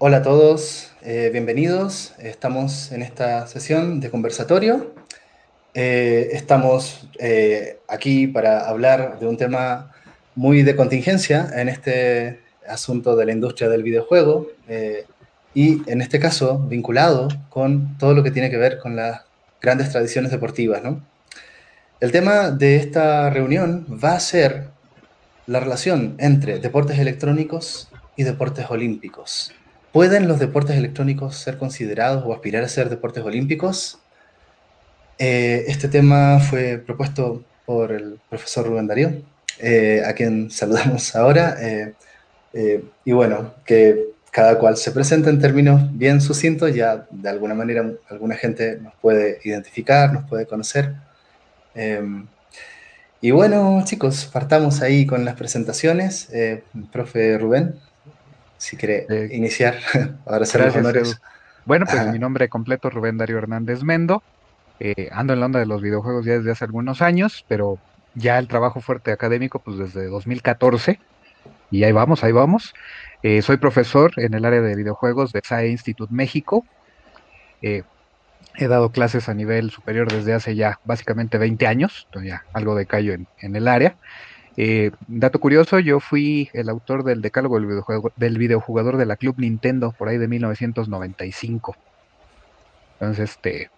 Hola a todos, eh, bienvenidos. Estamos en esta sesión de conversatorio. Eh, estamos eh, aquí para hablar de un tema muy de contingencia en este asunto de la industria del videojuego y en este caso vinculado con todo lo que tiene que ver con las grandes tradiciones deportivas. El tema de esta reunión va a ser la relación entre deportes electrónicos y deportes olímpicos. ¿Pueden los deportes electrónicos ser considerados o aspirar a ser deportes olímpicos? Eh, este tema fue propuesto por el profesor Rubén Darío, eh, a quien saludamos ahora. Eh, y bueno, que cada cual se presente en términos bien sucintos, ya de alguna manera alguna gente nos puede identificar, nos puede conocer. y bueno, chicos, partamos ahí con las presentaciones. profe Rubén, si quiere eh, iniciar, ahora será honores. Bueno, pues mi nombre completo es Rubén Darío Hernández Mendo. Eh, ando en la onda de los videojuegos ya desde hace algunos años, pero ya el trabajo fuerte académico pues desde 2014 y ahí vamos, ahí vamos. Eh, soy profesor en el área de videojuegos de SAE Institute México. he dado clases a nivel superior desde hace ya básicamente 20 años, ya algo de callo en, en el área. Eh, dato curioso, yo fui el autor del decálogo del, del videojugador de la Club Nintendo por ahí de 1995. Entonces, este,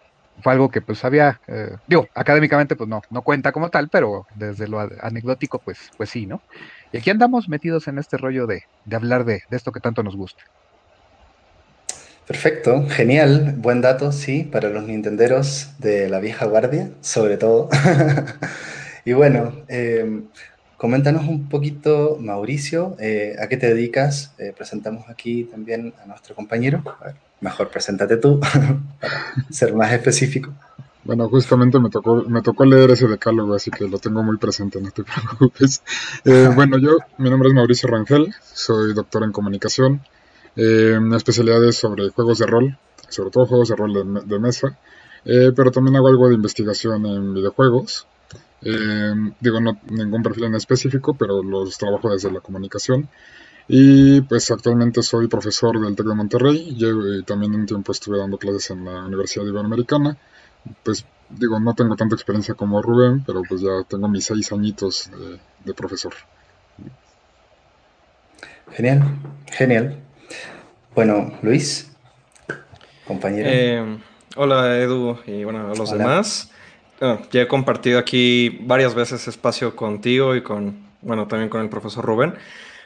fue algo que pues había, eh, digo, académicamente pues no, no cuenta como tal, pero desde lo anecdótico pues, pues sí, ¿no? Y aquí andamos metidos en este rollo de, hablar de, de, esto que tanto nos gusta. Perfecto, genial, buen dato, sí, para los nintenderos de la vieja guardia, sobre todo. y bueno, eh, Coméntanos un poquito, Mauricio, eh, a qué te dedicas. Eh, presentamos aquí también a nuestro compañero. mejor preséntate tú, para ser más específico. Bueno, justamente me tocó, me tocó leer ese decálogo, así que lo tengo muy presente, no te preocupes. Eh, bueno, yo, mi nombre es Mauricio Rangel, soy doctor en comunicación. mi especialidad es sobre juegos de rol, sobre todo juegos de rol de mesa, pero también hago algo de investigación en videojuegos. Eh, digo, no ningún perfil en específico, pero los trabajo desde la comunicación. Y pues actualmente soy profesor del TEC de Monterrey y también un tiempo estuve dando clases en la Universidad Iberoamericana. Pues digo, no tengo tanta experiencia como Rubén, pero pues ya tengo mis seis añitos de, profesor. Genial, genial. Bueno, Luis, compañero. Eh, hola Edu y bueno, a los demás. Ah, ya he compartido aquí varias veces espacio contigo y con, bueno, también con el profesor Rubén.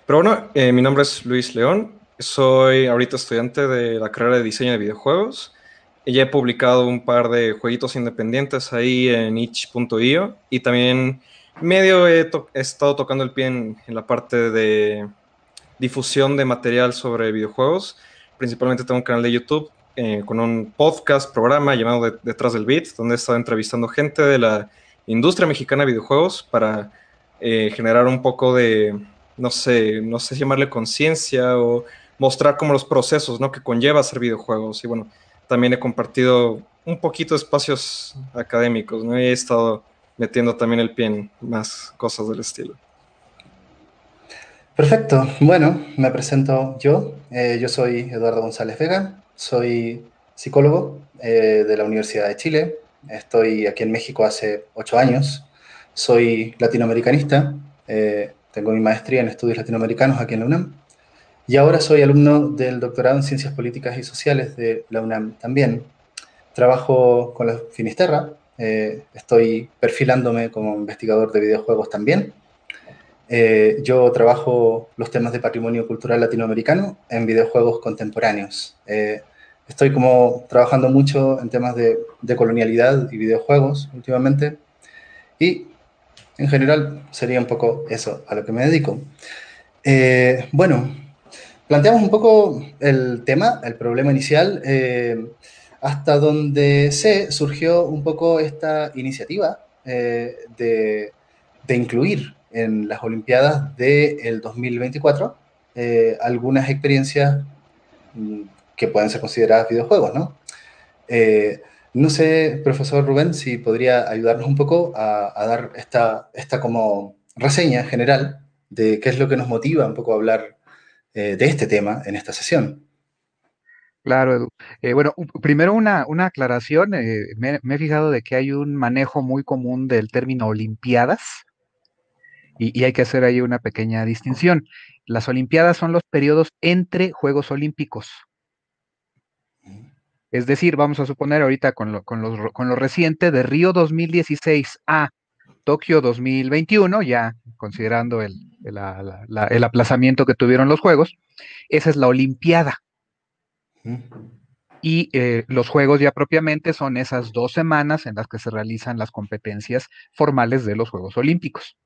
Pero bueno, eh, mi nombre es Luis León. Soy ahorita estudiante de la carrera de diseño de videojuegos. Ya he publicado un par de jueguitos independientes ahí en itch.io y también medio he, estado tocando el pie en, en, la parte de difusión de material sobre videojuegos. Principalmente tengo un canal de YouTube eh, con un podcast, programa llamado Detrás del Beat, donde he estado entrevistando gente de la industria mexicana de videojuegos para eh, generar un poco de, no sé, no sé llamarle conciencia o mostrar como los procesos ¿no? que conlleva hacer videojuegos. Y bueno, también he compartido un poquito de espacios académicos, ¿no? Y he estado metiendo también el pie en más cosas del estilo. Perfecto. Bueno, me presento yo. Eh, yo soy Eduardo González Vega. Soy psicólogo eh, de la Universidad de Chile. Estoy aquí en México hace ocho años. Soy latinoamericanista. Eh, tengo mi maestría en estudios latinoamericanos aquí en la UNAM. Y ahora soy alumno del doctorado en Ciencias Políticas y Sociales de la UNAM también. Trabajo con la Finisterra. Eh, estoy perfilándome como investigador de videojuegos también. Yo trabajo los temas de patrimonio cultural latinoamericano en videojuegos contemporáneos. Eh, estoy como trabajando mucho en temas de, colonialidad y videojuegos últimamente. Y en general sería un poco eso a lo que me dedico. Eh, bueno, planteamos un poco el tema, el problema inicial, eh, hasta donde se surgió un poco esta iniciativa de, incluir en las Olimpiadas del 2024 algunas experiencias mm, que pueden ser consideradas videojuegos, ¿no? Eh, no sé, profesor Rubén, si podría ayudarnos un poco a, dar esta, esta como reseña general de qué es lo que nos motiva un poco a hablar eh, de este tema en esta sesión. Claro, Edu. Eh, bueno, primero una, una aclaración. eh, me, me he fijado de que hay un manejo muy común del término Olimpiadas y, y hay que hacer ahí una pequeña distinción. Las Olimpiadas son los periodos entre Juegos Olímpicos. Es decir, vamos a suponer ahorita con lo, con los- con lo reciente de Río 2016 a Tokio 2021, ya considerando el, la- la- la- el aplazamiento que tuvieron los Juegos, esa es la Olimpiada. Y eh, los juegos ya propiamente son esas dos semanas en las que se realizan las competencias formales de los Juegos Olímpicos.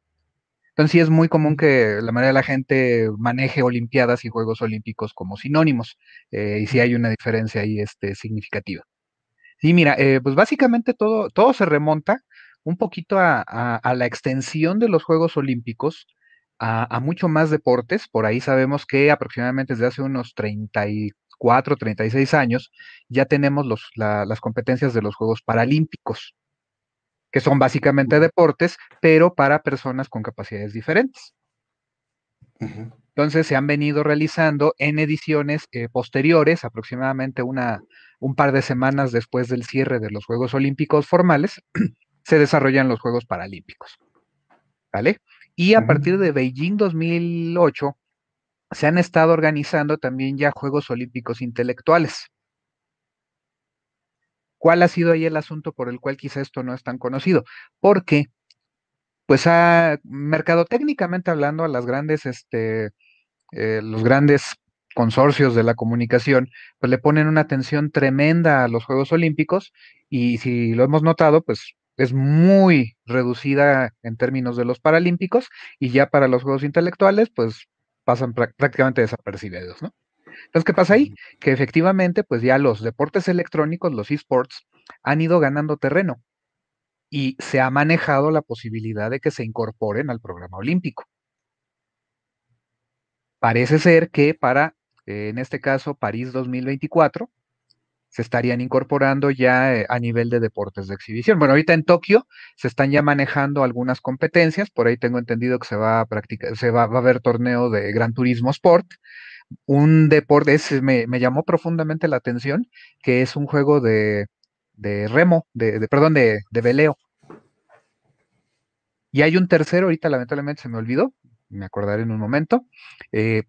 Entonces sí es muy común que la mayoría de la gente maneje Olimpiadas y Juegos Olímpicos como sinónimos, eh, y sí hay una diferencia ahí este, significativa. Sí, mira, eh, pues básicamente todo, todo se remonta un poquito a, a- la extensión de los Juegos Olímpicos a, a mucho más deportes. Por ahí sabemos que aproximadamente desde hace unos 34, 36 años ya tenemos los, la- las competencias de los Juegos Paralímpicos, que son básicamente deportes, pero para personas con capacidades diferentes. Entonces se han venido realizando en ediciones eh, posteriores, aproximadamente una, un par de semanas después del cierre de los Juegos Olímpicos formales, se desarrollan los Juegos Paralímpicos. ¿Vale? Y a partir de Beijing 2008 se han estado organizando también ya Juegos Olímpicos intelectuales. ¿Cuál ha sido ahí el asunto por el cual quizá esto no es tan conocido? Porque, pues, ha, mercadotécnicamente hablando, a las grandes, este, eh, los grandes consorcios de la comunicación, pues le ponen una atención tremenda a los Juegos Olímpicos y si lo hemos notado, pues es muy reducida en términos de los Paralímpicos y ya para los Juegos Intelectuales, pues pasan prá- prácticamente desapercibidos, ¿no? Entonces, ¿qué pasa ahí? Que efectivamente, pues ya los deportes electrónicos, los esports, han ido ganando terreno y se ha manejado la posibilidad de que se incorporen al programa olímpico. Parece ser que para, eh, en este caso, París 2024, se estarían incorporando ya eh, a nivel de deportes de exhibición. Bueno, ahorita en Tokio se están ya manejando algunas competencias, por ahí tengo entendido que se va a practicar, se va, va a haber torneo de Gran Turismo Sport, un deporte, ese me, me llamó profundamente la atención, que es un juego de, de remo, de, de- perdón, de, de veleo. Y hay un tercero, ahorita lamentablemente se me olvidó, me acordaré en un momento, eh,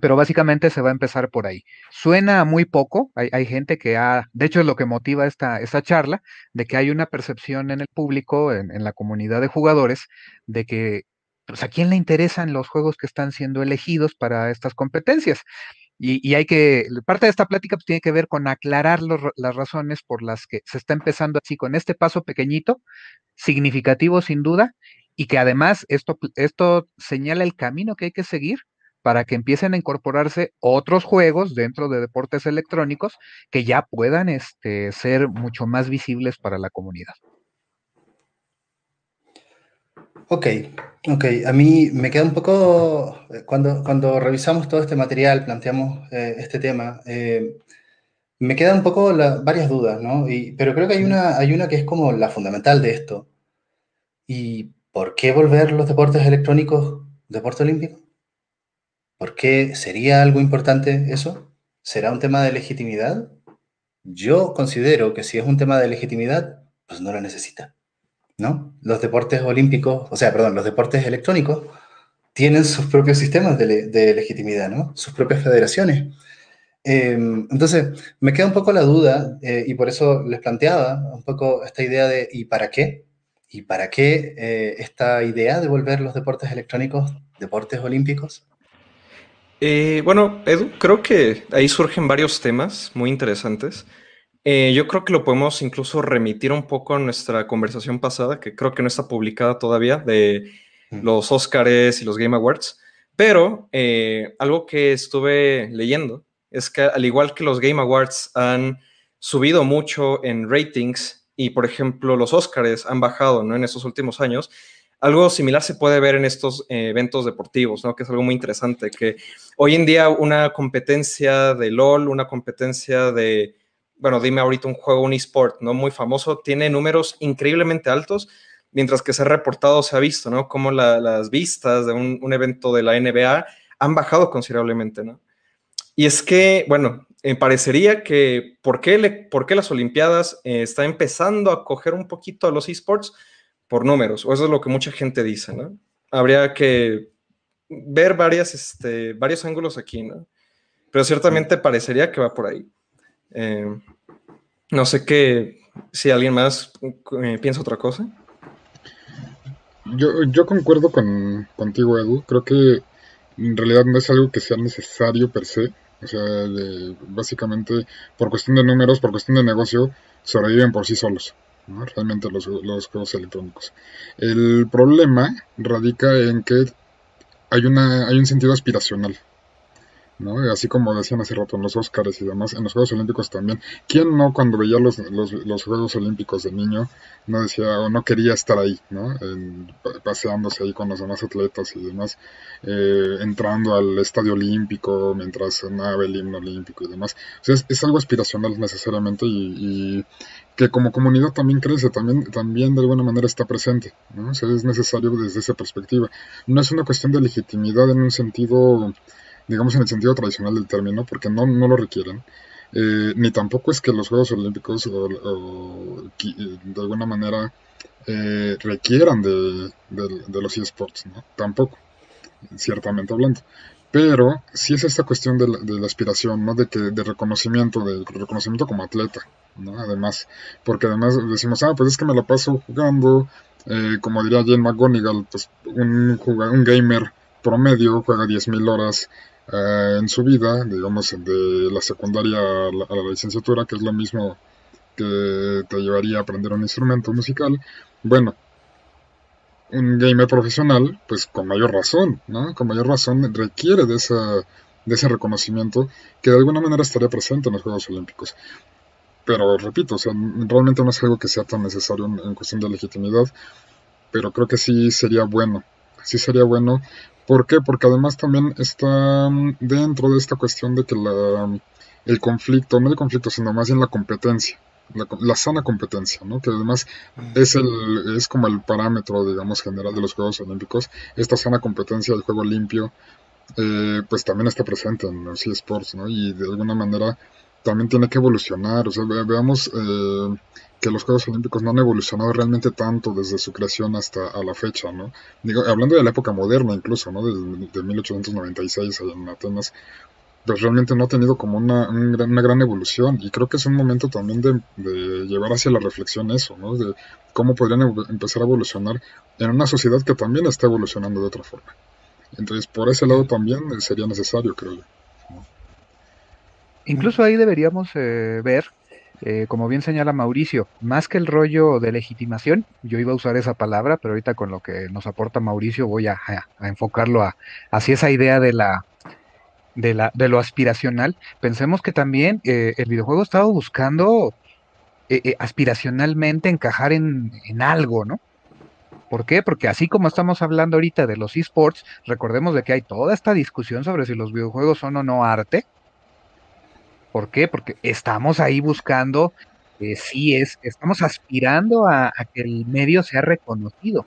pero básicamente se va a empezar por ahí. Suena muy poco, hay, hay gente que ha, de hecho es lo que motiva esta, esta charla, de que hay una percepción en el público, en la comunidad de jugadores, de que pues, a quién le interesan los juegos que están siendo elegidos para estas competencias. Y, hay que, parte de esta plática pues, tiene que ver con aclarar las razones por las que se está empezando así, con este paso pequeñito, significativo sin duda, y que además esto, esto señala el camino que hay que seguir para que empiecen a incorporarse otros juegos dentro de deportes electrónicos que ya puedan este, ser mucho más visibles para la comunidad. Ok, ok. A mí me queda un poco, eh, cuando, cuando revisamos todo este material, planteamos eh, este tema, eh, me quedan un poco la- varias dudas, ¿no? Y, pero creo que hay una, hay una que es como la fundamental de esto. ¿Y por qué volver los deportes electrónicos deporte olímpico? ¿Por qué sería algo importante eso? ¿Será un tema de legitimidad? Yo considero que si es un tema de legitimidad, pues no lo necesita. Los deportes olímpicos, o sea, perdón, los deportes electrónicos tienen sus propios sistemas de, le- de legitimidad, ¿no? Sus propias federaciones. Eh, entonces, me queda un poco la duda eh, y por eso les planteaba un poco esta idea de ¿y para qué? ¿Y para qué eh, esta idea de volver los deportes electrónicos deportes olímpicos? Eh, bueno, Edu, creo que ahí surgen varios temas muy interesantes. Eh, yo creo que lo podemos incluso remitir un poco a nuestra conversación pasada, que creo que no está publicada todavía, de Mm. los Oscars y los Game Awards. Pero eh, algo que estuve leyendo es que al igual que los Game Awards han subido mucho en ratings y, por ejemplo, los Oscars han bajado ¿no? en estos últimos años, algo similar se puede ver en estos eh, eventos deportivos, ¿no? que es algo muy interesante, que hoy en día una competencia de LOL, una competencia de, bueno, dime ahorita un juego, un eSport, ¿no? Muy famoso, tiene números increíblemente altos, mientras que se ha reportado, se ha visto, ¿no? Como la, las vistas de un, un, evento de la NBA han bajado considerablemente, ¿no? Y es que, bueno, eh, parecería que ¿por qué, le, por qué las Olimpiadas eh, está empezando a coger un poquito a los esports por números, o eso es lo que mucha gente dice, ¿no? Habría que ver varias, este, varios ángulos aquí, ¿no? Pero ciertamente parecería que va por ahí. Eh, no sé qué, si alguien más piensa otra cosa. Yo, yo concuerdo con, contigo, Edu. Creo que en realidad no es algo que sea necesario per se. O sea, básicamente por cuestión de números, por cuestión de negocio, sobreviven por sí solos. Realmente los, los juegos electrónicos. El problema radica en que hay, una, hay un sentido aspiracional. Así como decían hace rato en los Oscars y demás, en los Juegos Olímpicos también. ¿Quién no cuando veía los, los, Juegos Olímpicos de niño no decía o no quería estar ahí, ¿no? paseándose ahí con los demás atletas y demás, eh, entrando al estadio olímpico mientras sonaba el himno olímpico y demás. O sea, es, algo aspiracional necesariamente y, que como comunidad también crece, también, también de alguna manera está presente, ¿no? Es necesario desde esa perspectiva. No es una cuestión de legitimidad en un sentido digamos en el sentido tradicional del término, porque no, no lo requieren. Eh, ni tampoco es que los Juegos Olímpicos o, de alguna manera eh, requieran de, los eSports, ¿no? Tampoco, ciertamente hablando. Pero sí es esta cuestión de la, aspiración, ¿no? De, que, de reconocimiento, de reconocimiento como atleta, ¿no? Además, porque además decimos, ah, pues es que me la paso jugando, eh, como diría Jane McGonigal, pues un, un gamer promedio juega 10.000 horas eh, en su vida, digamos, de la secundaria a la, licenciatura, que es lo mismo que te llevaría a aprender un instrumento musical, bueno, un gamer profesional, pues con mayor razón, ¿no? Con mayor razón requiere de, esa, de ese reconocimiento que de alguna manera estaría presente en los Juegos Olímpicos. Pero repito, o sea, realmente no es algo que sea tan necesario en cuestión de legitimidad, pero creo que sí sería bueno, sí sería bueno ¿Por qué? Porque además también está mm, dentro de esta cuestión de que la, el conflicto, no el conflicto, sino más bien la competencia, la, sana competencia, ¿no? que además es, el, es como el parámetro, digamos, general de los Juegos Olímpicos, esta sana competencia del juego limpio, eh, pues también está presente en los eSports, ¿no? y de alguna manera también tiene que evolucionar, o sea, veamos... Eh, que los Juegos Olímpicos no han evolucionado realmente tanto desde su creación hasta a la fecha, ¿no? Digo, hablando de la época moderna incluso, ¿no? De, 1896 allá en Atenas, pues realmente no ha tenido como una, una, gran evolución y creo que es un momento también de, llevar hacia la reflexión eso, ¿no? De cómo podrían empezar a evolucionar en una sociedad que también está evolucionando de otra forma. Entonces, por ese lado también sería necesario, creo yo. Incluso ahí deberíamos eh, ver eh, como bien señala Mauricio, más que el rollo de legitimación, yo iba a usar esa palabra, pero ahorita con lo que nos aporta Mauricio voy a, enfocarlo a, hacia esa idea de la, de, la, de lo aspiracional. Pensemos que también eh, el videojuego estaba buscando eh, aspiracionalmente encajar en, en algo, ¿no? ¿Por qué? Porque así como estamos hablando ahorita de los esports, recordemos de que hay toda esta discusión sobre si los videojuegos son o no arte, ¿Por qué? Porque estamos ahí buscando, eh, sí es, estamos aspirando a, que el medio sea reconocido.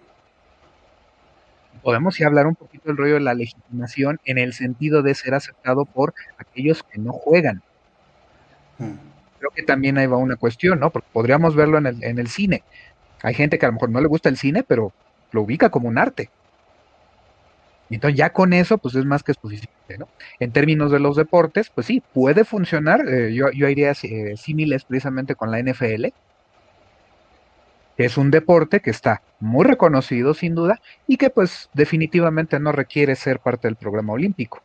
Podemos hablar un poquito del rollo de la legitimación en el sentido de ser aceptado por aquellos que no juegan. Hmm. Creo que también ahí va una cuestión, ¿no? Porque podríamos verlo en el, en el cine. Hay gente que a lo mejor no le gusta el cine, pero lo ubica como un arte. Entonces ya con eso, pues es más que suficiente, ¿no? En términos de los deportes, pues sí, puede funcionar. Eh, yo, yo haría eh, símiles precisamente con la NFL, es un deporte que está muy reconocido sin duda y que pues definitivamente no requiere ser parte del programa olímpico.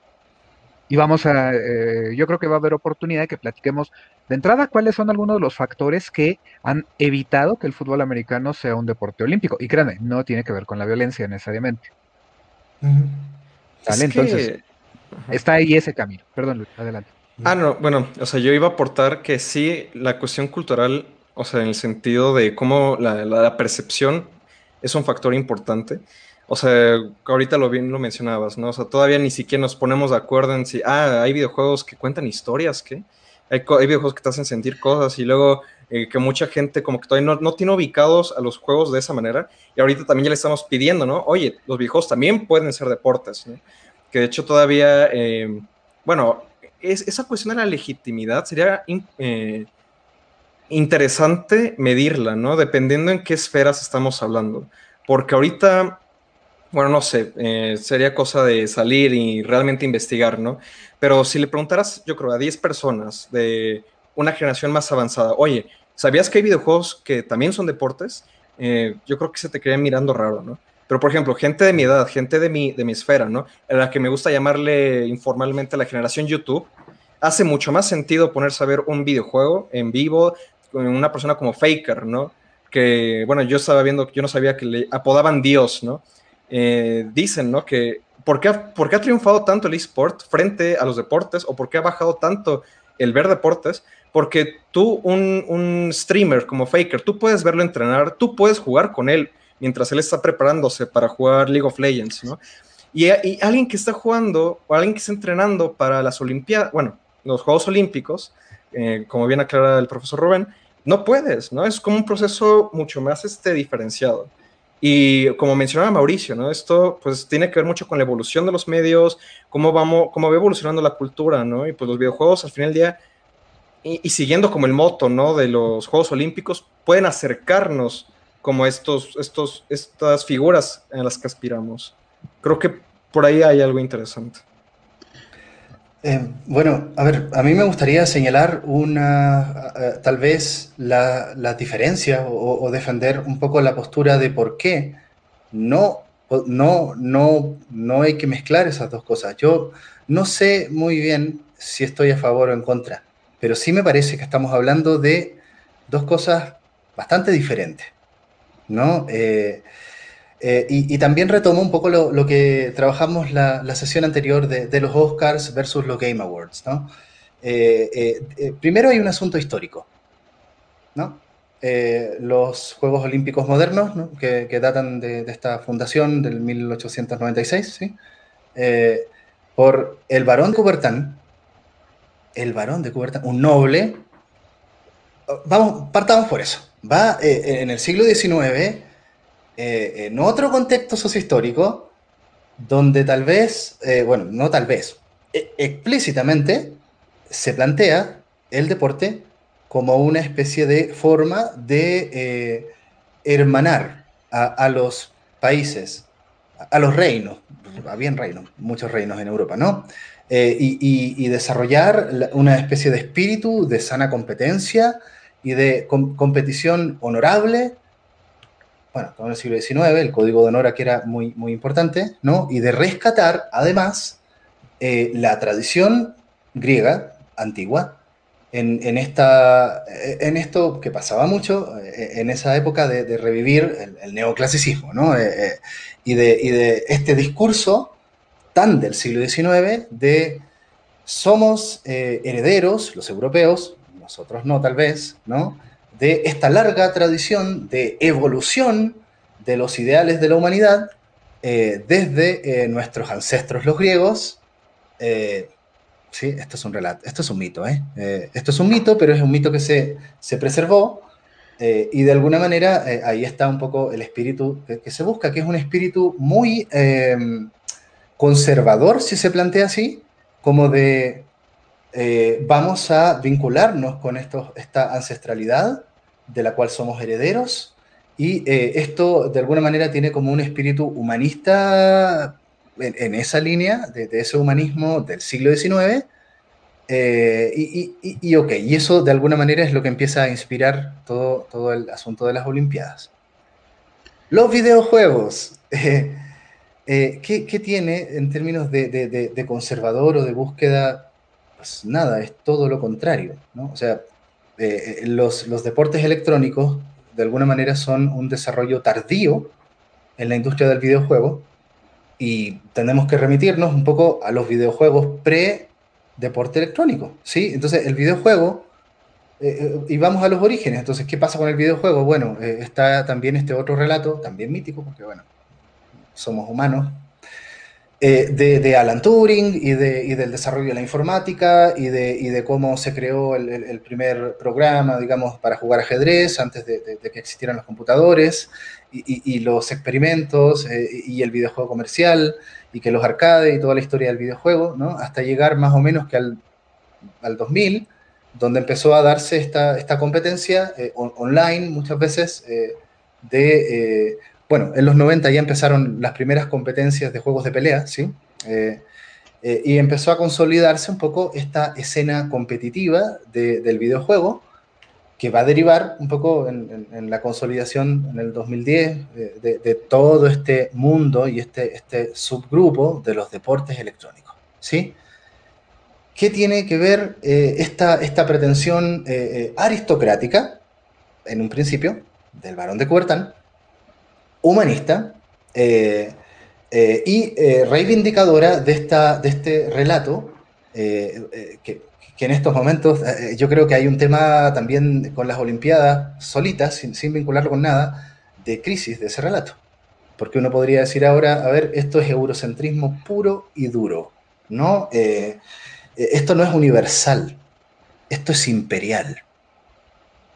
Y vamos a, eh, yo creo que va a haber oportunidad de que platiquemos de entrada cuáles son algunos de los factores que han evitado que el fútbol americano sea un deporte olímpico. Y créanme, no tiene que ver con la violencia necesariamente. Entonces, está ahí ese camino. Perdón, Luis, adelante. Ah, no, bueno, o sea, yo iba a aportar que sí, la cuestión cultural, o sea, en el sentido de cómo la, percepción es un factor importante. O sea, ahorita lo bien lo mencionabas, ¿no? O sea, todavía ni siquiera nos ponemos de acuerdo en si, ah, hay videojuegos que cuentan historias, ¿qué? Hay, hay videojuegos que te hacen sentir cosas y luego eh, que mucha gente como que todavía no, tiene ubicados a los juegos de esa manera. Y ahorita también ya le estamos pidiendo, ¿no? Oye, los videojuegos también pueden ser deportes, ¿no? Que de hecho todavía, eh, bueno, esa cuestión de la legitimidad sería eh, interesante medirla, ¿no? Dependiendo en qué esferas estamos hablando. Porque ahorita, bueno, no sé, sería cosa de salir y realmente investigar, ¿no? Pero si le preguntaras, yo creo, a 10 personas de una generación más avanzada, oye, ¿sabías que hay videojuegos que también son deportes? Eh, yo creo que se te quedaría mirando raro, ¿no? Pero, por ejemplo, gente de mi edad, gente de mi, de mi esfera, ¿no? A la que me gusta llamarle informalmente la generación YouTube, hace mucho más sentido ponerse a ver un videojuego en vivo con una persona como Faker, ¿no? Que, bueno, yo estaba viendo, yo no sabía que le apodaban Dios, ¿no? Eh, dicen, ¿no? Que ¿por qué, ¿por qué ha triunfado tanto el eSport frente a los deportes o por qué ha bajado tanto el ver deportes? Porque tú, un, un streamer como Faker, tú puedes verlo entrenar, tú puedes jugar con él mientras él está preparándose para jugar League of Legends, ¿no? Y, y, alguien que está jugando o alguien que está entrenando para las Olimpiadas, bueno, los Juegos Olímpicos, eh, como bien aclara el profesor Rubén, no puedes, ¿no? Es como un proceso mucho más este, diferenciado. Y como mencionaba Mauricio, ¿no? Esto pues tiene que ver mucho con la evolución de los medios, cómo, vamos, cómo va evolucionando la cultura, ¿no? Y pues los videojuegos al final del día, y, y siguiendo como el moto, ¿no? De los Juegos Olímpicos, pueden acercarnos como estos, estos, estas figuras a las que aspiramos. Creo que por ahí hay algo interesante. Eh, bueno, a ver, a mí me gustaría señalar una, uh, tal vez la, la diferencia o, o, defender un poco la postura de por qué no, no, no, no hay que mezclar esas dos cosas. Yo no sé muy bien si estoy a favor o en contra, pero sí me parece que estamos hablando de dos cosas bastante diferentes, ¿no? Eh, eh, y, también retomo un poco lo, que trabajamos la, la, sesión anterior de, los Oscars versus los Game Awards. ¿no? Eh, primero hay un asunto histórico. ¿no? Los Juegos Olímpicos modernos, ¿no? que, datan de, de, esta fundación del 1896, ¿sí? por el barón de Coubertin, el barón de Coubertin, un noble, vamos, partamos por eso. Va en el siglo XIX eh, en otro contexto sociohistórico, donde tal vez, eh, bueno, no tal vez, e explícitamente se plantea el deporte como una especie de forma de eh, hermanar a, a, los países, a los reinos, habían reinos, muchos reinos en Europa, ¿no? Eh, y, desarrollar una especie de espíritu de sana competencia y de com competición honorable bueno, en el siglo XIX, el código de honor aquí era muy, muy importante, ¿no? Y de rescatar, además, eh, la tradición griega antigua en, esta, en esto que pasaba mucho eh, en esa época de, revivir el, neoclasicismo, ¿no? Eh, eh, y, de, este discurso tan del siglo XIX de somos eh, herederos, los europeos, nosotros no tal vez, ¿no? de esta larga tradición de evolución de los ideales de la humanidad eh, desde eh, nuestros ancestros los griegos. Sí, esto es un relato, esto es un mito, esto es un mito, pero es un mito que se, se preservó eh, y de alguna manera ahí está un poco el espíritu que, se busca, que es un espíritu muy conservador, si se plantea así, como de eh, vamos a vincularnos con estos, esta ancestralidad de la cual somos herederos, y eh, esto de alguna manera tiene como un espíritu humanista en, esa línea, de, ese humanismo del siglo XIX, eh, y, y, y, ok, y eso de alguna manera es lo que empieza a inspirar todo, todo el asunto de las Olimpiadas. Los videojuegos, eh, eh, ¿qué, ¿qué, tiene en términos de, conservador o de búsqueda? Pues nada, es todo lo contrario. O sea, los, los, deportes electrónicos de alguna manera son un desarrollo tardío en la industria del videojuego y tenemos que remitirnos un poco a los videojuegos pre-deporte electrónico, ¿sí? Entonces el videojuego, eh, eh, y vamos a los orígenes, entonces, ¿qué pasa con el videojuego? Bueno, eh, está también este otro relato, también mítico, porque bueno, somos humanos, de, Alan Turing y, de, y, del desarrollo de la informática y de, y de cómo se creó el, primer programa, digamos, para jugar ajedrez antes de que existieran los computadores y, los experimentos eh, y el videojuego comercial y que los arcades y toda la historia del videojuego, ¿no? Hasta llegar más o menos que al al 2000, donde empezó a darse esta, esta competencia eh, online muchas veces eh, de, bueno, en los 90 ya empezaron las primeras competencias de juegos de pelea, ¿sí? y empezó a consolidarse un poco esta escena competitiva del videojuego, que va a derivar un poco en, la consolidación en el 2010 de, de, todo este mundo y este, este subgrupo de los deportes electrónicos, ¿sí? ¿Qué tiene que ver eh, esta, esta, pretensión eh, eh, aristocrática, en un principio, del barón de Cubertán, humanista y reivindicadora de, esta, de este relato, que, que, en estos momentos yo creo que hay un tema también con las Olimpiadas solitas, sin, vincularlo con nada, de crisis de ese relato. Porque uno podría decir ahora, a ver, esto es eurocentrismo puro y duro, ¿no? Eh, esto no es universal, esto es imperial.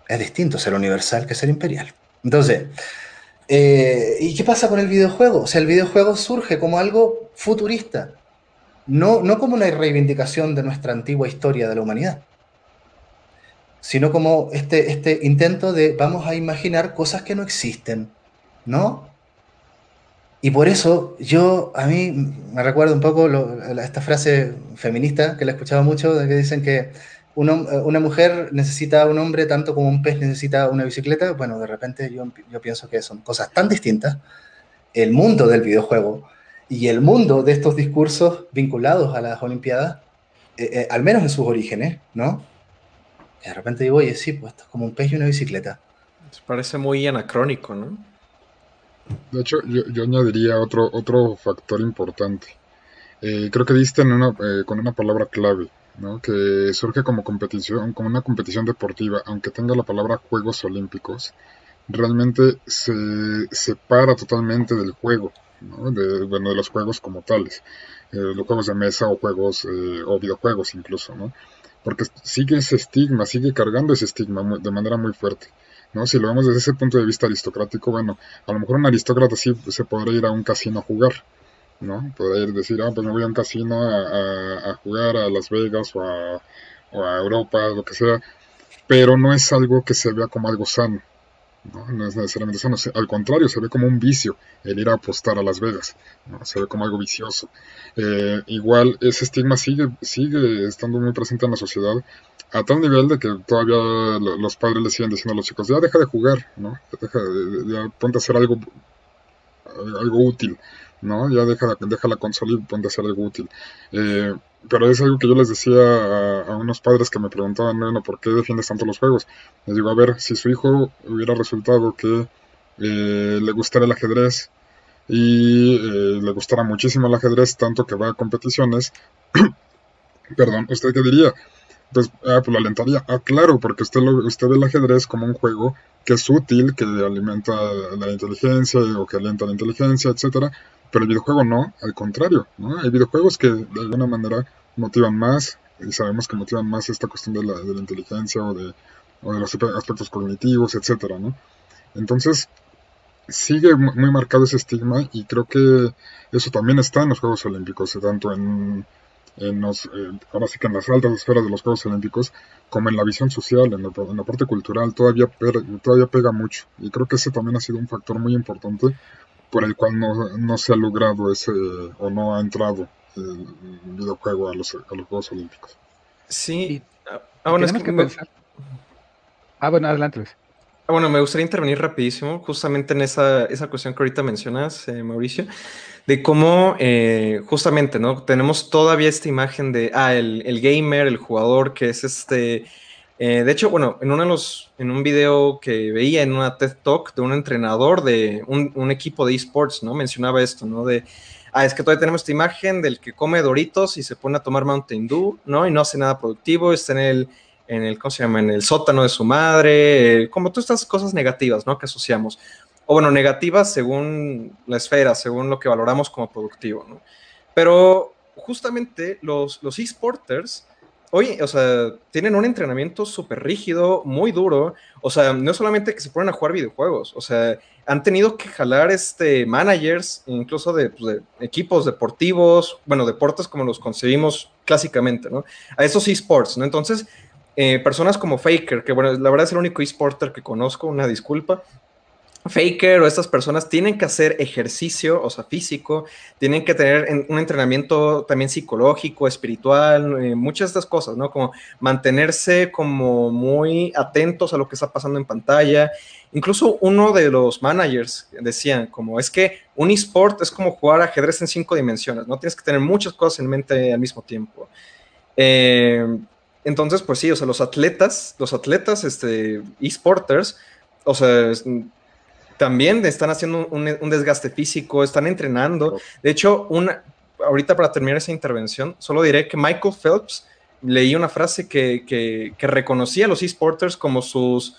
Es distinto ser universal que ser imperial. Entonces, eh, ¿y qué pasa con el videojuego? O sea, el videojuego surge como algo futurista, no, no como una reivindicación de nuestra antigua historia de la humanidad, sino como este, este intento de vamos a imaginar cosas que no existen, ¿no? Y por eso yo, a mí me recuerdo un poco esta frase feminista que la he escuchado mucho, de que dicen que una mujer necesita un hombre tanto como un pez necesita una bicicleta. Bueno, de repente yo, yo pienso que son cosas tan distintas. El mundo del videojuego y el mundo de estos discursos vinculados a las Olimpiadas, eh, eh, al menos en sus orígenes, ¿no? Y de repente digo, oye, sí, pues esto es como un pez y una bicicleta. Parece muy anacrónico, ¿no? De hecho, yo, añadiría otro, otro factor importante. Eh, creo que diste una, eh, con una palabra clave, ¿no? que surge como competición, como una competición deportiva, aunque tenga la palabra Juegos Olímpicos, realmente se separa totalmente del juego, ¿no? de, bueno, de los juegos como tales, eh, los juegos de mesa o juegos o videojuegos incluso, ¿no? porque sigue ese estigma, sigue cargando ese estigma de manera muy fuerte. ¿no? Si lo vemos desde ese punto de vista aristocrático, bueno, a lo mejor un aristócrata sí se podría ir a un casino a jugar, ¿no? Podría ir a decir, ah, pues me voy a un casino a, jugar a Las Vegas o a, o a Europa, lo que sea, pero no es algo que se vea como algo sano, ¿no? es necesariamente sano, al contrario, se ve como un vicio el ir a apostar a Las Vegas, ¿no? se ve como algo vicioso. Eh, igual ese estigma sigue, sigue estando muy presente en la sociedad a tal nivel de que todavía los padres le siguen diciendo a los chicos, ya deja de jugar, ¿no? Deja, ya ponte a hacer algo, algo útil, ¿no? Ya deja, deja la consola y ponte a hacer algo útil. Eh, pero es algo que yo les decía a, unos padres que me preguntaban, bueno, ¿por qué defiendes tanto los juegos? Les digo, a ver, si su hijo hubiera resultado que eh, le gustara el ajedrez y eh, le gustara muchísimo el ajedrez, tanto que va a competiciones, perdón, ¿usted qué diría? Pues, ah, pues lo alentaría. Ah, claro, porque usted, lo, usted ve el ajedrez como un juego que es útil, que alimenta la inteligencia o que alienta la inteligencia, etcétera, pero el videojuego no, al contrario. Hay videojuegos que de alguna manera motivan más, y sabemos que motivan más esta cuestión de la, la inteligencia o de, los aspectos cognitivos, etcétera. Entonces, sigue muy marcado ese estigma y creo que eso también está en los Juegos Olímpicos, tanto en en los, eh, en las altas esferas de los Juegos Olímpicos, como en la visión social, en la, parte cultural, todavía, todavía pega mucho. Y creo que ese también ha sido un factor muy importante por el cual no, no se ha logrado ese, o no ha entrado el videojuego a los, a los Juegos Olímpicos. Sí, ah, es que, pensar. Ah, bueno, adelante Luis. Ah, bueno, me gustaría intervenir rapidísimo, justamente en esa, esa cuestión que ahorita mencionas, eh, Mauricio de cómo eh, justamente, ¿no? Tenemos todavía esta imagen de, ah, el, gamer, el jugador que es este... Eh, de hecho, bueno, en, uno de los, en un video que veía en una TED Talk de un entrenador de un, equipo de esports, ¿no? Mencionaba esto, ¿no? De, ah, es que todavía tenemos esta imagen del que come Doritos y se pone a tomar Mountain Dew, ¿no? Y no hace nada productivo, está en el, en el, ¿cómo se llama? En el sótano de su madre, eh, como todas estas cosas negativas, ¿no? Que asociamos o bueno, negativas según la esfera, según lo que valoramos como productivo, ¿no? Pero justamente los, los esporters oye, o sea, tienen un entrenamiento súper rígido, muy duro. O sea, no solamente que se ponen a jugar videojuegos, o sea, han tenido que jalar este managers, incluso de, pues, equipos deportivos, bueno, deportes como los concebimos clásicamente, ¿no? A esos esports, ¿no? Entonces, eh, personas como Faker, que bueno, la verdad es el único esporter que conozco, una disculpa, Faker o estas personas tienen que hacer ejercicio, o sea, físico, tienen que tener un entrenamiento también psicológico, espiritual, eh, muchas de estas cosas, ¿no? Como mantenerse como muy atentos a lo que está pasando en pantalla. Incluso uno de los managers decían, como es que un esport es como jugar ajedrez en cinco dimensiones, ¿no? Tienes que tener muchas cosas en mente al mismo tiempo. Eh, entonces, pues sí, o sea, los atletas, los atletas, este, esporters, o sea, también están haciendo un, desgaste físico, están entrenando. De hecho, una, ahorita para terminar esa intervención, solo diré que Michael Phelps leí una frase que, que, reconocía a los esporters como sus,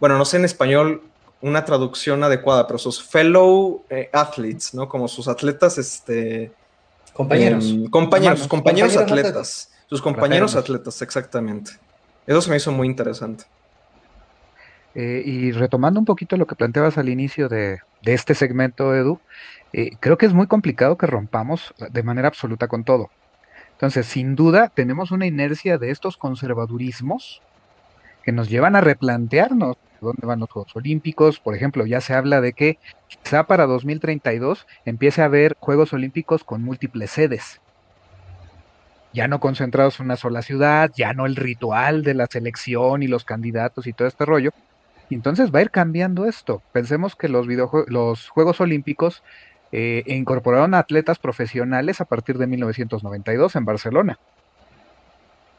bueno, no sé en español una traducción adecuada, pero sus fellow eh, athletes, ¿no? Como sus atletas, este... Compañeros. Em, compañeros, compañeros, atletas. Sus compañeros atletas, exactamente. Eso se me hizo muy interesante. Eh, y retomando un poquito lo que planteabas al inicio de, este segmento, Edu, eh, creo que es muy complicado que rompamos de manera absoluta con todo. Entonces, sin duda, tenemos una inercia de estos conservadurismos que nos llevan a replantearnos dónde van los Juegos Olímpicos. Por ejemplo, ya se habla de que quizá para 2032 empiece a haber Juegos Olímpicos con múltiples sedes. Ya no concentrados en una sola ciudad, ya no el ritual de la selección y los candidatos y todo este rollo, entonces va a ir cambiando esto. Pensemos que los, los Juegos Olímpicos eh, incorporaron atletas profesionales a partir de 1992 en Barcelona.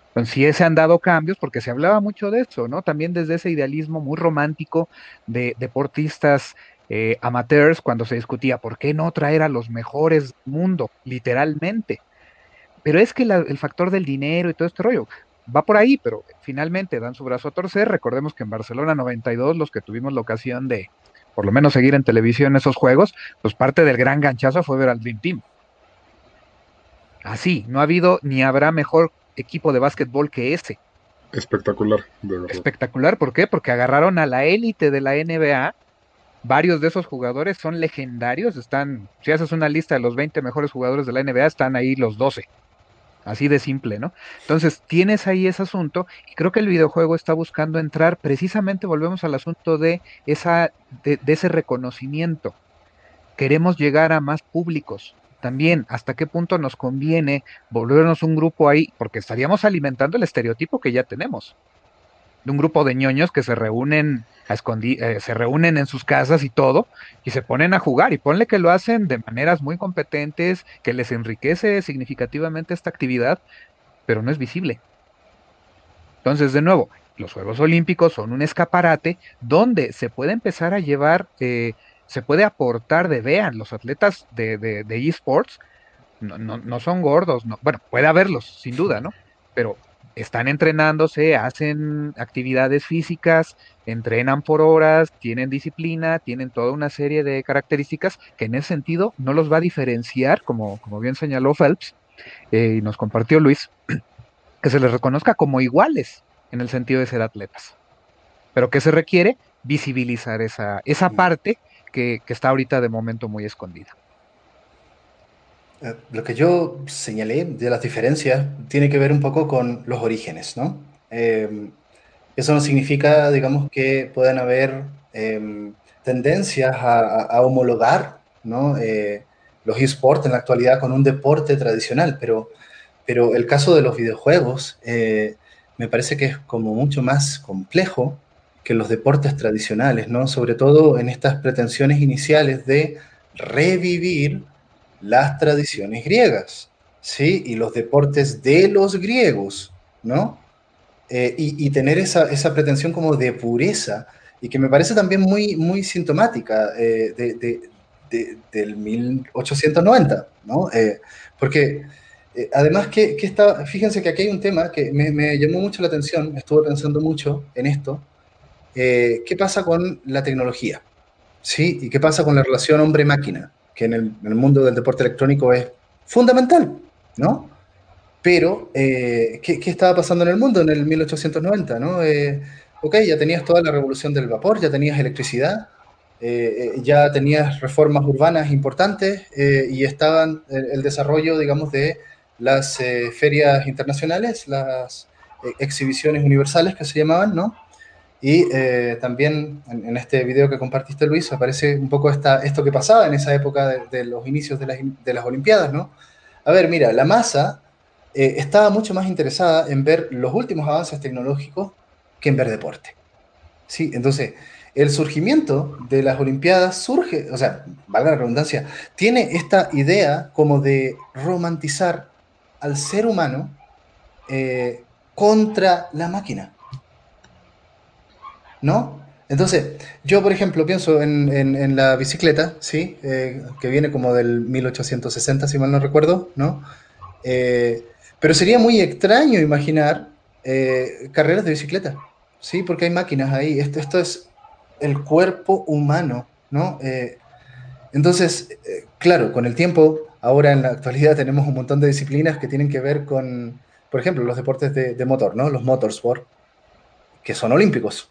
Entonces sí se han dado cambios porque se hablaba mucho de eso, ¿no? También desde ese idealismo muy romántico de deportistas eh, amateurs cuando se discutía por qué no traer a los mejores del mundo, literalmente. Pero es que el factor del dinero y todo este rollo, va por ahí, pero finalmente dan su brazo a torcer. Recordemos que en Barcelona 92, los que tuvimos la ocasión de por lo menos seguir en televisión esos juegos, pues parte del gran ganchazo fue ver al Dream Team. Así, no ha habido ni habrá mejor equipo de básquetbol que ese. Espectacular, de verdad. Espectacular, ¿por qué? Porque agarraron a la élite de la NBA. Varios de esos jugadores son legendarios, están, si haces una lista de los 20 mejores jugadores de la NBA, están ahí los 12. Así de simple, ¿no? Entonces, tienes ahí ese asunto y creo que el videojuego está buscando entrar, precisamente volvemos al asunto de, esa, de, ese reconocimiento. Queremos llegar a más públicos. También, hasta qué punto nos conviene volvernos un grupo ahí, porque estaríamos alimentando el estereotipo que ya tenemos de un grupo de ñoños que se reúnen a eh, se reúnen en sus casas y todo, y se ponen a jugar, y ponle que lo hacen de maneras muy competentes, que les enriquece significativamente esta actividad, pero no es visible. Entonces, de nuevo, los Juegos Olímpicos son un escaparate donde se puede empezar a llevar, eh, se puede aportar de, vean, los atletas de, de, esports no, no, no, son gordos, no, bueno, puede haberlos, sin duda, ¿no? Pero están entrenándose, hacen actividades físicas, entrenan por horas, tienen disciplina, tienen toda una serie de características que en ese sentido no los va a diferenciar, como, como bien señaló Phelps eh, y nos compartió Luis, que se les reconozca como iguales en el sentido de ser atletas. Pero que se requiere visibilizar esa, esa parte que, que está ahorita de momento muy escondida. Eh, lo que yo señalé de las diferencias tiene que ver un poco con los orígenes, ¿no? Eh, eso no significa, digamos, que puedan haber em, tendencias a, homologar ¿no? Eh, los esports en la actualidad con un deporte tradicional, pero, pero el caso de los videojuegos me parece que es como mucho más complejo que los deportes tradicionales, ¿no? Sobre todo en estas pretensiones iniciales de revivir las tradiciones griegas, ¿sí? Y los deportes de los griegos, ¿no? Eh, y, tener esa, pretensión como de pureza, y que me parece también muy, muy sintomática eh, del 1890, ¿no? Eh, porque además que, está, fíjense que aquí hay un tema que me, me, llamó mucho la atención, estuve pensando mucho en esto, ¿qué pasa con la tecnología? ¿Sí? ¿Y qué pasa con la relación hombre-máquina? Que en el, mundo del deporte electrónico es fundamental, ¿no? Pero, ¿qué, ¿qué, estaba pasando en el mundo en el 1890? ¿no? ok, ya tenías toda la revolución del vapor, ya tenías electricidad, ya tenías reformas urbanas importantes y estaban el, el, desarrollo, digamos, de las ferias internacionales, las exhibiciones universales que se llamaban, ¿no? Y eh, también en, este video que compartiste, Luis, aparece un poco esta, esto que pasaba en esa época de, los inicios de las, de las, Olimpiadas, ¿no? A ver, mira, la masa eh, estaba mucho más interesada en ver los últimos avances tecnológicos que en ver deporte. ¿Sí? Entonces, el surgimiento de las Olimpiadas surge, o sea, valga la redundancia, tiene esta idea como de romantizar al ser humano eh, contra la máquina. ¿No? Entonces, yo, por ejemplo, pienso en, la bicicleta, ¿sí? Eh, que viene como del 1860, si mal no recuerdo, ¿no? Eh, pero sería muy extraño imaginar eh, carreras de bicicleta, ¿sí? Porque hay máquinas ahí. Esto, esto es el cuerpo humano, ¿no? entonces, claro, con el tiempo, ahora en la actualidad tenemos un montón de disciplinas que tienen que ver con, por ejemplo, los deportes de, de motor, ¿no? Los motorsport, que son olímpicos,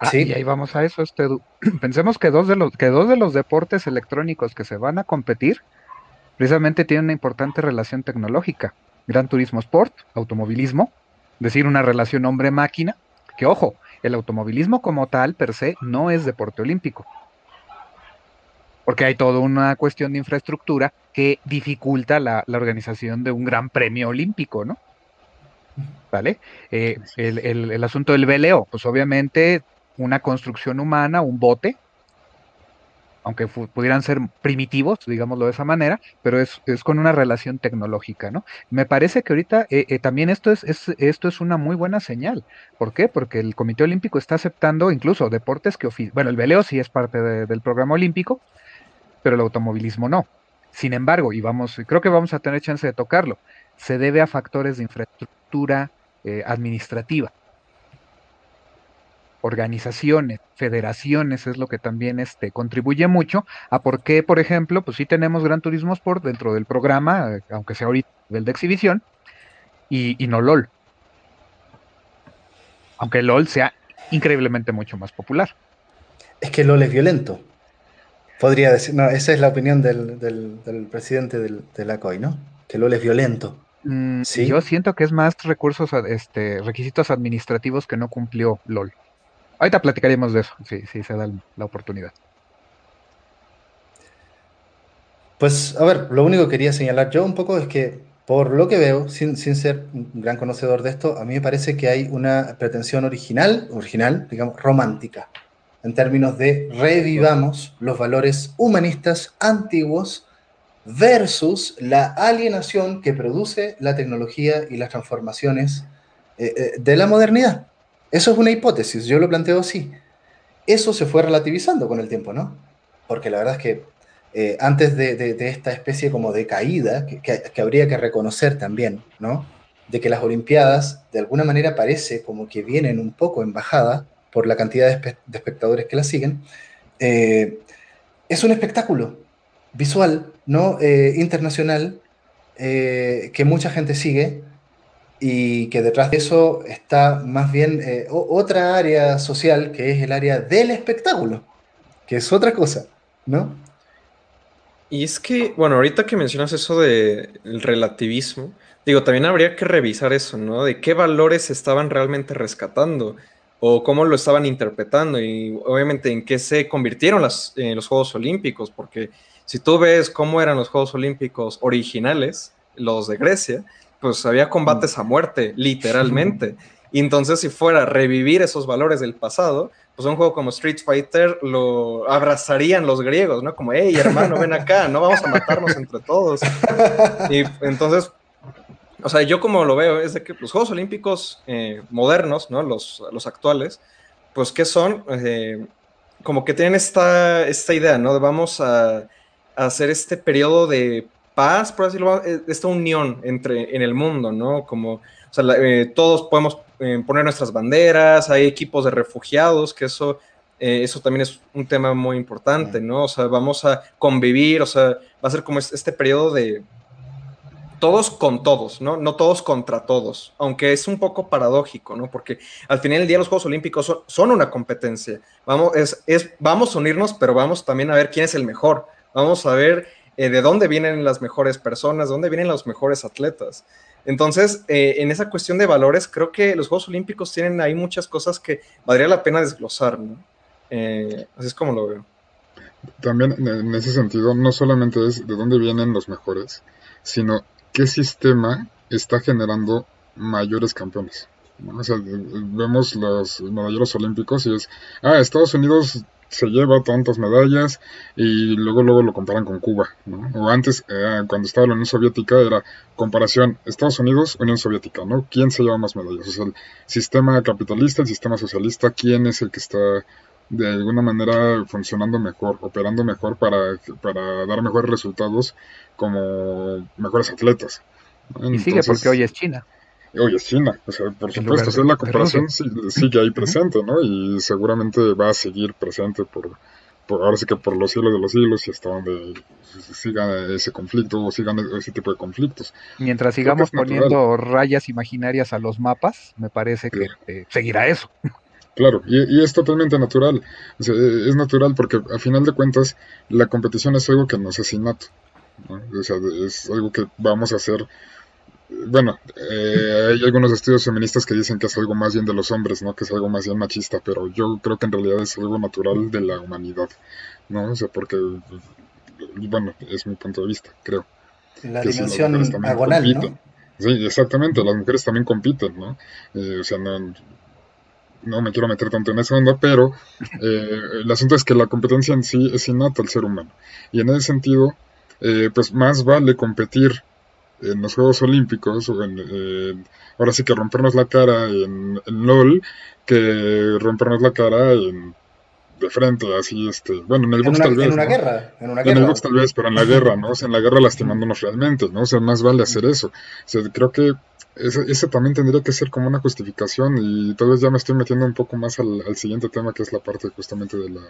Ah, y ahí vamos a eso, este, pensemos que dos, de los, que dos de los deportes electrónicos que se van a competir precisamente tienen una importante relación tecnológica. Gran Turismo Sport, automovilismo, decir, una relación hombre-máquina, que ojo, el automovilismo como tal, per se, no es deporte olímpico. Porque hay toda una cuestión de infraestructura que dificulta la, organización de un gran premio olímpico, ¿no? ¿Vale? Eh, el, el, asunto del veleo, pues obviamente una construcción humana, un bote, aunque pudieran ser primitivos, digámoslo de esa manera, pero es, con una relación tecnológica, ¿no? Me parece que ahorita eh, eh, también esto es, esto es una muy buena señal. ¿Por qué? Porque el Comité Olímpico está aceptando incluso deportes que, bueno, el veleo sí es parte del programa olímpico, pero el automovilismo no. Sin embargo, y vamos, creo que vamos a tener chance de tocarlo, se debe a factores de infraestructura eh, administrativa organizaciones, federaciones, es lo que también este, contribuye mucho a por qué, por ejemplo, pues sí tenemos Gran Turismo Sport dentro del programa, eh, aunque sea ahorita del de exhibición, y, no LOL. Aunque LOL sea increíblemente mucho más popular. Es que LOL es violento. Podría decir, no, esa es la opinión del, presidente del, de la COI, ¿no? Que LOL es violento. Mm, ¿Sí? Yo siento que es más recursos, este, requisitos administrativos que no cumplió LOL. Ahorita platicaríamos de eso, si se da la oportunidad. Pues, a ver, lo único que quería señalar yo un poco es que, por lo que veo, sin, ser un gran conocedor de esto, a mí me parece que hay una pretensión original, original, digamos, romántica, en términos de revivamos los valores humanistas antiguos versus la alienación que produce la tecnología y las transformaciones eh, eh, de la modernidad. Eso es una hipótesis, yo lo planteo así. Eso se fue relativizando con el tiempo, ¿no? Porque la verdad es que eh, antes de, esta especie como de caída, que, habría que reconocer también, ¿no? De que las Olimpiadas de alguna manera parece como que vienen un poco en bajada por la cantidad de, espectadores que las siguen, eh, es un espectáculo visual, ¿no? Eh, internacional, que mucha gente sigue, y que detrás de eso está más bien eh, otra área social que es el área del espectáculo, que es otra cosa, ¿no? Y es que, bueno, ahorita que mencionas eso del relativismo, digo, también habría que revisar eso, ¿no? De qué valores estaban realmente rescatando o cómo lo estaban interpretando y obviamente en qué se convirtieron las, los Juegos Olímpicos, porque si tú ves cómo eran los Juegos Olímpicos originales, los de Grecia, pues había combates a muerte, literalmente. Y entonces, si fuera a revivir esos valores del pasado, pues un juego como Street Fighter lo abrazarían los griegos, ¿no? Como, hey, hermano, ven acá, no vamos a matarnos entre todos. Y entonces, o sea, yo como lo veo es de que los Juegos Olímpicos eh, modernos, ¿no? Los, los actuales, pues, ¿qué son? Eh, como que tienen esta, esta idea, ¿no? De vamos a, a hacer este periodo de paz, por decirlo, eh, esta unión entre, en el mundo, ¿no? Como, o sea, eh, todos podemos eh, poner nuestras banderas, hay equipos de refugiados, que eso, eso también es un tema muy importante, ¿no? O sea, vamos a convivir, o sea, va a ser como este periodo de, todos con todos, ¿no? No todos contra todos, aunque es un poco paradójico, ¿no? Porque al final del día los Juegos Olímpicos son, una competencia. Vamos, es, es, vamos a unirnos, pero vamos también a ver quién es el mejor. Vamos a ver eh, de dónde vienen las mejores personas, de dónde vienen los mejores atletas. Entonces, eh, en esa cuestión de valores, creo que los Juegos Olímpicos tienen ahí muchas cosas que valdría la pena desglosar, ¿no? Eh, así es como lo veo. También en ese sentido, no solamente es de dónde vienen los mejores, sino qué sistema está generando mayores campeones. Vemos los medalleros olímpicos y es, ah, Estados Unidos se lleva tantas medallas y luego luego lo comparan con Cuba, ¿no? O antes, eh, cuando estaba la Unión Soviética, era comparación Estados Unidos, Unión Soviética, ¿no? ¿Quién se lleva más medallas? O sea, el sistema capitalista, el sistema socialista, ¿quién es el que está de alguna manera funcionando mejor, operando mejor para, para dar mejores resultados como mejores atletas? y sigue porque hoy es China hoy es China. O sea, por supuesto, la comparación sigue ahí presente, ¿no? Y seguramente va a seguir presente por, por, ahora sí que por los siglos de los siglos y hasta donde siga ese conflicto o sigan ese tipo de conflictos. Mientras sigamos poniendo rayas imaginarias a los mapas, me parece que eh, seguirá eso. Claro, y, es totalmente natural. O sea, es natural porque a final de cuentas la competición es algo que no es. ¿no? O sea, es algo que vamos a hacer bueno, eh, hay algunos estudios feministas que dicen que es algo más bien de los hombres, ¿no? Que es algo más bien machista, pero yo creo que en realidad es algo natural de la humanidad, ¿no? O sea, porque, bueno, es mi punto de vista, creo. La dimensión agonal, ¿no? Sí, exactamente, las mujeres también compiten, ¿no? Eh, o sea, no, no me quiero meter tanto en esa onda, pero eh, el asunto es que la competencia en sí es innata al ser humano. Y en ese sentido, pues más vale competir en los Juegos Olímpicos, o en, ahora sí que rompernos la cara en, LOL, que rompernos la cara en, de frente, así, este, bueno, en el box tal vez. En una guerra, en una guerra. En el box tal vez, pero en la guerra, ¿no? O sea, en la guerra lastimándonos realmente, ¿no? O sea, más vale hacer eso. O sea, creo que ese, también tendría que ser como una justificación y tal vez ya me estoy metiendo un poco más al, al siguiente tema que es la parte justamente de la,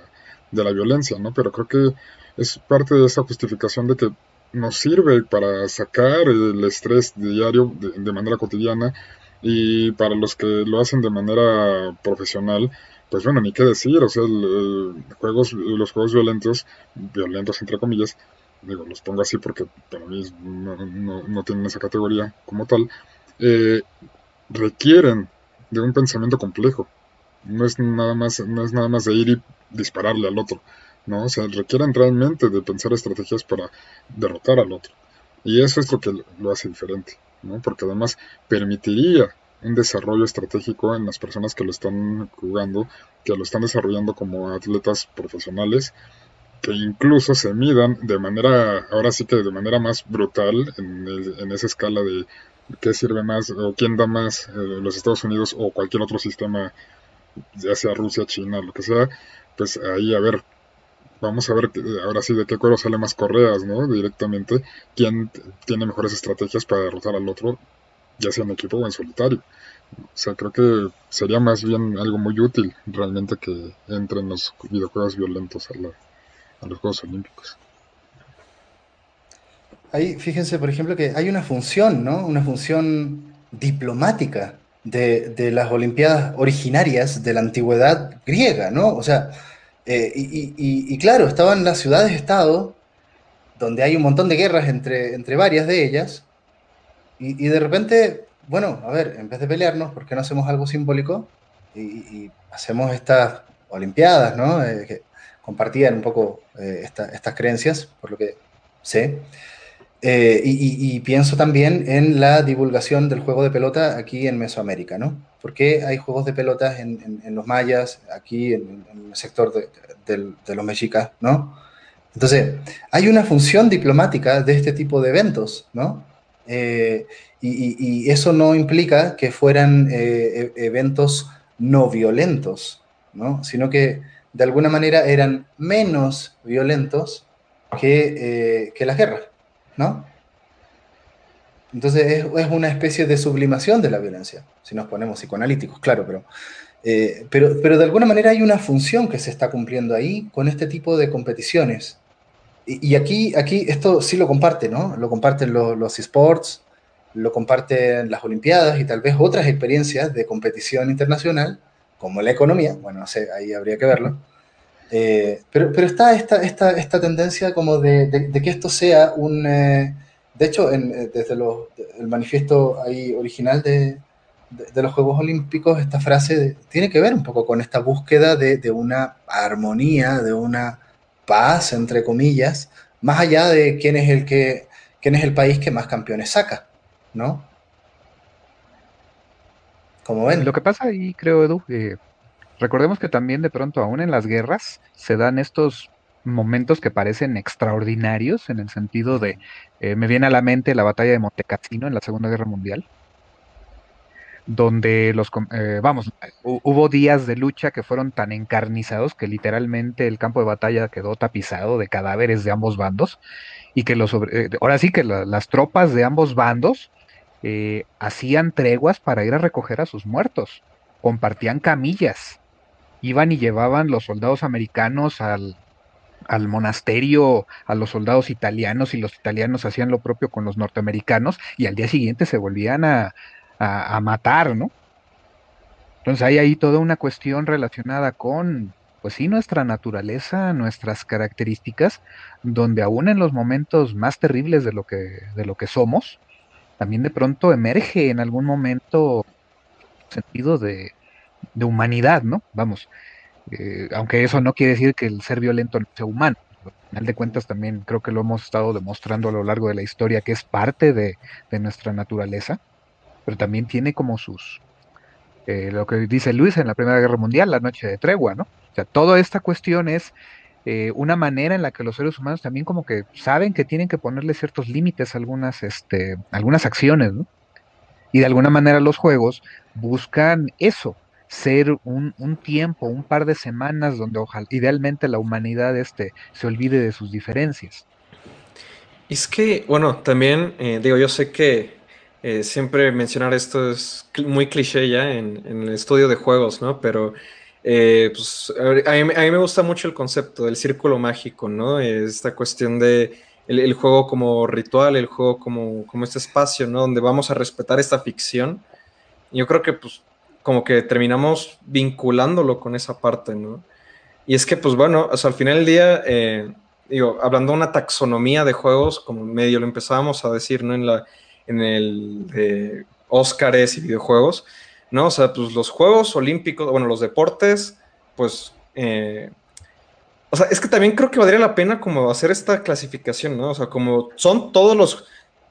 de la violencia, ¿no? Pero creo que es parte de esa justificación de que nos sirve para sacar el estrés diario de, manera cotidiana y para los que lo hacen de manera profesional, pues bueno, ni qué decir, o sea, juegos, los juegos violentos, violentos entre comillas, digo, los pongo así porque para mí no, tienen esa categoría como tal, eh, requieren de un pensamiento complejo. No es nada más, no es nada más de ir y dispararle al otro. ¿No? O sea, requieren realmente de pensar estrategias para derrotar al otro. Y eso es lo que lo hace diferente, ¿no? Porque además permitiría un desarrollo estratégico en las personas que lo están jugando, que lo están desarrollando como atletas profesionales, que incluso se midan de manera, ahora sí que de manera más brutal en, esa escala de qué sirve más o quién da más, eh, los Estados Unidos o cualquier otro sistema, ya sea Rusia, China, lo que sea, pues ahí a ver vamos a ver ahora sí de qué cuero sale más correas, ¿no? Directamente, quién tiene mejores estrategias para derrotar al otro, ya sea en equipo o en solitario. O sea, creo que sería más bien algo muy útil realmente que entren los videojuegos violentos a, los Juegos Olímpicos. Ahí, fíjense, por ejemplo, que hay una función, ¿no? Una función diplomática de, de las Olimpiadas originarias de la antigüedad griega, ¿no? O sea, eh, y, claro, estaban las ciudades-estado, donde hay un montón de guerras entre, entre varias de ellas, y, de repente, bueno, a ver, en vez de pelearnos, ¿por qué no hacemos algo simbólico? Y, hacemos estas Olimpiadas, ¿no? Eh, que compartían un poco eh, estas creencias, por lo que sé. Y, pienso también en la divulgación del juego de pelota aquí en Mesoamérica, ¿no? ¿Por qué hay juegos de pelotas en, los mayas, aquí en, el sector de, los mexicas, ¿no? Entonces, hay una función diplomática de este tipo de eventos, ¿no? Eh, y, eso no implica que fueran eh, e, eventos no violentos, ¿no? Sino que de alguna manera eran menos violentos que, eh, que las guerras, ¿no? Entonces es, una especie de sublimación de la violencia, si nos ponemos psicoanalíticos, claro, pero, eh, pero, pero de alguna manera hay una función que se está cumpliendo ahí con este tipo de competiciones. y, aquí, aquí esto sí lo comparte, ¿no? Lo comparten los, esports, lo comparten las Olimpiadas y tal vez otras experiencias de competición internacional, como la economía, bueno, no sé, ahí habría que verlo. Eh, pero, pero está esta, esta, esta tendencia como de, que esto sea un... Eh, de hecho, en, desde el manifiesto ahí original de, de, los Juegos Olímpicos, esta frase tiene que ver un poco con esta búsqueda de, una armonía, de una paz, entre comillas, más allá de quién es el, que, quién es el país que más campeones saca, ¿no? Como ven. Lo que pasa ahí, creo, Edu, eh, recordemos que también de pronto, aún en las guerras, se dan estos momentos que parecen extraordinarios en el sentido de, eh, me viene a la mente la batalla de Montecassino en la Segunda Guerra Mundial, donde los, eh, vamos, hubo días de lucha que fueron tan encarnizados que literalmente el campo de batalla quedó tapizado de cadáveres de ambos bandos y que los, eh, ahora sí que las tropas de ambos bandos eh, hacían treguas para ir a recoger a sus muertos, compartían camillas, iban y llevaban los soldados americanos al, al monasterio a los soldados italianos y los italianos hacían lo propio con los norteamericanos y al día siguiente se volvían a, a, matar, ¿no? Entonces hay ahí toda una cuestión relacionada con, pues sí, nuestra naturaleza, nuestras características, donde aún en los momentos más terribles de lo que, de lo que somos, también de pronto emerge en algún momento sentido de, de humanidad, ¿no? Vamos, eh, aunque eso no quiere decir que el ser violento no sea humano. Al final de cuentas también creo que lo hemos estado demostrando a lo largo de la historia que es parte de, de nuestra naturaleza pero también tiene como sus, eh, lo que dice Luis en la Primera Guerra Mundial, la noche de tregua, ¿no? O sea, toda esta cuestión es eh, una manera en la que los seres humanos también como que saben que tienen que ponerle ciertos límites a algunas, este, algunas acciones, ¿no? Y de alguna manera los juegos buscan eso, ser un, tiempo, un par de semanas donde ojalá, idealmente la humanidad este, se olvide de sus diferencias. Es que, bueno, también eh, digo, yo sé que eh, siempre mencionar esto es muy cliché ya en, el estudio de juegos, ¿no? Pero eh, pues, a, mí, me gusta mucho el concepto del círculo mágico, ¿no? Esta cuestión de el, juego como ritual, el juego como, como este espacio, ¿no? Donde vamos a respetar esta ficción. Yo creo que pues como que terminamos vinculándolo con esa parte, ¿no? Y es que pues bueno, al final del día, eh, digo, hablando de una taxonomía de juegos, como medio lo empezábamos a decir, ¿no? En la en el de Óscares y videojuegos, ¿no? O sea, pues los Juegos Olímpicos, bueno, los deportes, pues... Eh, o sea, es que también creo que valdría la pena como hacer esta clasificación, ¿no? O sea, como son todos los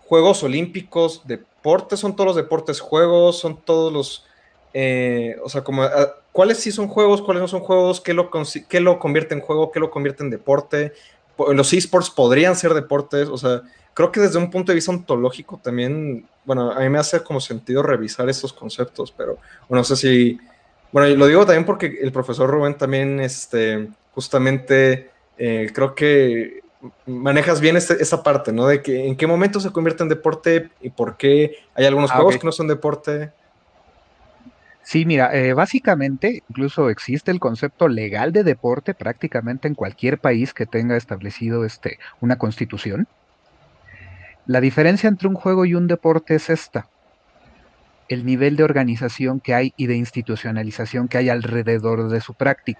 Juegos Olímpicos, deportes, son todos los deportes juegos, son todos los... Eh, o sea, como... Ah, ¿Cuáles sí son juegos? ¿Cuáles no son juegos? ¿Qué lo, ¿Qué lo convierte en juego? ¿Qué lo convierte en deporte? Los esports podrían ser deportes, o sea, creo que desde un punto de vista ontológico también, bueno, a mí me hace como sentido revisar estos conceptos, pero bueno, no sé si, bueno, lo digo también porque el profesor Rubén también, este, justamente, eh, creo que manejas bien este, esa parte, ¿no? De que en qué momento se convierte en deporte y por qué hay algunos ah, juegos que no son deporte. Sí, mira, eh, básicamente incluso existe el concepto legal de deporte prácticamente en cualquier país que tenga establecido este, una constitución. La diferencia entre un juego y un deporte es esta. El nivel de organización que hay y de institucionalización que hay alrededor de su práctica.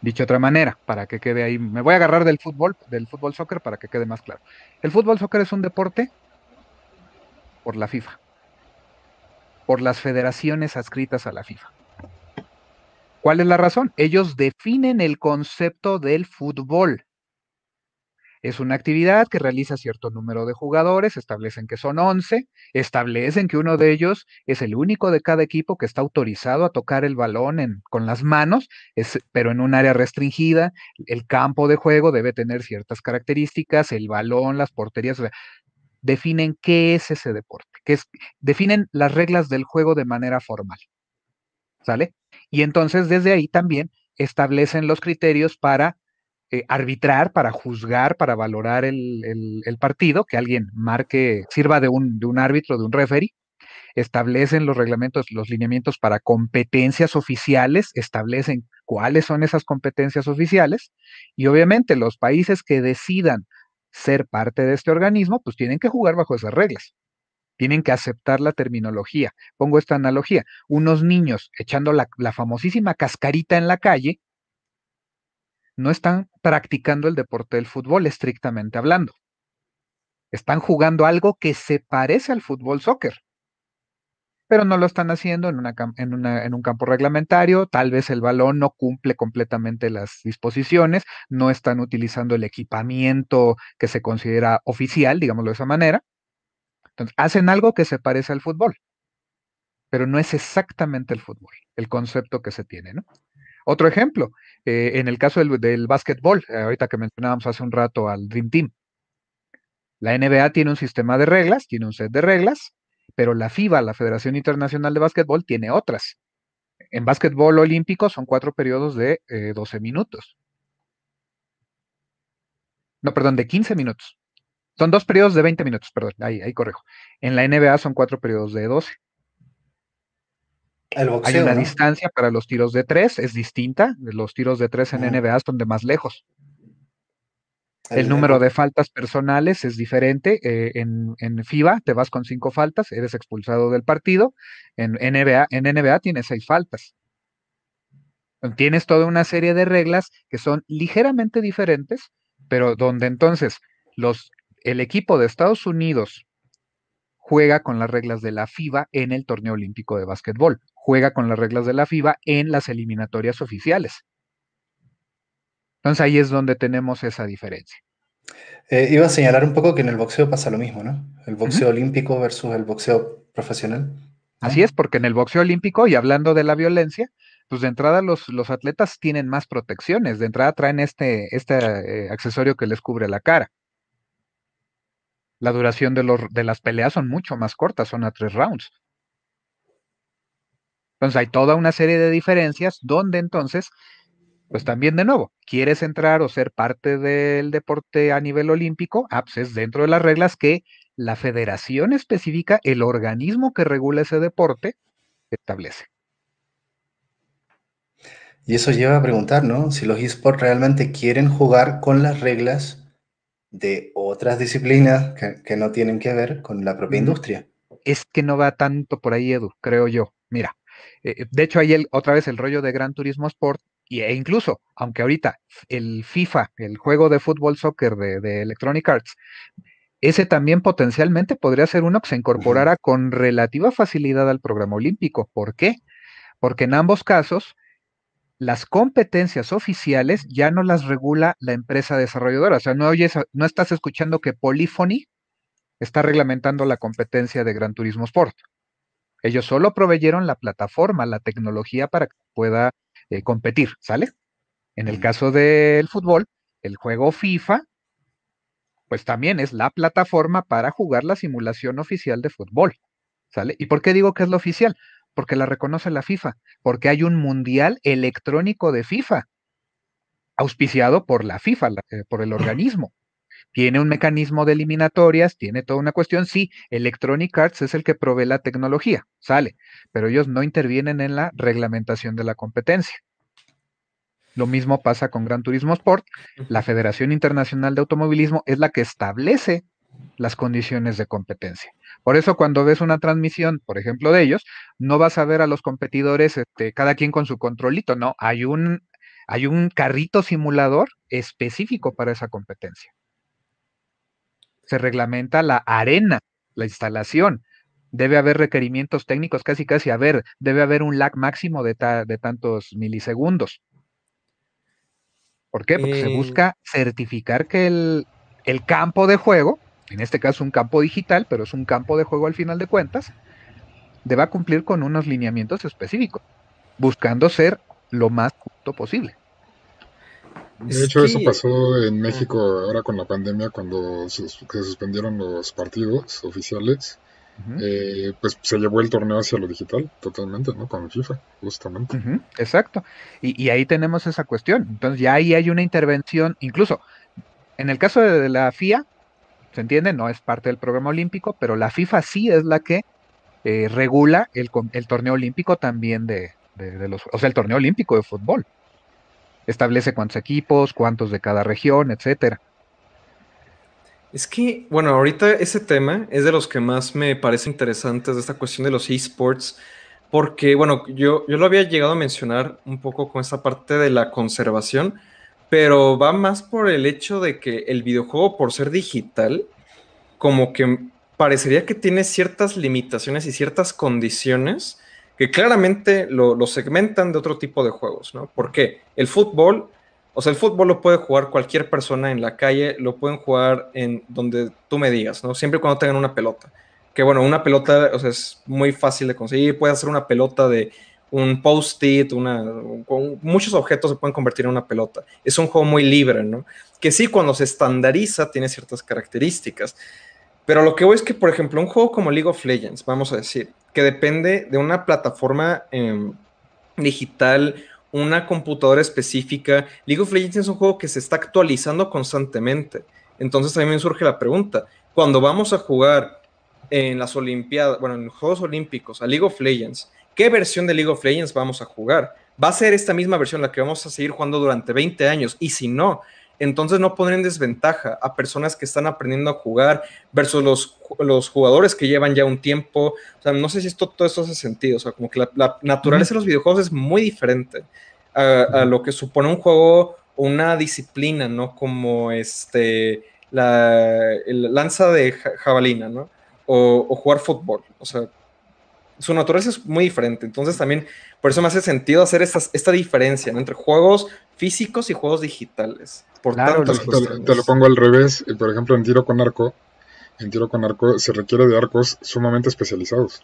Dicho de otra manera, para que quede ahí, me voy a agarrar del fútbol, del fútbol soccer para que quede más claro. El fútbol soccer es un deporte por la FIFA, por las federaciones adscritas a la FIFA. ¿Cuál es la razón? Ellos definen el concepto del fútbol. Es una actividad que realiza cierto número de jugadores, establecen que son 11, establecen que uno de ellos es el único de cada equipo que está autorizado a tocar el balón con las manos, pero en un área restringida. El campo de juego debe tener ciertas características, el balón, las porterías. definen qué es ese deporte, es, definen las reglas del juego de manera formal. ¿Sale? Y entonces desde ahí también establecen los criterios para eh, arbitrar, para juzgar, para valorar el, partido, que alguien marque, sirva de un, de un árbitro, de un referee, establecen los reglamentos, los lineamientos para competencias oficiales, establecen cuáles son esas competencias oficiales y obviamente los países que decidan ser parte de este organismo, pues tienen que jugar bajo esas reglas. Tienen que aceptar la terminología. Pongo esta analogía. Unos niños echando la, famosísima cascarita en la calle no están practicando el deporte del fútbol estrictamente hablando. Están jugando algo que se parece al fútbol soccer, pero no lo están haciendo en, en, un campo reglamentario, tal vez el balón no cumple completamente las disposiciones, no están utilizando el equipamiento que se considera oficial, digámoslo de esa manera. Entonces, hacen algo que se parece al fútbol, pero no es exactamente el fútbol, el concepto que se tiene, ¿no? Otro ejemplo, eh, en el caso del, del básquetbol, eh, ahorita que mencionábamos hace un rato al Dream Team, la NBA tiene un sistema de reglas, tiene un set de reglas, pero la FIBA, la Federación Internacional de Básquetbol, tiene otras. En básquetbol olímpico son cuatro periodos de 12 eh, minutos. No, perdón, de 15 minutos. Son dos periodos de 20 minutos, perdón, ahí, ahí corrijo. En la NBA son cuatro periodos de 12. Hay una distancia para los tiros de tres, es distinta. Los tiros de tres en NBA son de más lejos. El, número de faltas personales es diferente. Eh, en, en, FIBA te vas con cinco faltas, eres expulsado del partido. En NBA, en NBA tienes seis faltas. Tienes toda una serie de reglas que son ligeramente diferentes, pero donde entonces los, el equipo de Estados Unidos juega con las reglas de la FIBA en el torneo olímpico de básquetbol juega con las reglas de la FIBA en las eliminatorias oficiales. Entonces ahí es donde tenemos esa diferencia. Eh, iba a señalar un poco que en el boxeo pasa lo mismo, ¿no? El boxeo olímpico versus el boxeo profesional. Así es, porque en el boxeo olímpico, y hablando de la violencia, pues de entrada los, los atletas tienen más protecciones, de entrada traen este, este eh, accesorio que les cubre la cara. La duración de, los, de las peleas son mucho más cortas, son a tres rounds. Entonces hay toda una serie de diferencias donde entonces, pues también de nuevo, quieres entrar o ser parte del deporte a nivel olímpico, ah, pues es dentro de las reglas que la federación específica, el organismo que regula ese deporte, establece. Y eso lleva a preguntar, ¿no? Si los esports realmente quieren jugar con las reglas de otras disciplinas que, no tienen que ver con la propia industria. Es que no va tanto por ahí, Edu, creo yo. Mira, eh, de hecho, hay otra vez el rollo de Gran Turismo Sport, e incluso, aunque ahorita el FIFA, el juego de fútbol soccer de, Electronic Arts, ese también potencialmente podría ser uno que se incorporara con relativa facilidad al programa olímpico. ¿Por qué? Porque en ambos casos, las competencias oficiales ya no las regula la empresa desarrolladora. O sea, no, oyes, no estás escuchando que Polyphony está reglamentando la competencia de Gran Turismo Sport. Ellos solo proveyeron la plataforma, la tecnología para que pueda eh, competir, ¿sale? En el caso del fútbol, el juego FIFA, pues también es la plataforma para jugar la simulación oficial de fútbol, ¿sale? ¿Y por qué digo que es la oficial? Porque la reconoce la FIFA, porque hay un mundial electrónico de FIFA, auspiciado por la FIFA, eh, por el organismo tiene un mecanismo de eliminatorias, tiene toda una cuestión. Sí, Electronic Arts es el que provee la tecnología, sale, pero ellos no intervienen en la reglamentación de la competencia. Lo mismo pasa con Gran Turismo Sport. La Federación Internacional de Automovilismo es la que establece las condiciones de competencia. Por eso cuando ves una transmisión, por ejemplo, de ellos, no vas a ver a los competidores, este, cada quien con su controlito, no, hay un, hay un carrito simulador específico para esa competencia se reglamenta la arena, la instalación. Debe haber requerimientos técnicos, casi casi, a ver, debe haber un lag máximo de, de tantos milisegundos. ¿Por qué? Porque se eh. busca certificar que el, el campo de juego, en este caso un campo digital, pero es un campo de juego al final de cuentas, deba cumplir con unos lineamientos específicos, buscando ser lo más justo posible. De hecho, eso pasó en México ahora con la pandemia, cuando se, suspendieron los partidos oficiales. Eh, pues se llevó el torneo hacia lo digital totalmente, ¿no? Con FIFA, justamente. Exacto. Y, ahí tenemos esa cuestión. Entonces ya ahí hay una intervención, incluso en el caso de, la FIA, se entiende, no es parte del programa olímpico, pero la FIFA sí es la que eh, regula el, torneo olímpico también de, los, o sea, el torneo olímpico de fútbol. establece cuántos equipos, cuántos de cada región, etcétera. Es que, bueno, ahorita ese tema es de los que más me parece interesantes de esta cuestión de los esports, porque, bueno, yo, yo lo había llegado a mencionar un poco con esta parte de la conservación, pero va más por el hecho de que el videojuego, por ser digital, como que parecería que tiene ciertas limitaciones y ciertas condiciones que claramente lo, segmentan de otro tipo de juegos, ¿no? ¿Por qué? El fútbol o sea, el fútbol lo puede jugar cualquier persona en la calle, lo pueden jugar en donde tú me digas, ¿no? Siempre cuando tengan una pelota. Que bueno, una pelota, o sea, es muy fácil de conseguir. Puede hacer una pelota de un post-it, una, muchos objetos se pueden convertir en una pelota. Es un juego muy libre, ¿no? Que sí, cuando se estandariza, tiene ciertas características. Pero lo que voy es que, por ejemplo, un juego como League of Legends, vamos a decir, que depende de una plataforma em, digital una computadora específica. League of Legends es un juego que se está actualizando constantemente. Entonces también me surge la pregunta, cuando vamos a jugar en las Olimpiadas, bueno, en los Juegos Olímpicos a League of Legends, ¿qué versión de League of Legends vamos a jugar? ¿Va a ser esta misma versión la que vamos a seguir jugando durante 20 años? Y si no, entonces no poner en desventaja a personas que están aprendiendo a jugar versus los, los jugadores que llevan ya un tiempo. O sea, no sé si esto, todo esto hace sentido. O sea, como que la, naturaleza de los videojuegos es muy diferente a, lo que supone un juego o una disciplina, ¿no? Como este, la lanza de jabalina, ¿no? O, o jugar fútbol. O sea, su naturaleza es muy diferente. Entonces también por eso me hace sentido hacer esta diferencia entre juegos físicos y juegos digitales. Por claro, te, lo pongo al revés. Por ejemplo, en tiro con arco, en tiro con arco se requiere de arcos sumamente especializados.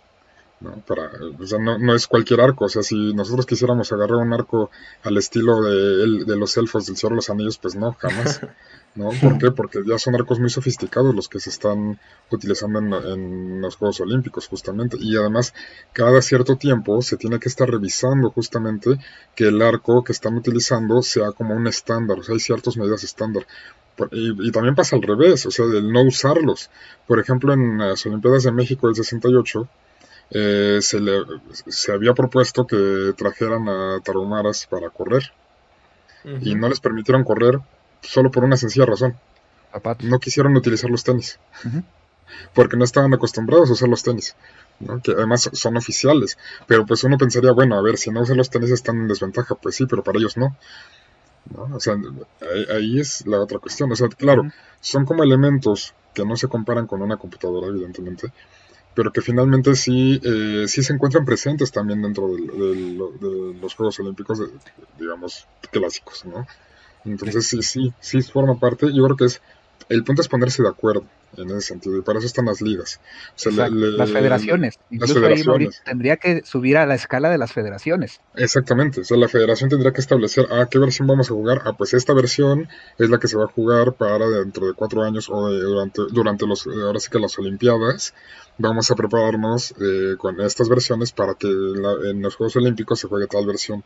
¿no? Para, o sea, no, no, es cualquier arco. O sea, si nosotros quisiéramos agarrar un arco al estilo de, de los elfos del Señor de los Anillos, pues no, jamás. ¿no? ¿Por qué? Porque ya son arcos muy sofisticados los que se están utilizando en, los Juegos Olímpicos, justamente. Y además, cada cierto tiempo se tiene que estar revisando justamente que el arco que están utilizando sea como un estándar, o sea, hay ciertas medidas estándar. Y, también pasa al revés, o sea, el no usarlos. Por ejemplo, en las Olimpiadas de México del 68, eh, se, le, se había propuesto que trajeran a tarumaras para correr. Y no les permitieron correr solo por una sencilla razón. No quisieron utilizar los tenis. Porque no estaban acostumbrados a usar los tenis. que además son oficiales. Pero pues uno pensaría, bueno, a ver, si no usan los tenis están en desventaja. Pues sí, pero para ellos no. O sea, ahí, es la otra cuestión. O sea, claro, son como elementos que no se comparan con una computadora, evidentemente, pero que finalmente sí, eh, sí se encuentran presentes también dentro de, de los Juegos Olímpicos, digamos, clásicos, ¿no? Entonces sí, sí, sí forma parte. Yo creo que es el punto es ponerse de acuerdo en ese sentido, y para eso están las ligas. las federaciones. Incluso tendría que subir a la escala de las federaciones. Exactamente, o sea, la federación tendría que establecer, ah, ¿qué versión vamos a jugar? Ah, pues esta versión es la que se va a jugar para dentro de cuatro años o durante, durante los, ahora sí que las Olimpiadas. Vamos a prepararnos eh, con estas versiones para que en los Juegos Olímpicos se juegue tal versión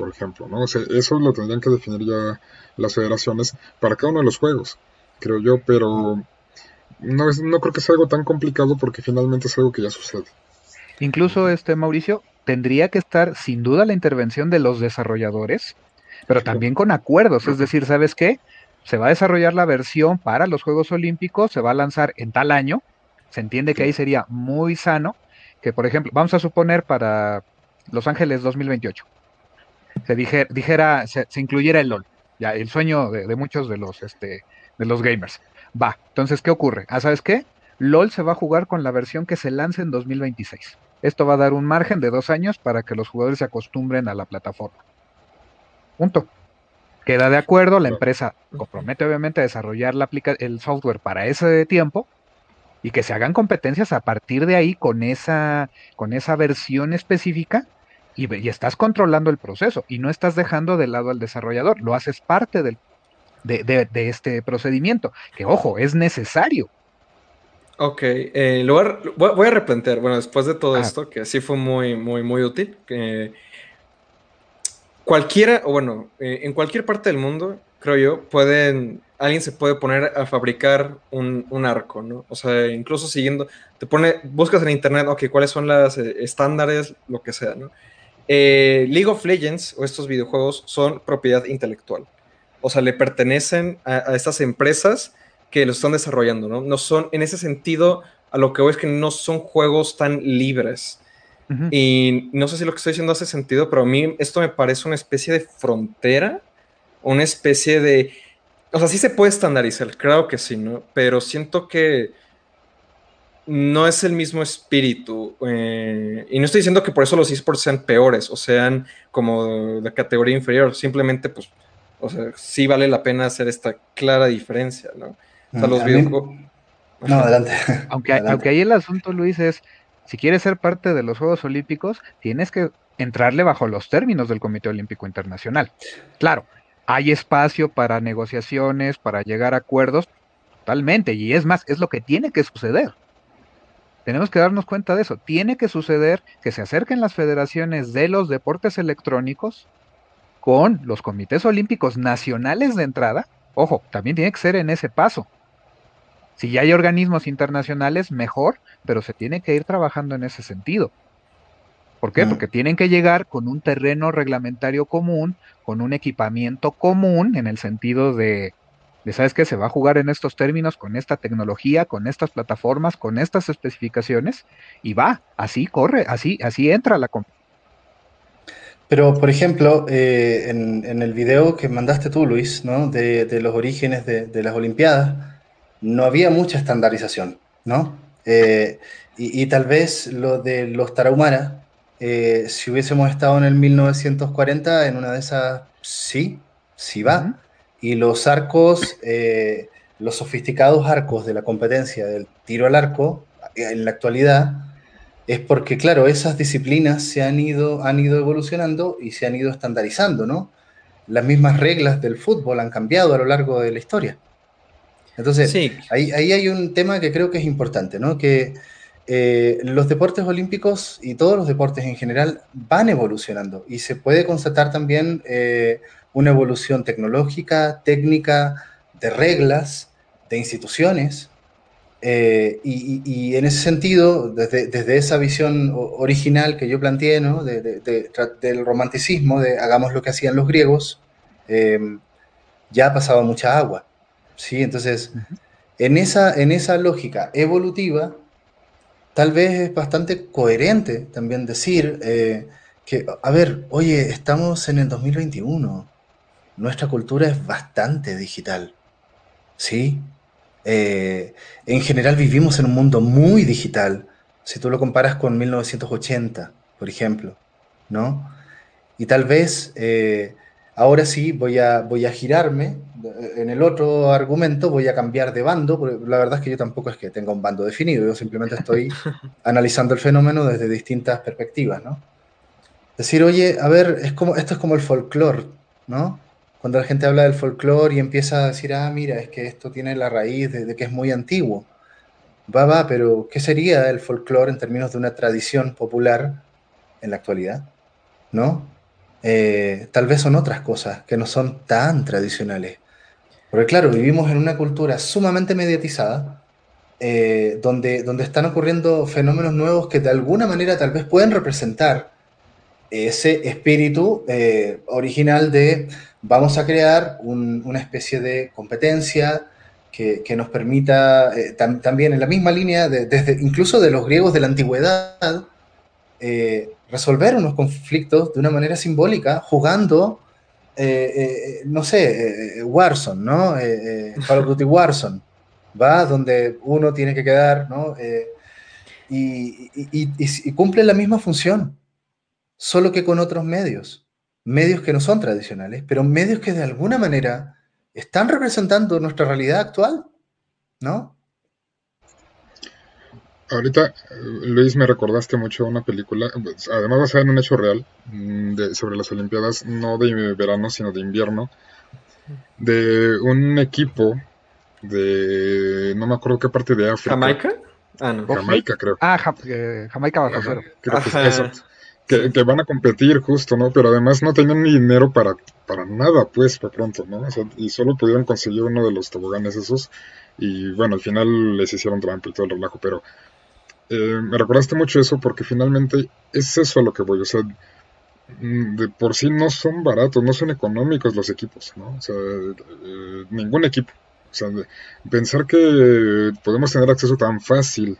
por ejemplo, ¿no? O sea, eso lo tendrían que definir ya las federaciones para cada uno de los juegos, creo yo, pero no, es, no creo que sea algo tan complicado porque finalmente es algo que ya sucede. Incluso este Mauricio tendría que estar sin duda la intervención de los desarrolladores, pero también con acuerdos, es decir, ¿sabes qué? Se va a desarrollar la versión para los Juegos Olímpicos, se va a lanzar en tal año, se entiende que ahí sería muy sano que, por ejemplo, vamos a suponer para Los Ángeles 2028, se dijera, se, incluyera el LOL, ya, el sueño de, muchos de los, este, de los gamers. Va, entonces, ¿qué ocurre? Ah, ¿sabes qué? LOL se va a jugar con la versión que se lance en 2026. Esto va a dar un margen de dos años para que los jugadores se acostumbren a la plataforma. Punto. Queda de acuerdo, la empresa compromete obviamente a desarrollar la el software para ese tiempo y que se hagan competencias a partir de ahí con esa, con esa versión específica y, estás controlando el proceso y no estás dejando de lado al desarrollador, lo haces parte del, de, este procedimiento, que ojo, es necesario. Ok, eh, voy, a replantear, bueno, después de todo ah. esto, que sí fue muy, muy, muy útil, que cualquiera, o bueno, eh, en cualquier parte del mundo, creo yo, pueden, alguien se puede poner a fabricar un, un, arco, ¿no? O sea, incluso siguiendo, te pone, buscas en internet, ok, cuáles son las eh, estándares, lo que sea, ¿no? Eh, League of Legends o estos videojuegos son propiedad intelectual. O sea, le pertenecen a, estas empresas que lo están desarrollando, ¿no? No son, en ese sentido, a lo que veo es que no son juegos tan libres. Y no sé si lo que estoy diciendo hace sentido, pero a mí esto me parece una especie de frontera, una especie de... O sea, sí se puede estandarizar, creo que sí, ¿no? Pero siento que no es el mismo espíritu. Eh, y no estoy diciendo que por eso los esports sean peores o sean como de categoría inferior. Simplemente, pues, o sea, sí vale la pena hacer esta clara diferencia, ¿no? O sea, los videojuegos. No, adelante. Aunque, aunque ahí el asunto, Luis, es si quieres ser parte de los Juegos Olímpicos, tienes que entrarle bajo los términos del Comité Olímpico Internacional. Claro, hay espacio para negociaciones, para llegar a acuerdos, totalmente, y es más, es lo que tiene que suceder. Tenemos que darnos cuenta de eso. Tiene que suceder que se acerquen las federaciones de los deportes electrónicos con los comités olímpicos nacionales de entrada. Ojo, también tiene que ser en ese paso. Si ya hay organismos internacionales, mejor, pero se tiene que ir trabajando en ese sentido. ¿Por qué? Mm. Porque tienen que llegar con un terreno reglamentario común, con un equipamiento común, en el sentido de de sabes que se va a jugar en estos términos, con esta tecnología, con estas plataformas, con estas especificaciones, y va, así corre, así, así entra la Pero, por ejemplo, eh, en, el video que mandaste tú, Luis, ¿no? de, los orígenes de, las Olimpiadas, no había mucha estandarización, ¿no? Eh, y, tal vez lo de los Tarahumara, eh, si hubiésemos estado en el 1940, en una de esas, sí, sí va y los arcos, eh, los sofisticados arcos de la competencia del tiro al arco, en la actualidad, es porque, claro, esas disciplinas se han ido, han ido evolucionando y se han ido estandarizando, ¿no? Las mismas reglas del fútbol han cambiado a lo largo de la historia. Entonces, ahí, ahí, hay un tema que creo que es importante, ¿no? Que eh, los deportes olímpicos y todos los deportes en general van evolucionando y se puede constatar también eh, una evolución tecnológica, técnica, de reglas, de instituciones. Eh, y, en ese sentido, desde, esa visión original que yo planteé, ¿no? del romanticismo, de hagamos lo que hacían los griegos, em, ya ha pasado mucha agua. ¿sí? Entonces, en, esa, en esa lógica evolutiva, tal vez es bastante coherente también decir eh, que, a ver, oye, estamos en el 2021, nuestra cultura es bastante digital. ¿Sí? Eh, en general vivimos en un mundo muy digital. Si tú lo comparas con 1980, por ejemplo, ¿no? Y tal vez eh, ahora sí voy a, voy a girarme en el otro argumento, voy a cambiar de bando, porque la verdad es que yo tampoco es que tenga un bando definido, yo simplemente estoy analizando el fenómeno desde distintas perspectivas, ¿no? Decir, oye, a ver, es como, esto es como el folclore, ¿no? Cuando la gente habla del folclore y empieza a decir, ah, mira, es que esto tiene la raíz de, que es muy antiguo. Va, va, pero ¿qué sería el folclore en términos de una tradición popular en la actualidad? ¿No? Eh, tal vez son otras cosas que no son tan tradicionales. Porque claro, vivimos en una cultura sumamente mediatizada, eh, donde, donde están ocurriendo fenómenos nuevos que de alguna manera tal vez pueden representar ese espíritu eh, original de vamos a crear una especie de competencia que, nos permita, eh, también en la misma línea, desde, incluso de los griegos de la antigüedad, eh, resolver unos conflictos de una manera simbólica, jugando, no sé, Warzone, ¿no? Call of Duty Warzone, ¿va? Donde uno tiene que quedar, ¿no? y, y cumple la misma función solo que con otros medios, medios que no son tradicionales, pero medios que de alguna manera están representando nuestra realidad actual, ¿no? Ahorita, Luis, me recordaste mucho una película, pues, además basada en un hecho real, mm, sobre las Olimpiadas, no de verano, sino de invierno, de un equipo de, no me acuerdo qué parte de África. ¿Jamaica? Ah, no. Jamaica, creo. Ah, eh, Jamaica bajo cero. Creo que es que, van a competir justo, ¿no? Pero además no tenían ni dinero para, para nada, pues, para pronto, ¿no? y solo pudieron conseguir uno de los toboganes esos. Y bueno, al final les hicieron trampa y todo el relajo, pero eh, me recordaste mucho eso porque finalmente es eso a lo que voy. O sea, mm, de por sí no son baratos, no son económicos los equipos, ¿no? O sea, eh, ningún equipo. O sea, pensar que podemos tener acceso tan fácil,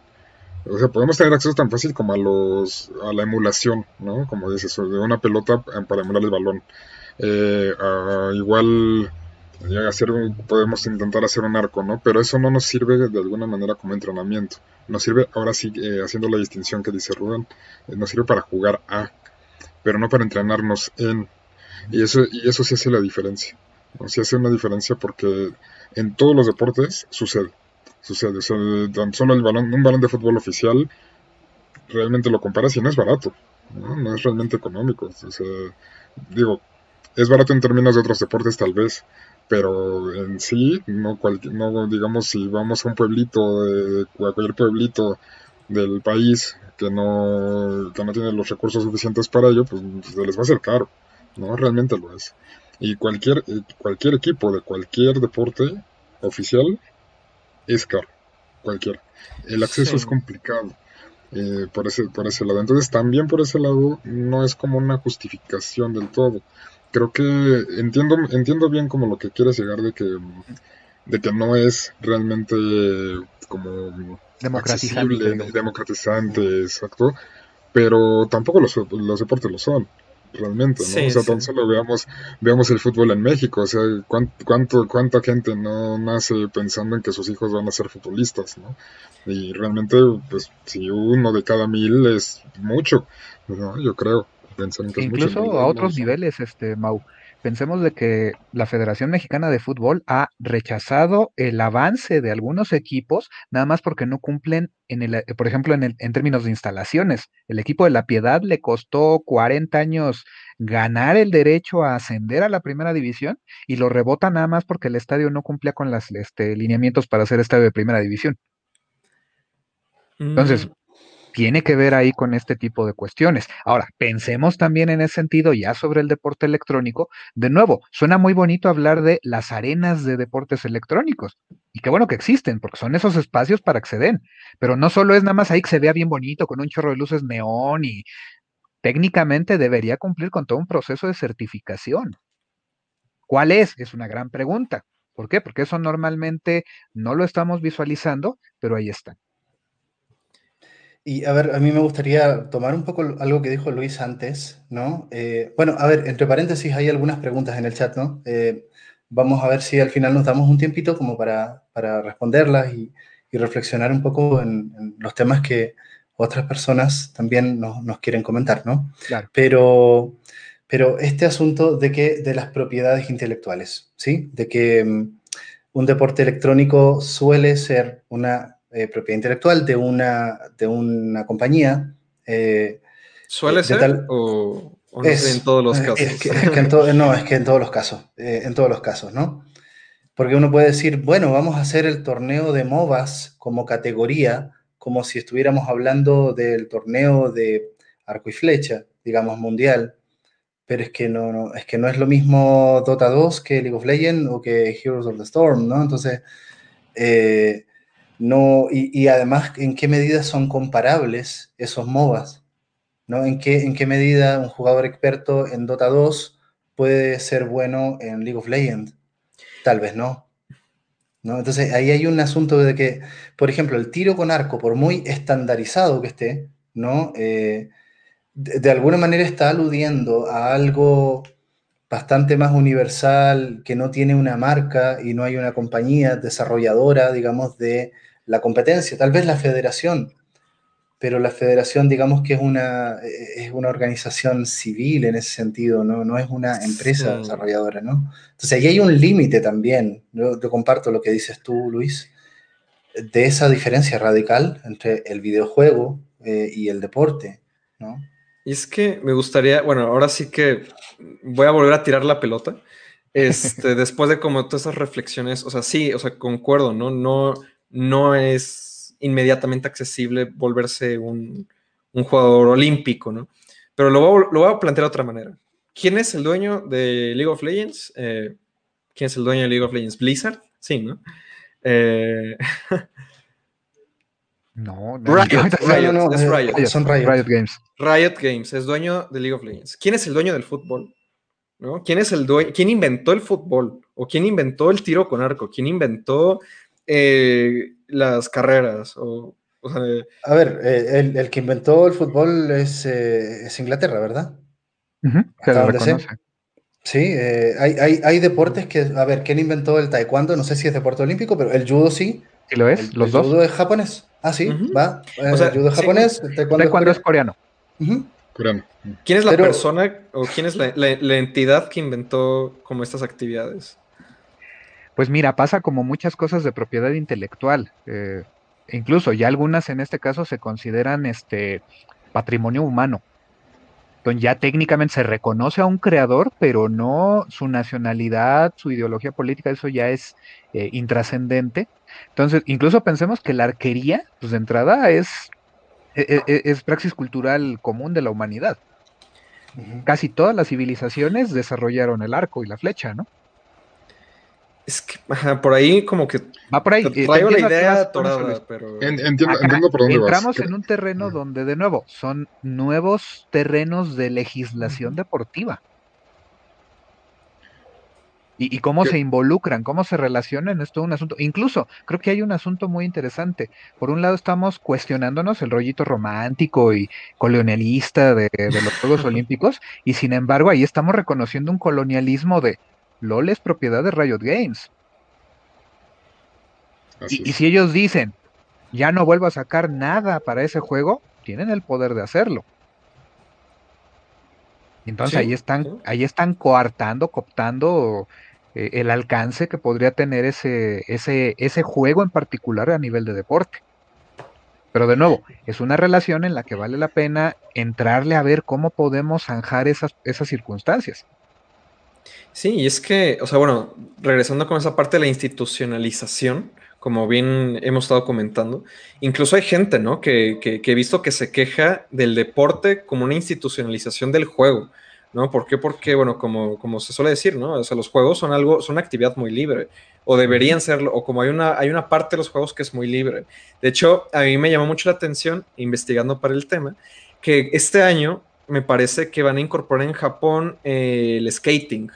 o sea, podemos tener acceso tan fácil como a los a la emulación, ¿no? Como dices, de una pelota para emular el balón. Eh, igual hacer podemos intentar hacer un arco, ¿no? Pero eso no nos sirve de alguna manera como entrenamiento. Nos sirve, ahora sí, eh, haciendo la distinción que dice Rubén, eh, nos sirve para jugar a, pero no para entrenarnos en. Y eso, y eso sí hace la diferencia. Sí hace una diferencia porque en todos los deportes sucede. O sea, tan solo el balón, un balón de fútbol oficial, realmente lo comparas y no es barato. No, no es realmente económico. Digo, es barato en términos de otros deportes tal vez, pero en sí, no, no digamos si vamos a un pueblito, de, a cualquier pueblito del país que no, que no tiene los recursos suficientes para ello, pues se les va a hacer caro, ¿no? Realmente lo es. Y cualquier, cualquier equipo de cualquier deporte oficial es caro, cualquiera. El acceso es complicado. Eh, por, ese, por ese lado. Entonces también por ese lado no es como una justificación del todo creo que entiendo, entiendo bien como lo que quieres llegar de que, de que no es realmente como democratizante, democratizante, exacto, pero tampoco los, los deportes lo son realmente, ¿no? o sea, tan solo veamos, veamos el fútbol en México, o sea, cuánto, cuánta gente no nace pensando en que sus hijos van a ser futbolistas, ¿no? Y realmente, pues, si uno de cada mil es mucho, ¿no? Yo creo. Incluso a otros niveles, este Mau. Pensemos de que la Federación Mexicana de Fútbol ha rechazado el avance de algunos equipos nada más porque no cumplen en el, por ejemplo, en, el, en términos de instalaciones. El equipo de La Piedad le costó 40 años ganar el derecho a ascender a la primera división y lo rebota nada más porque el estadio no cumplía con los este, lineamientos para ser estadio de primera división. Entonces, mm tiene que ver ahí con este tipo de cuestiones. Ahora, pensemos también en ese sentido ya sobre el deporte electrónico. De nuevo, suena muy bonito hablar de las arenas de deportes electrónicos. Y qué bueno que existen, porque son esos espacios para acceder. Pero no solo es nada más ahí que se vea bien bonito con un chorro de luces neón y técnicamente debería cumplir con todo un proceso de certificación. ¿Cuál es? Es una gran pregunta. ¿Por qué? Porque eso normalmente no lo estamos visualizando, pero ahí está. Y a ver, a mí me gustaría tomar un poco algo que dijo Luis antes, ¿no? Eh, bueno, a ver, entre paréntesis hay algunas preguntas en el chat, ¿no? Eh, vamos a ver si al final nos damos un tiempito como para, para responderlas y, y, reflexionar un poco en, los temas que otras personas también nos, nos quieren comentar, ¿no? Claro. Pero, pero este asunto de que de las propiedades intelectuales, ¿sí? De que um, un deporte electrónico suele ser una eh, propiedad intelectual de una, de una compañía. Eh, ¿Suele ser o, en todos los casos? no, es que en todos los casos, eh, en todos los casos, ¿no? Porque uno puede decir, bueno, vamos a hacer el torneo de MOBAs como categoría, como si estuviéramos hablando del torneo de arco y flecha, digamos, mundial. Pero es que no, no, es que no es lo mismo Dota 2 que League of Legends o que Heroes of the Storm, ¿no? Entonces, eh, no, y, además, ¿en qué medida son comparables esos MOBAs? ¿no? ¿En, qué, ¿En qué medida un jugador experto en Dota 2 puede ser bueno en League of Legends? Tal vez no. ¿no? Entonces ahí hay un asunto de que, por ejemplo, el tiro con arco, por muy estandarizado que esté, ¿no? Eh, de, alguna manera está aludiendo a algo bastante más universal, que no tiene una marca y no hay una compañía desarrolladora, digamos, de la competencia, tal vez la federación, pero la federación digamos que es una, es una organización civil en ese sentido, no, no es una empresa desarrolladora, ¿no? Entonces ahí hay un límite también, yo, comparto lo que dices tú, Luis, de esa diferencia radical entre el videojuego eh, y el deporte, ¿no? Y es que me gustaría, bueno, ahora sí que voy a volver a tirar la pelota. Este, después de como todas esas reflexiones, o sea, sí, o sea, concuerdo, ¿no? No, no es inmediatamente accesible volverse un, jugador olímpico, ¿no? Pero lo voy, a plantear de otra manera. ¿Quién es el dueño de League of Legends? Eh, ¿Quién es el dueño de League of Legends? Blizzard, sí, ¿no? Eh, No, Riot, Riot, no, no, es eh, Riot. Son Riot. Riot Games. Riot Games es dueño de League of Legends. ¿Quién es el dueño del fútbol? ¿No? ¿Quién es el dueño? ¿Quién inventó el fútbol? ¿O quién inventó el tiro con arco? ¿Quién inventó eh, las carreras? O, o sea, A ver, eh, el, el que inventó el fútbol es, eh, es Inglaterra, ¿verdad? Reconoce. Sí, eh, hay, hay, hay deportes que, a ver, ¿quién inventó el taekwondo? No sé si es deporte olímpico, pero el judo sí. ¿Sí lo es? El, ¿Los el dos? judo es japonés. Ah, sí, va. Eh, O sea, el judo es sí. japonés, el taekwondo, Taekwondo es es coreano. coreano. Ujú. Coreano. ¿Quién es la Pero- persona o quién es la, la- la entidad que inventó como estas actividades? Pues mira, pasa como muchas cosas de propiedad intelectual. eh, e incluso ya algunas en este caso se consideran este patrimonio humano. Entonces ya técnicamente se reconoce a un creador, pero no su nacionalidad, su ideología política, eso ya es eh, intrascendente. Entonces, incluso pensemos que la arquería, pues de entrada es, e- e- es praxis cultural común de la humanidad. Casi todas las civilizaciones desarrollaron el arco y la flecha, ¿no? Es que ajá, por ahí como que Va por ahí. te traigo la entiendo idea atorada, pero... En- Acá entiendo por dónde entramos vas. en un terreno donde, de nuevo, son nuevos terrenos de legislación deportiva. Y, y cómo ¿Qué? se involucran, cómo se relacionan, es todo un asunto. Incluso, creo que hay un asunto muy interesante. Por un lado, estamos cuestionándonos el rollito romántico y colonialista de, de los Juegos Olímpicos, y sin embargo, ahí estamos reconociendo un colonialismo de LOL es propiedad de Riot Games. Y, si ellos dicen, ya no vuelvo a sacar nada para ese juego, tienen el poder de hacerlo. Entonces Sí, ahí están, sí. ahí están coartando, cooptando eh, el alcance que podría tener ese, ese, ese juego en particular a nivel de deporte. Pero de nuevo, es una relación en la que vale la pena entrarle a ver cómo podemos zanjar esas, esas circunstancias. Sí, y es que, o sea, bueno, regresando con esa parte de la institucionalización, como bien hemos estado comentando, incluso hay gente, ¿no? Que, que- que he visto que se queja del deporte como una institucionalización del juego, ¿no? ¿Por qué? Porque, bueno, como, como se suele decir, ¿no? O sea, los juegos son algo, son una actividad muy libre, o deberían serlo, o como hay una, hay una parte de los juegos que es muy libre. De hecho, a mí me llamó mucho la atención, investigando para el tema, que este año me parece que van a incorporar en Japón eh, el skating.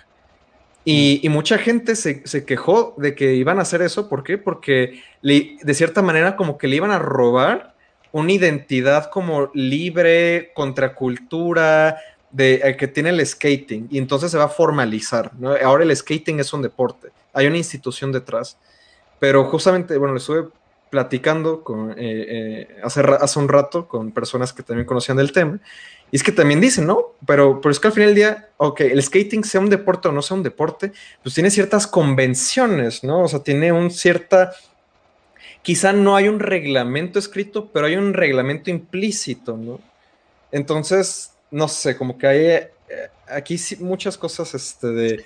Y, y mucha gente se, se quejó de que iban a hacer eso. ¿Por qué? Porque le- de cierta manera como que le iban a robar una identidad como libre, contracultura, de, eh, que tiene el skating. Y entonces se va a formalizar. ¿no? Ahora el skating es un deporte. Hay una institución detrás. Pero justamente, bueno, le estuve platicando con, eh, eh, hace, hace un rato con personas que también conocían del tema. Y es que también dicen, ¿no? Pero, pero es que al final del día, ok, el skating sea un deporte o no sea un deporte, pues tiene ciertas convenciones, ¿no? O sea, tiene un cierta... Quizá no hay un reglamento escrito, pero hay un reglamento implícito, ¿no? Entonces, no sé, como que hay eh, aquí sí muchas cosas este, de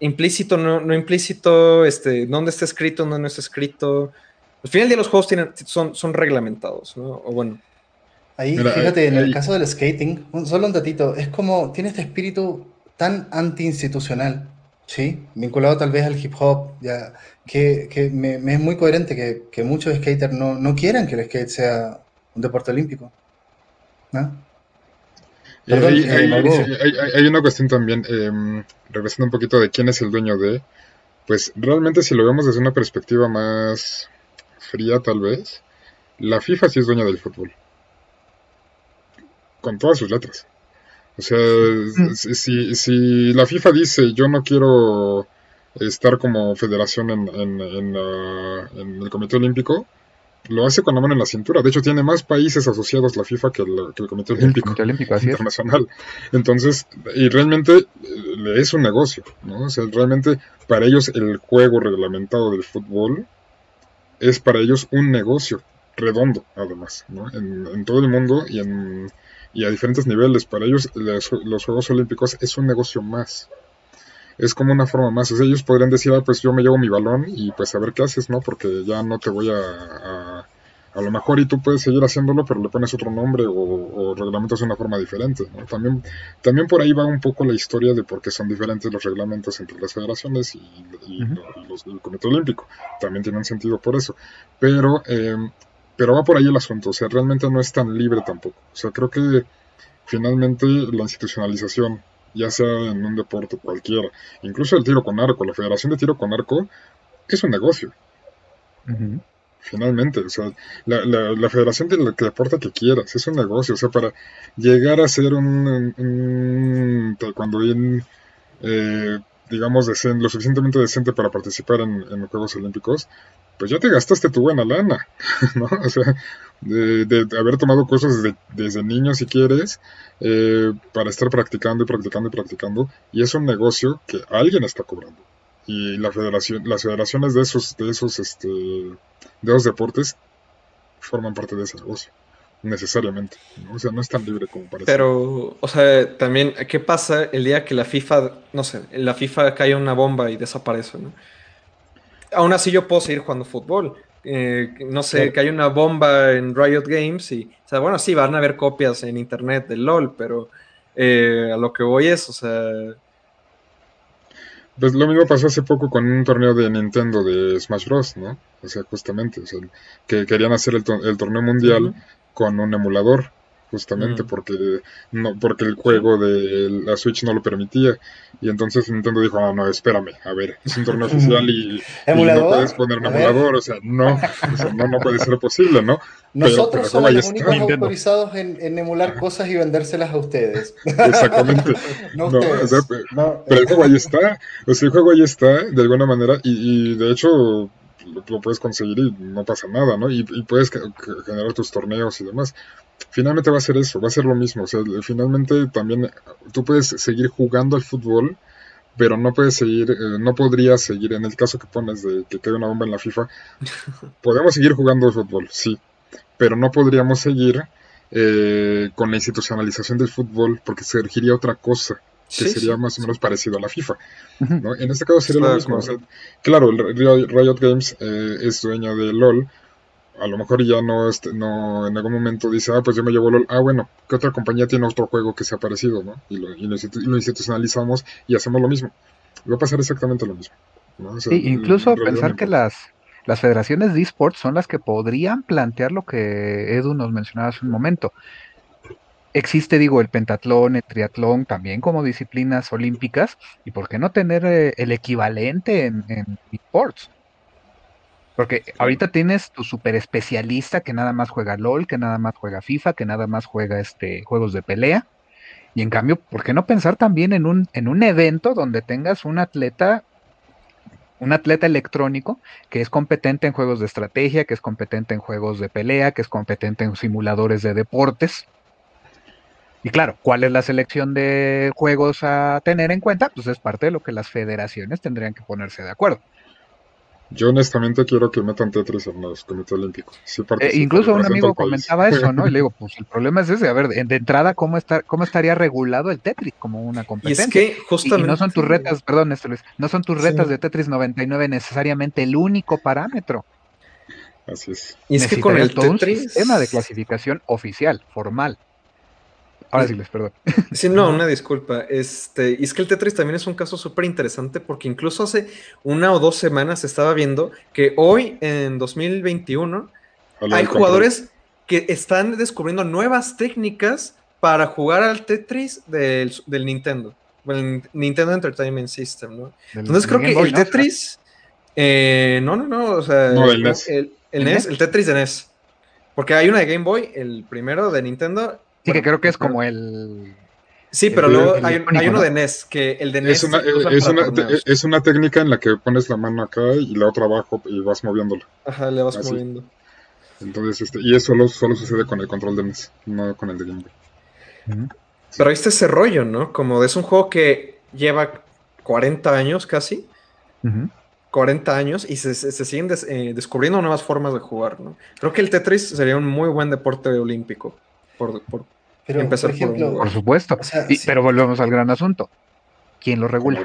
implícito, no, no implícito, este, dónde está escrito, dónde no está escrito. Al final día los juegos tienen, son, son reglamentados, ¿no? O bueno, Ahí, Mira, fíjate, en ahí- el caso del skating, un- solo un datito, es como, tiene este espíritu tan anti-institucional, ¿sí? Vinculado tal vez al hip hop, ya, que, que me, me es muy coherente que, que muchos skaters no, no quieran que el skate sea un deporte olímpico, ¿no? Eh, Perdón, hay, eh, hay- Mauricio. hay- hay- hay una cuestión también, em, regresando un poquito de quién es el dueño de, pues realmente si lo vemos desde una perspectiva más fría tal vez, la FIFA sí es dueña del fútbol, con todas sus letras. O sea, si, si- si la FIFA dice yo no quiero estar como federación en, en- en la- en el Comité Olímpico, lo hace con la mano en la cintura. De hecho, tiene más países asociados la FIFA que el, que el Comité El Olímpico Comité Olímpico, así es. internacional. Entonces, y realmente eh, es un negocio, ¿no? O sea, realmente para ellos el juego reglamentado del fútbol es para ellos un negocio redondo, además, ¿no? En, todo el mundo y, en, y a diferentes niveles. Para ellos los, Juegos Olímpicos es un negocio más. Es como una forma más. O sea, ellos podrían decir, ah, pues yo me llevo mi balón y pues a ver qué haces, ¿no? Porque ya no te voy a a lo mejor y tú puedes seguir haciéndolo, pero le pones otro nombre o, o reglamentos de una forma diferente. ¿no? También, también por ahí va un poco la historia de por qué son diferentes los reglamentos entre las federaciones y, los, el Comité Olímpico. También tiene un sentido por eso. Pero eh, Pero va por ahí el asunto, o sea, realmente no es tan libre tampoco. O sea, creo que finalmente la institucionalización, ya sea en un deporte cualquiera, incluso el tiro con arco, la Federación de Tiro con Arco, es un negocio. Finalmente, o sea, la, la, federación de que deporte que quieras, es un negocio, o sea, para llegar a ser un, un taekwondoín, eh, digamos, decente, lo suficientemente decente para participar en, los Juegos Olímpicos, pues ya te gastaste tu buena lana, ¿no? O sea, de, haber tomado cosas desde, desde niño, si quieres, eh, para estar practicando y practicando y practicando, y es un negocio que alguien está cobrando y la federación, las federaciones de esos, de esos, este, de esos deportes forman parte de ese negocio, necesariamente. O sea, no es tan libre como parece. Pero, o sea, también, ¿qué pasa el día que la FIFA, no sé, la FIFA cae una bomba y desaparece, ¿no? Aún así yo puedo seguir jugando fútbol. Eh, no sé, que hay una bomba en Riot Games y, o sea, bueno, sí, van a haber copias en internet del LOL, pero eh, a lo que voy es, o sea, pues lo mismo pasó hace poco con un torneo de Nintendo de Smash Bros, ¿no? O sea, justamente, o sea, que querían hacer el, el torneo mundial con un emulador justamente mm. porque no porque el juego de la Switch no lo permitía. Y entonces Nintendo dijo no no espérame a ver es un torneo oficial y, no puedes poner un emulador o sea no no no puede ser posible no nosotros somos los únicos autorizados en, emular cosas y vendérselas a ustedes. Exactamente. No, pero el juego ahí está. O sea el juego ahí está de alguna manera y, y de hecho lo, puedes conseguir y no pasa nada, ¿no? Y, puedes generar tus torneos y demás. Finalmente va a ser eso, va a ser lo mismo. O sea, finalmente también tú puedes seguir jugando al fútbol, pero no puedes seguir, eh, no podrías seguir, en el caso que pones de que quede una bomba en la FIFA, podemos seguir jugando al fútbol, sí, pero no podríamos seguir eh, con la institucionalización del fútbol porque surgiría otra cosa que sería más o menos parecido a la FIFA. ¿no? En este caso sería lo mismo. claro, Riot Games eh, es dueña de LOL. A lo mejor ya no, este, no en algún momento dice, ah, pues yo me llevo LOL. Ah, bueno, ¿qué otra compañía tiene otro juego que sea parecido? ¿no? Y, lo, institucionalizamos y hacemos lo mismo. Va a pasar exactamente lo mismo. incluso pensar que las, las federaciones de esports son las que podrían plantear lo que Edu nos mencionaba hace un momento. Existe, digo, el pentatlón, el triatlón, también como disciplinas olímpicas, y por qué no tener eh, el equivalente en, en esports. Porque ahorita tienes tu super especialista que nada más juega LOL, que nada más juega FIFA, que nada más juega este, juegos de pelea. Y en cambio, ¿por qué no pensar también en un, en un evento donde tengas un atleta, un atleta electrónico que es competente en juegos de estrategia, que es competente en juegos de pelea, que es competente en simuladores de deportes? Y claro, ¿cuál es la selección de juegos a tener en cuenta? Pues es parte de lo que las federaciones tendrían que ponerse de acuerdo. Yo honestamente quiero que metan Tetris en los comités olímpicos. Eh, incluso un amigo comentaba eso, ¿no? Y le digo, pues el problema es ese, a ver, de entrada, ¿cómo, está, cómo estaría regulado el Tetris como una competencia? Y es que justamente... Y, no son tus retas, perdón, esto Luis, no son tus retas de Tetris 99 necesariamente el único parámetro. Así es. Y es que con el todo Tetris... un sistema de clasificación oficial, formal. Ahora sí les perdón. Sí, no, una disculpa. Este, y es que el Tetris también es un caso súper interesante porque incluso hace una o dos semanas estaba viendo que hoy, en 2021, hay jugadores que están descubriendo nuevas técnicas para jugar al Tetris del, Nintendo. el Nintendo Entertainment System, ¿no? Entonces creo que el Tetris. Eh, no, no, no. O sea, el, NES. El, NES, el Tetris de NES. Porque hay una de Game Boy, el primero de Nintendo, Sí, que creo que es como el. Sí, pero luego hay, uno de NES, que el de NES. Es una, es, una, técnica en la que pones la mano acá y la otra abajo y vas moviéndola. Ajá, le vas moviendo. Entonces, este, y eso solo, solo sucede con el control de NES, no con el de Game Boy. Pero ahí está ese rollo, ¿no? Como es un juego que lleva 40 años casi. 40 años y se, se, siguen eh, descubriendo nuevas formas de jugar, ¿no? Creo que el Tetris sería un muy buen deporte olímpico. Por, por, pero, por, ejemplo, por, supuesto. Pero volvemos al gran asunto. ¿Quién lo regula?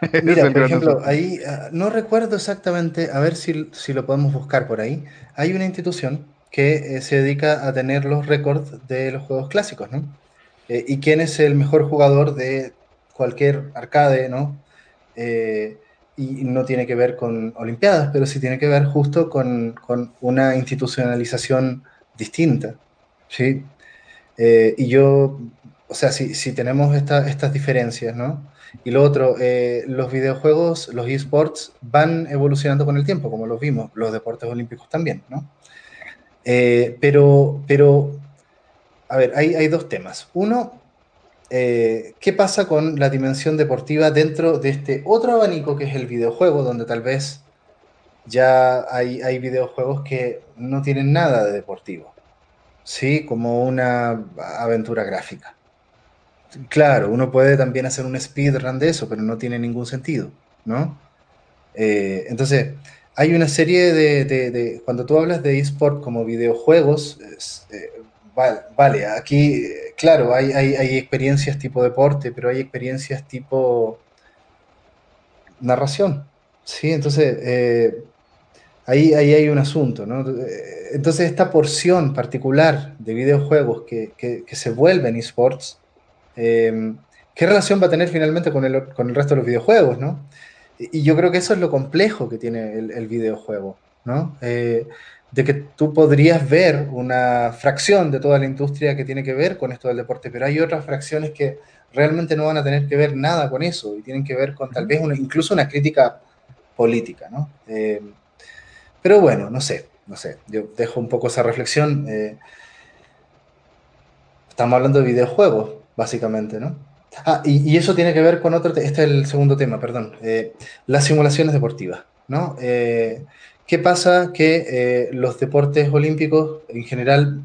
Mira, por ejemplo, ahí ah, no recuerdo exactamente, a ver si, si, lo podemos buscar por ahí. Hay una institución que eh, se dedica a tener los récords de los juegos clásicos, ¿no? Eh, y quién es el mejor jugador de cualquier arcade, ¿no? Eh, y no tiene que ver con Olimpiadas, pero sí tiene que ver justo con, con una institucionalización distinta. ¿sí? Eh, y yo, o sea, si, si tenemos esta, estas diferencias, ¿no? Y lo otro, eh, los videojuegos, los esports van evolucionando con el tiempo, como los vimos, los deportes olímpicos también, ¿no? Eh, pero, pero, a ver, hay, hay dos temas. Uno, ¿qué pasa con la dimensión deportiva dentro de este otro abanico que es el videojuego, donde tal vez ya hay, hay videojuegos que no tienen nada de deportivo, ¿sí? Como una aventura gráfica. Claro, uno puede también hacer un speedrun de eso, pero no tiene ningún sentido, ¿no? Eh, entonces, hay una serie de, de, de, Cuando tú hablas de eSport como videojuegos, eh, vale, aquí, claro, hay, hay, hay, experiencias tipo deporte, pero hay experiencias tipo narración, ¿sí? Entonces, eh, ahí, ahí hay un asunto, ¿no? Entonces, esta porción particular de videojuegos que, que, que se vuelven eSports, eh, ¿qué relación va a tener finalmente con el, con el, resto de los videojuegos, ¿no? Y yo creo que eso es lo complejo que tiene el, el videojuego, ¿no? Eh, de que tú podrías ver una fracción de toda la industria que tiene que ver con esto del deporte, pero hay otras fracciones que realmente no van a tener que ver nada con eso y tienen que ver con tal vez una, incluso una crítica política, ¿no? Eh, pero bueno, no sé, no sé, yo dejo un poco esa reflexión. Eh, estamos hablando de videojuegos, básicamente, ¿no? Ah, y, eso tiene que ver con otro, este es el segundo tema, perdón, eh, las simulaciones deportivas, ¿no? Eh, ¿Qué pasa? Que los deportes olímpicos en general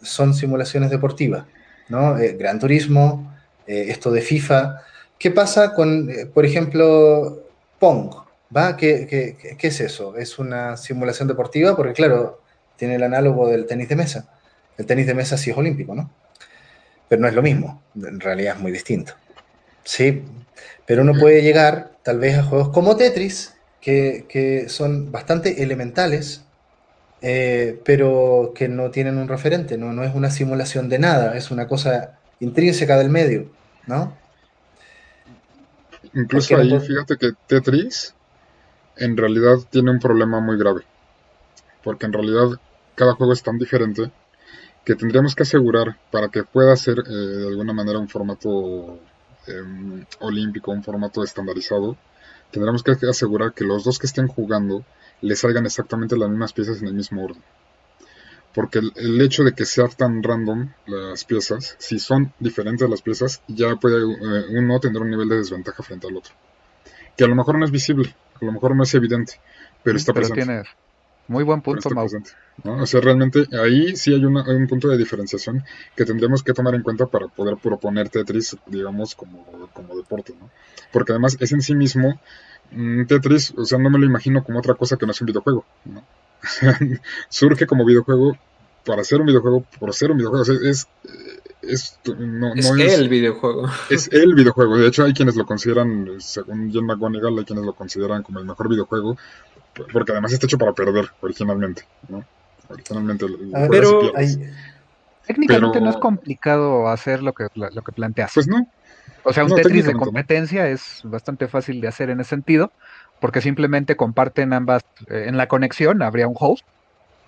son simulaciones deportivas, ¿no? Gran Turismo, esto de FIFA. ¿Qué pasa con, por ejemplo, Pong? ¿Va? ¿Qué, qué, ¿Qué es eso? ¿Es una simulación deportiva? Porque claro, tiene el análogo del tenis de mesa. El tenis de mesa sí es olímpico, ¿no? pero no es lo mismo, en realidad es muy distinto. Sí, pero uno puede llegar tal vez a juegos como Tetris, que, que son bastante elementales, eh, pero que no tienen un referente, ¿no? no es una simulación de nada, es una cosa intrínseca del medio, ¿no? Incluso ahí, fíjate que Tetris en realidad tiene un problema muy grave, porque en realidad cada juego es tan diferente que tendríamos que asegurar para que pueda ser eh, de alguna manera un formato eh, olímpico, un formato estandarizado, tendremos que asegurar que los dos que estén jugando les salgan exactamente las mismas piezas en el mismo orden. Porque el, hecho de que sea tan random las piezas, si son diferentes las piezas, ya puede eh, uno tener un nivel de desventaja frente al otro. Que a lo mejor no es visible, a lo mejor no es evidente, pero está pero presente. Tienes muy buen punto, Mau. ¿no? O sea, realmente ahí sí hay, una, hay, un punto de diferenciación que tendremos que tomar en cuenta para poder proponer Tetris, digamos, como, como deporte, ¿no? Porque además es en sí mismo mmm, Tetris, o sea, no me lo imagino como otra cosa que no es un videojuego, ¿no? Surge como videojuego para ser un videojuego, por ser un videojuego, o sea, es... Es, no, es, no es el videojuego. Es el videojuego. De hecho, hay quienes lo consideran, según Jen McGonigal, hay quienes lo consideran como el mejor videojuego porque además está hecho para perder originalmente, ¿no? Originalmente pero hay... técnicamente pero... no es complicado hacer lo que lo que planteas. Pues no. O sea, un no, Tetris de competencia es bastante fácil de hacer en ese sentido, porque simplemente comparten ambas eh, en la conexión, habría un host,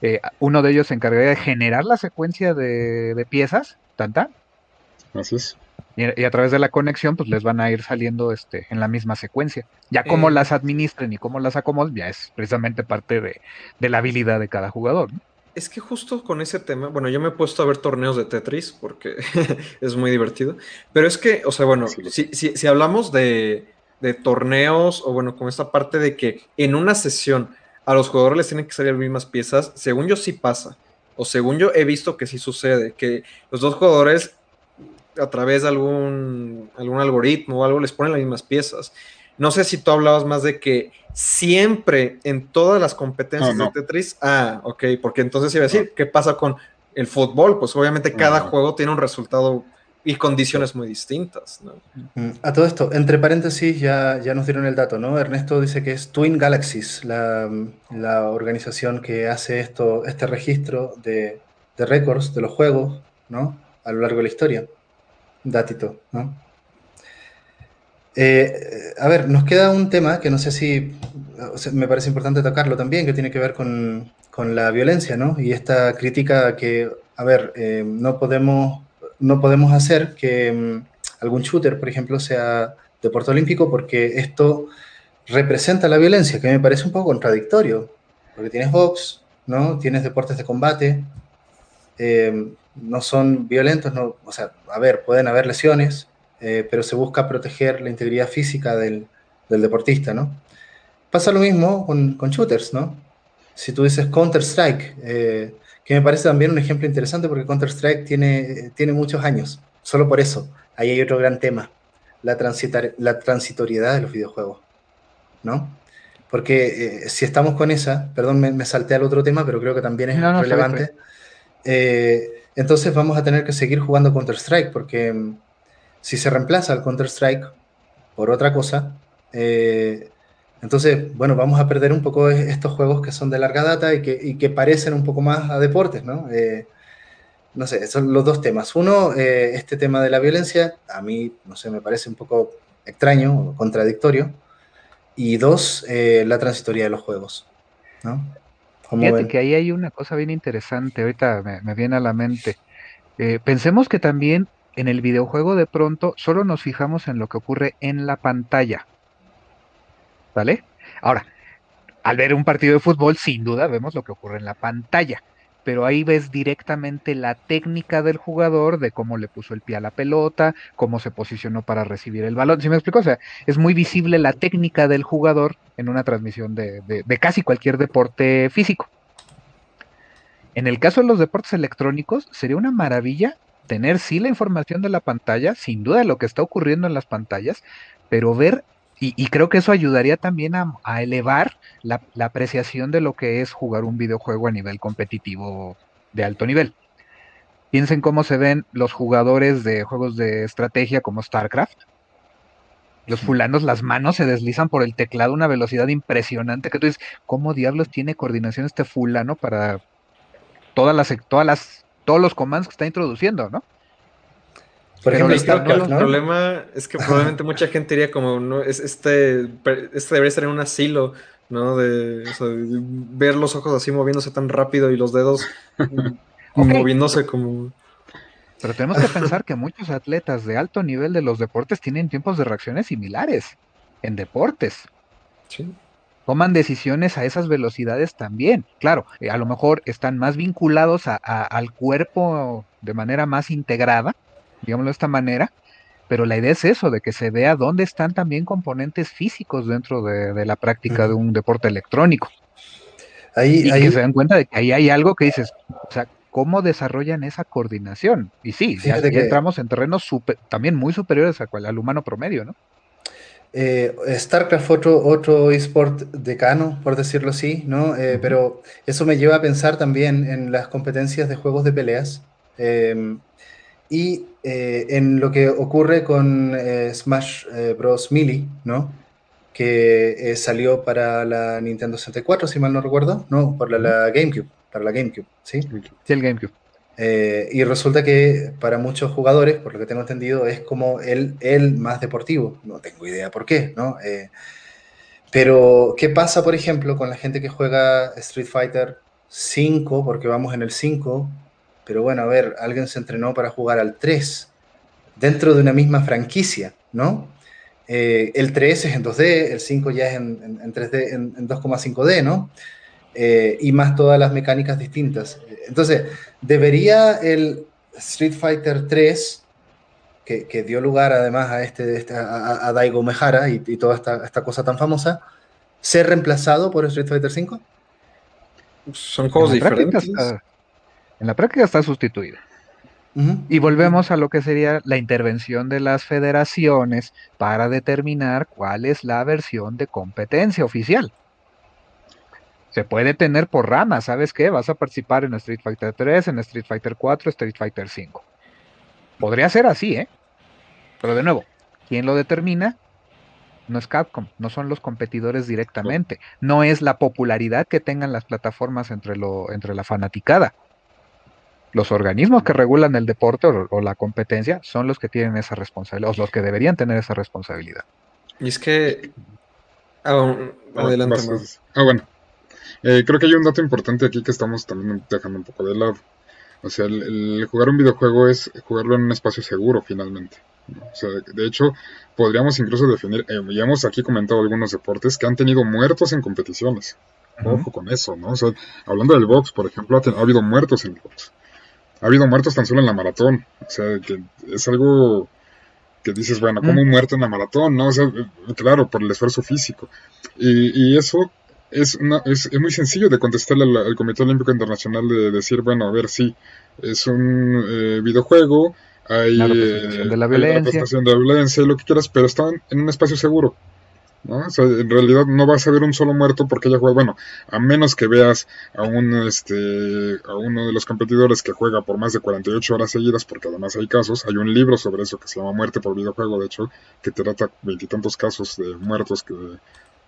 eh, uno de ellos se encargaría de generar la secuencia de, de piezas, tan tan. Así es. Y, y, a través de la conexión, pues les van a ir saliendo este, en la misma secuencia. Ya cómo eh, las administren y cómo las acomoden, ya es precisamente parte de, de la habilidad de cada jugador. ¿no? Es que justo con ese tema, bueno, yo me he puesto a ver torneos de Tetris porque es muy divertido. Pero es que, o sea, bueno, sí, si, si, si, hablamos de, de torneos o bueno, con esta parte de que en una sesión a los jugadores les tienen que salir las mismas piezas, según yo sí pasa. O según yo he visto que sí sucede, que los dos jugadores a través de algún, algún algoritmo o algo les ponen las mismas piezas. No sé si tú hablabas más de que siempre en todas las competencias no, no. de Tetris, ah, ok, porque entonces iba a decir. ¿qué pasa con el fútbol? Pues obviamente cada juego tiene un resultado y condiciones muy distintas. ¿no? Mm, A todo esto, entre paréntesis, ya, ya nos dieron el dato, ¿no? Ernesto dice que es Twin Galaxies, la, la organización que hace esto, este registro de, de récords de los juegos, ¿no? A lo largo de la historia datito, ¿no? Eh, a ver, nos queda un tema que no sé si me parece importante tocarlo también, que tiene que ver con, con la violencia, ¿no? Y esta crítica que, a ver, eh, no, podemos, no podemos hacer que um, algún shooter, por ejemplo, sea deporte olímpico porque esto representa la violencia, que me parece un poco contradictorio, porque tienes box, ¿no? Tienes deportes de combate, eh, no son violentos, no, o sea, a ver, pueden haber lesiones, eh, pero se busca proteger la integridad física del, del deportista, ¿no? Pasa lo mismo con, con shooters, ¿no? Si tú dices Counter-Strike, eh, que me parece también un ejemplo interesante porque Counter-Strike tiene, tiene muchos años, solo por eso, ahí hay otro gran tema, la, la transitoriedad de los videojuegos, ¿no? Porque eh, si estamos con esa, perdón, me, me, salté al otro tema, pero creo que también es no, no, relevante. Eh, entonces vamos a tener que seguir jugando Counter-Strike, porque mm, si se reemplaza el Counter-Strike por otra cosa, eh, entonces, bueno, vamos a perder un poco estos juegos que son de larga data y que, y que parecen un poco más a deportes, ¿no? Eh, no sé, son los dos temas. Uno, eh, este tema de la violencia, a mí, no sé, me parece un poco extraño o contradictorio. Y dos, eh, la transitoría de los juegos, ¿no? Fíjate ven? que ahí hay una cosa bien interesante, ahorita me, me viene a la mente. Eh, pensemos que también en el videojuego de pronto solo nos fijamos en lo que ocurre en la pantalla. ¿Vale? Ahora, al ver un partido de fútbol, sin duda vemos lo que ocurre en la pantalla, pero ahí ves directamente la técnica del jugador, de cómo le puso el pie a la pelota, cómo se posicionó para recibir el balón. ¿Sí me explico? O sea, es muy visible la técnica del jugador en una transmisión de, de, de casi cualquier deporte físico. En el caso de los deportes electrónicos, sería una maravilla tener sí la información de la pantalla, sin duda lo que está ocurriendo en las pantallas, pero ver y, y, creo que eso ayudaría también a, a elevar la, la, apreciación de lo que es jugar un videojuego a nivel competitivo de alto nivel. Piensen cómo se ven los jugadores de juegos de estrategia como StarCraft. Los fulanos, las manos se deslizan por el teclado a una velocidad impresionante que tú dices, ¿cómo diablos tiene coordinación este fulano para todas las, todas las, todos los comandos que está introduciendo, ¿no? Por ejemplo, creo que el ¿no? problema es que probablemente mucha gente diría como, no, es, este, este debería estar en un asilo, ¿no? De, o sea, de, ver los ojos así moviéndose tan rápido y los dedos okay. moviéndose como... Pero tenemos que pensar que muchos atletas de alto nivel de los deportes tienen tiempos de reacciones similares en deportes. Sí. Toman decisiones a esas velocidades también. Claro, eh, a lo mejor están más vinculados a, a, al cuerpo de manera más integrada, digámoslo de esta manera, pero la idea es eso, de que se vea dónde están también componentes físicos dentro de, de la práctica de un deporte electrónico. Ahí, y ahí... que se dan cuenta de que ahí hay algo que dices, o sea, ¿cómo desarrollan esa coordinación? Y sí, ya, ya, entramos en terrenos super, también muy superiores al, al humano promedio, ¿no? Eh, StarCraft otro, otro eSport decano, por decirlo así, ¿no? Eh. Pero eso me lleva a pensar también en las competencias de juegos de peleas. Eh, y eh, en lo que ocurre con eh, Smash eh, Bros. Melee, ¿no? Que salió para la Nintendo 64, si mal no recuerdo, no, para la, la GameCube, para la GameCube, ¿sí? Sí, el GameCube. Eh, y resulta que para muchos jugadores, por lo que tengo entendido, es como el, el más deportivo. No tengo idea por qué, ¿no? Eh, pero, ¿qué pasa, por ejemplo, con la gente que juega Street Fighter 5, porque vamos en el 5, pero bueno, a ver, alguien se entrenó para jugar al 3 dentro de una misma franquicia, ¿no? Eh, el 3 es en 2D, el 5 ya es en, en, en 3D, en, en 2,5D, ¿no? Eh, y más todas las mecánicas distintas. Entonces, debería el Street Fighter 3, que, que dio lugar además a, este, este a, a, Daigo Mejara y, y toda esta, esta, cosa tan famosa, ser reemplazado por Street Fighter 5? Son juegos en diferentes. Está, en la práctica está sustituido. Uh -huh. Y volvemos a lo que sería la intervención de las federaciones para determinar cuál es la versión de competencia oficial se puede tener por ramas, ¿sabes qué? Vas a participar en Street Fighter 3, en Street Fighter 4, Street Fighter 5. Podría ser así, ¿eh? Pero de nuevo, ¿quién lo determina? No es Capcom, no son los competidores directamente, no es la popularidad que tengan las plataformas entre, lo, entre la fanaticada. Los organismos que regulan el deporte o, o la competencia son los que tienen esa responsabilidad, o los que deberían tener esa responsabilidad. Y es que... Ah, adelante. Ah, bueno. Eh, creo que hay un dato importante aquí que estamos también dejando un poco de lado. O sea, el, jugar un videojuego es jugarlo en un espacio seguro finalmente. O sea, de hecho, podríamos incluso definir, eh, ya hemos aquí comentado algunos deportes que han tenido muertos en competiciones. Ojo con eso, ¿no? O sea, hablando del box, por ejemplo, ha, habido muertos en el box. Ha habido muertos tan solo en la maratón. O sea, que es algo que dices, bueno, como un muerto en la maratón? ¿No? O sea, claro, por el esfuerzo físico. Y, y eso es, es, muy sencillo de contestarle al, Comité Olímpico Internacional de decir, bueno, a ver, sí, es un eh, videojuego, hay la representación de la violencia, de la violencia lo que quieras, pero están en un espacio seguro. ¿No? O sea, en realidad no vas a ver un solo muerto porque ella juega, bueno, a menos que veas a un este a uno de los competidores que juega por más de 48 horas seguidas, porque además hay casos, hay un libro sobre eso que se llama Muerte por videojuego, de hecho, que trata veintitantos casos de muertos que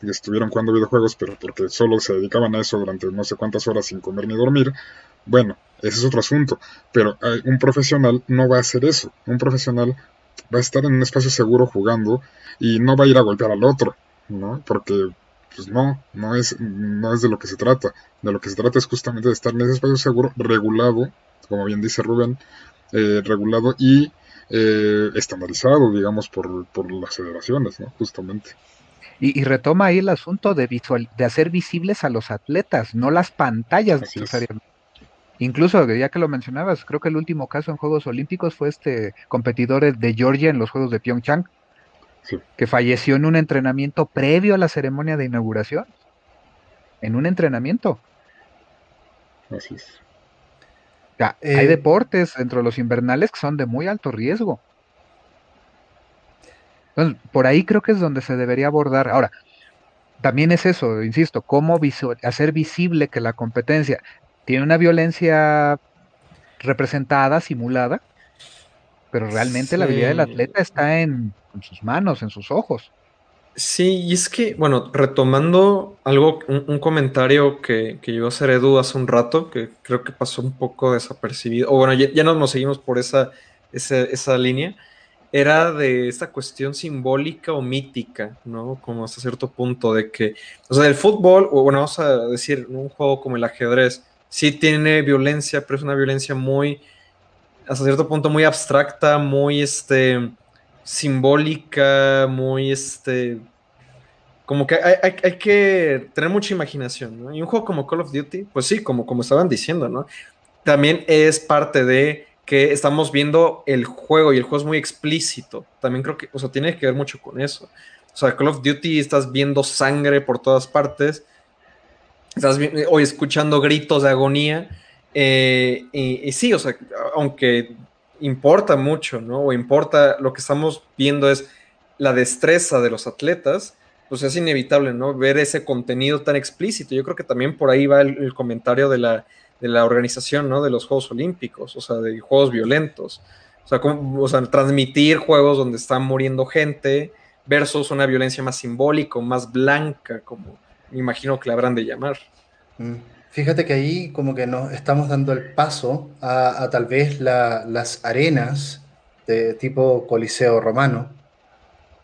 que estuvieron jugando videojuegos, pero porque solo se dedicaban a eso durante no sé cuántas horas sin comer ni dormir, bueno, ese es otro asunto. Pero eh, un profesional no va a hacer eso. Un profesional va a estar en un espacio seguro jugando y no va a ir a golpear al otro, ¿no? Porque, pues no, no es, no es de lo que se trata. De lo que se trata es justamente de estar en ese espacio seguro, regulado, como bien dice Rubén, eh, regulado y eh, estandarizado, digamos, por, por las federaciones, ¿no? Justamente. Y, retoma ahí el asunto de, visual, de hacer visibles a los atletas, no las pantallas necesariamente. Incluso, ya que lo mencionabas, creo que el último caso en Juegos Olímpicos fue este competidor de Georgia en los Juegos de Pyeongchang, que falleció en un entrenamiento previo a la ceremonia de inauguración. En un entrenamiento. Así es. hay eh, deportes dentro de los invernales que son de muy alto riesgo. Entonces, por ahí creo que es donde se debería abordar. Ahora, también es eso, insisto, cómo hacer visible que la competencia tiene una violencia representada, simulada, pero realmente la habilidad del atleta está en, sus manos, en sus ojos. Sí, y es que, bueno, retomando algo, un, comentario que, que llegó a hacer hace un rato, que creo que pasó un poco desapercibido, o bueno, ya, no nos seguimos por esa, esa, esa línea era de esta cuestión simbólica o mítica, ¿no? Como hasta cierto punto de que, o sea, el fútbol, o bueno, vamos a decir, un juego como el ajedrez, sí tiene violencia, pero es una violencia muy, hasta cierto punto, muy abstracta, muy, este, simbólica, muy, este, como que hay, hay, que tener mucha imaginación, ¿no? Y un juego como Call of Duty, pues sí, como, como estaban diciendo, ¿no? También es parte de que estamos viendo el juego y el juego es muy explícito. También creo que, o sea, tiene que ver mucho con eso. O sea, Call of Duty estás viendo sangre por todas partes, estás hoy escuchando gritos de agonía. Eh, y, sí, o sea, aunque importa mucho, ¿no? O importa, lo que estamos viendo es la destreza de los atletas, pues es inevitable, ¿no? Ver ese contenido tan explícito. Yo creo que también por ahí va el comentario de la, de la organización, ¿no? De los Juegos Olímpicos, o sea, de juegos violentos. O sea, transmitir juegos donde está muriendo gente versus una violencia más simbólica, más blanca, como me imagino que la habrán de llamar. Mm. Fíjate que ahí como que nos estamos dando el paso a, tal vez las arenas de tipo Coliseo romano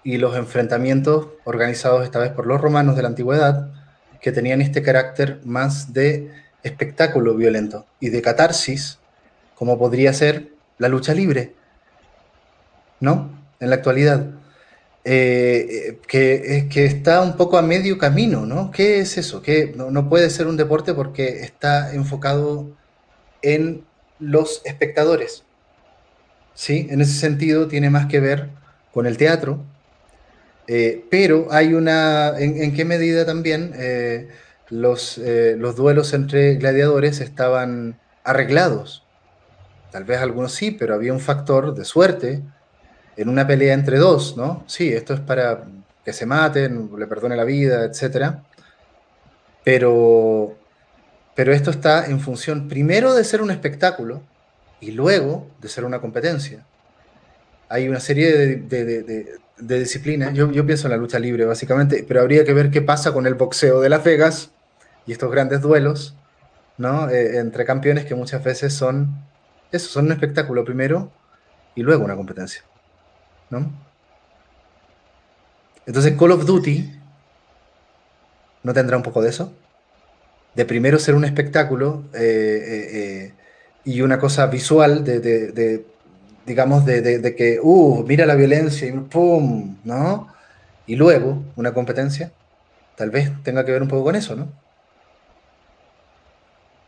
y los enfrentamientos organizados esta vez por los romanos de la antigüedad que tenían este carácter más de espectáculo violento y de catarsis, como podría ser la lucha libre, ¿no? En la actualidad. Eh, que, que, está un poco a medio camino, ¿no? ¿Qué es eso? Que no, puede ser un deporte porque está enfocado en los espectadores. ¿Sí? En ese sentido tiene más que ver con el teatro, eh, pero hay una, ¿en, qué medida también? Eh, eh, los duelos entre gladiadores estaban arreglados. Tal vez algunos sí, pero había un factor de suerte en una pelea entre dos, ¿no? Sí, esto es para que se maten, le perdone la vida, etc. Pero, pero esto está en función primero de ser un espectáculo y luego de ser una competencia. Hay una serie de, disciplinas, yo, yo pienso en la lucha libre básicamente, pero habría que ver qué pasa con el boxeo de Las Vegas, y estos grandes duelos ¿no? Eh, entre campeones que muchas veces son eso, son un espectáculo primero y luego una competencia. ¿No? Entonces Call of Duty no tendrá un poco de eso. De primero ser un espectáculo eh, eh, eh, y una cosa visual de, digamos, de, que, uh, mira la violencia y pum, ¿no? Y luego una competencia, tal vez tenga que ver un poco con eso, ¿no?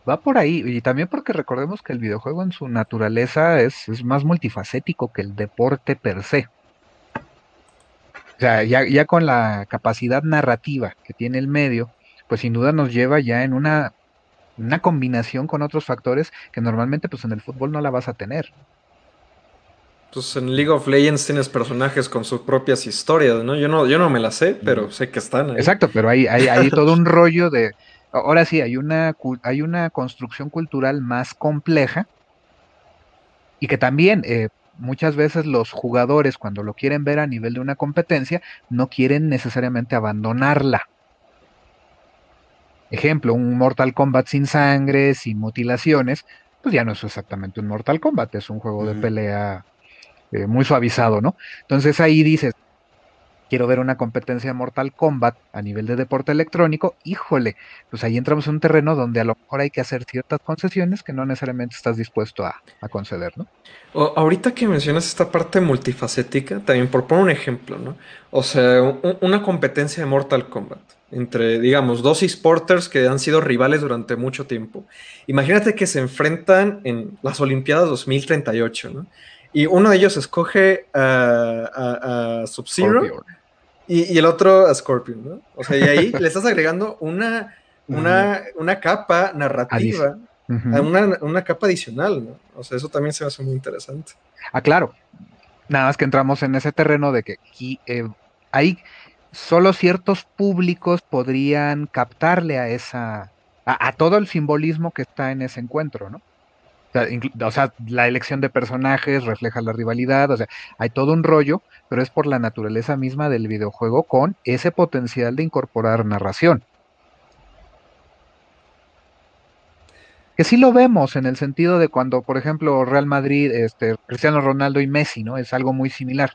Va por ahí, y también porque recordemos que el videojuego en su naturaleza es, es más multifacético que el deporte per se. O sea, ya, ya con la capacidad narrativa que tiene el medio, pues sin duda nos lleva ya en una, una combinación con otros factores que normalmente pues en el fútbol no la vas a tener. Pues en League of Legends tienes personajes con sus propias historias, ¿no? Yo no, yo no me las sé, pero sé que están ahí. Exacto, pero hay, hay, hay todo un rollo de, Ahora sí, hay una, hay una construcción cultural más compleja y que también eh, muchas veces los jugadores cuando lo quieren ver a nivel de una competencia no quieren necesariamente abandonarla. Ejemplo, un Mortal Kombat sin sangre, sin mutilaciones, pues ya no es exactamente un Mortal Kombat, es un juego de pelea eh, muy suavizado, ¿no? Entonces ahí dices, quiero ver una competencia de Mortal Kombat a nivel de deporte electrónico, híjole, pues ahí entramos en un terreno donde a lo mejor hay que hacer ciertas concesiones que no necesariamente estás dispuesto a, conceder, ¿no? ahorita que mencionas esta parte multifacética, también por poner un ejemplo, ¿no? O sea, una competencia de Mortal Kombat entre, digamos, dos esporters que han sido rivales durante mucho tiempo. Imagínate que se enfrentan en las Olimpiadas 2038, ¿no? Y uno de ellos escoge a, a Sub-Zero y, el otro a Scorpion, ¿no? O sea, y ahí le estás agregando una, una, capa narrativa, una, capa adicional, ¿no? O sea, eso también se me hace muy interesante. Ah, claro. Nada más que entramos en ese terreno de que eh, hay solo ciertos públicos podrían captarle a esa, a, todo el simbolismo que está en ese encuentro, ¿no? O sea, la elección de personajes refleja la rivalidad, o sea, hay todo un rollo, pero es por la naturaleza misma del videojuego con ese potencial de incorporar narración. Que sí lo vemos en el sentido de cuando, por ejemplo, Real Madrid, este, Cristiano Ronaldo y Messi, ¿no? Es algo muy similar.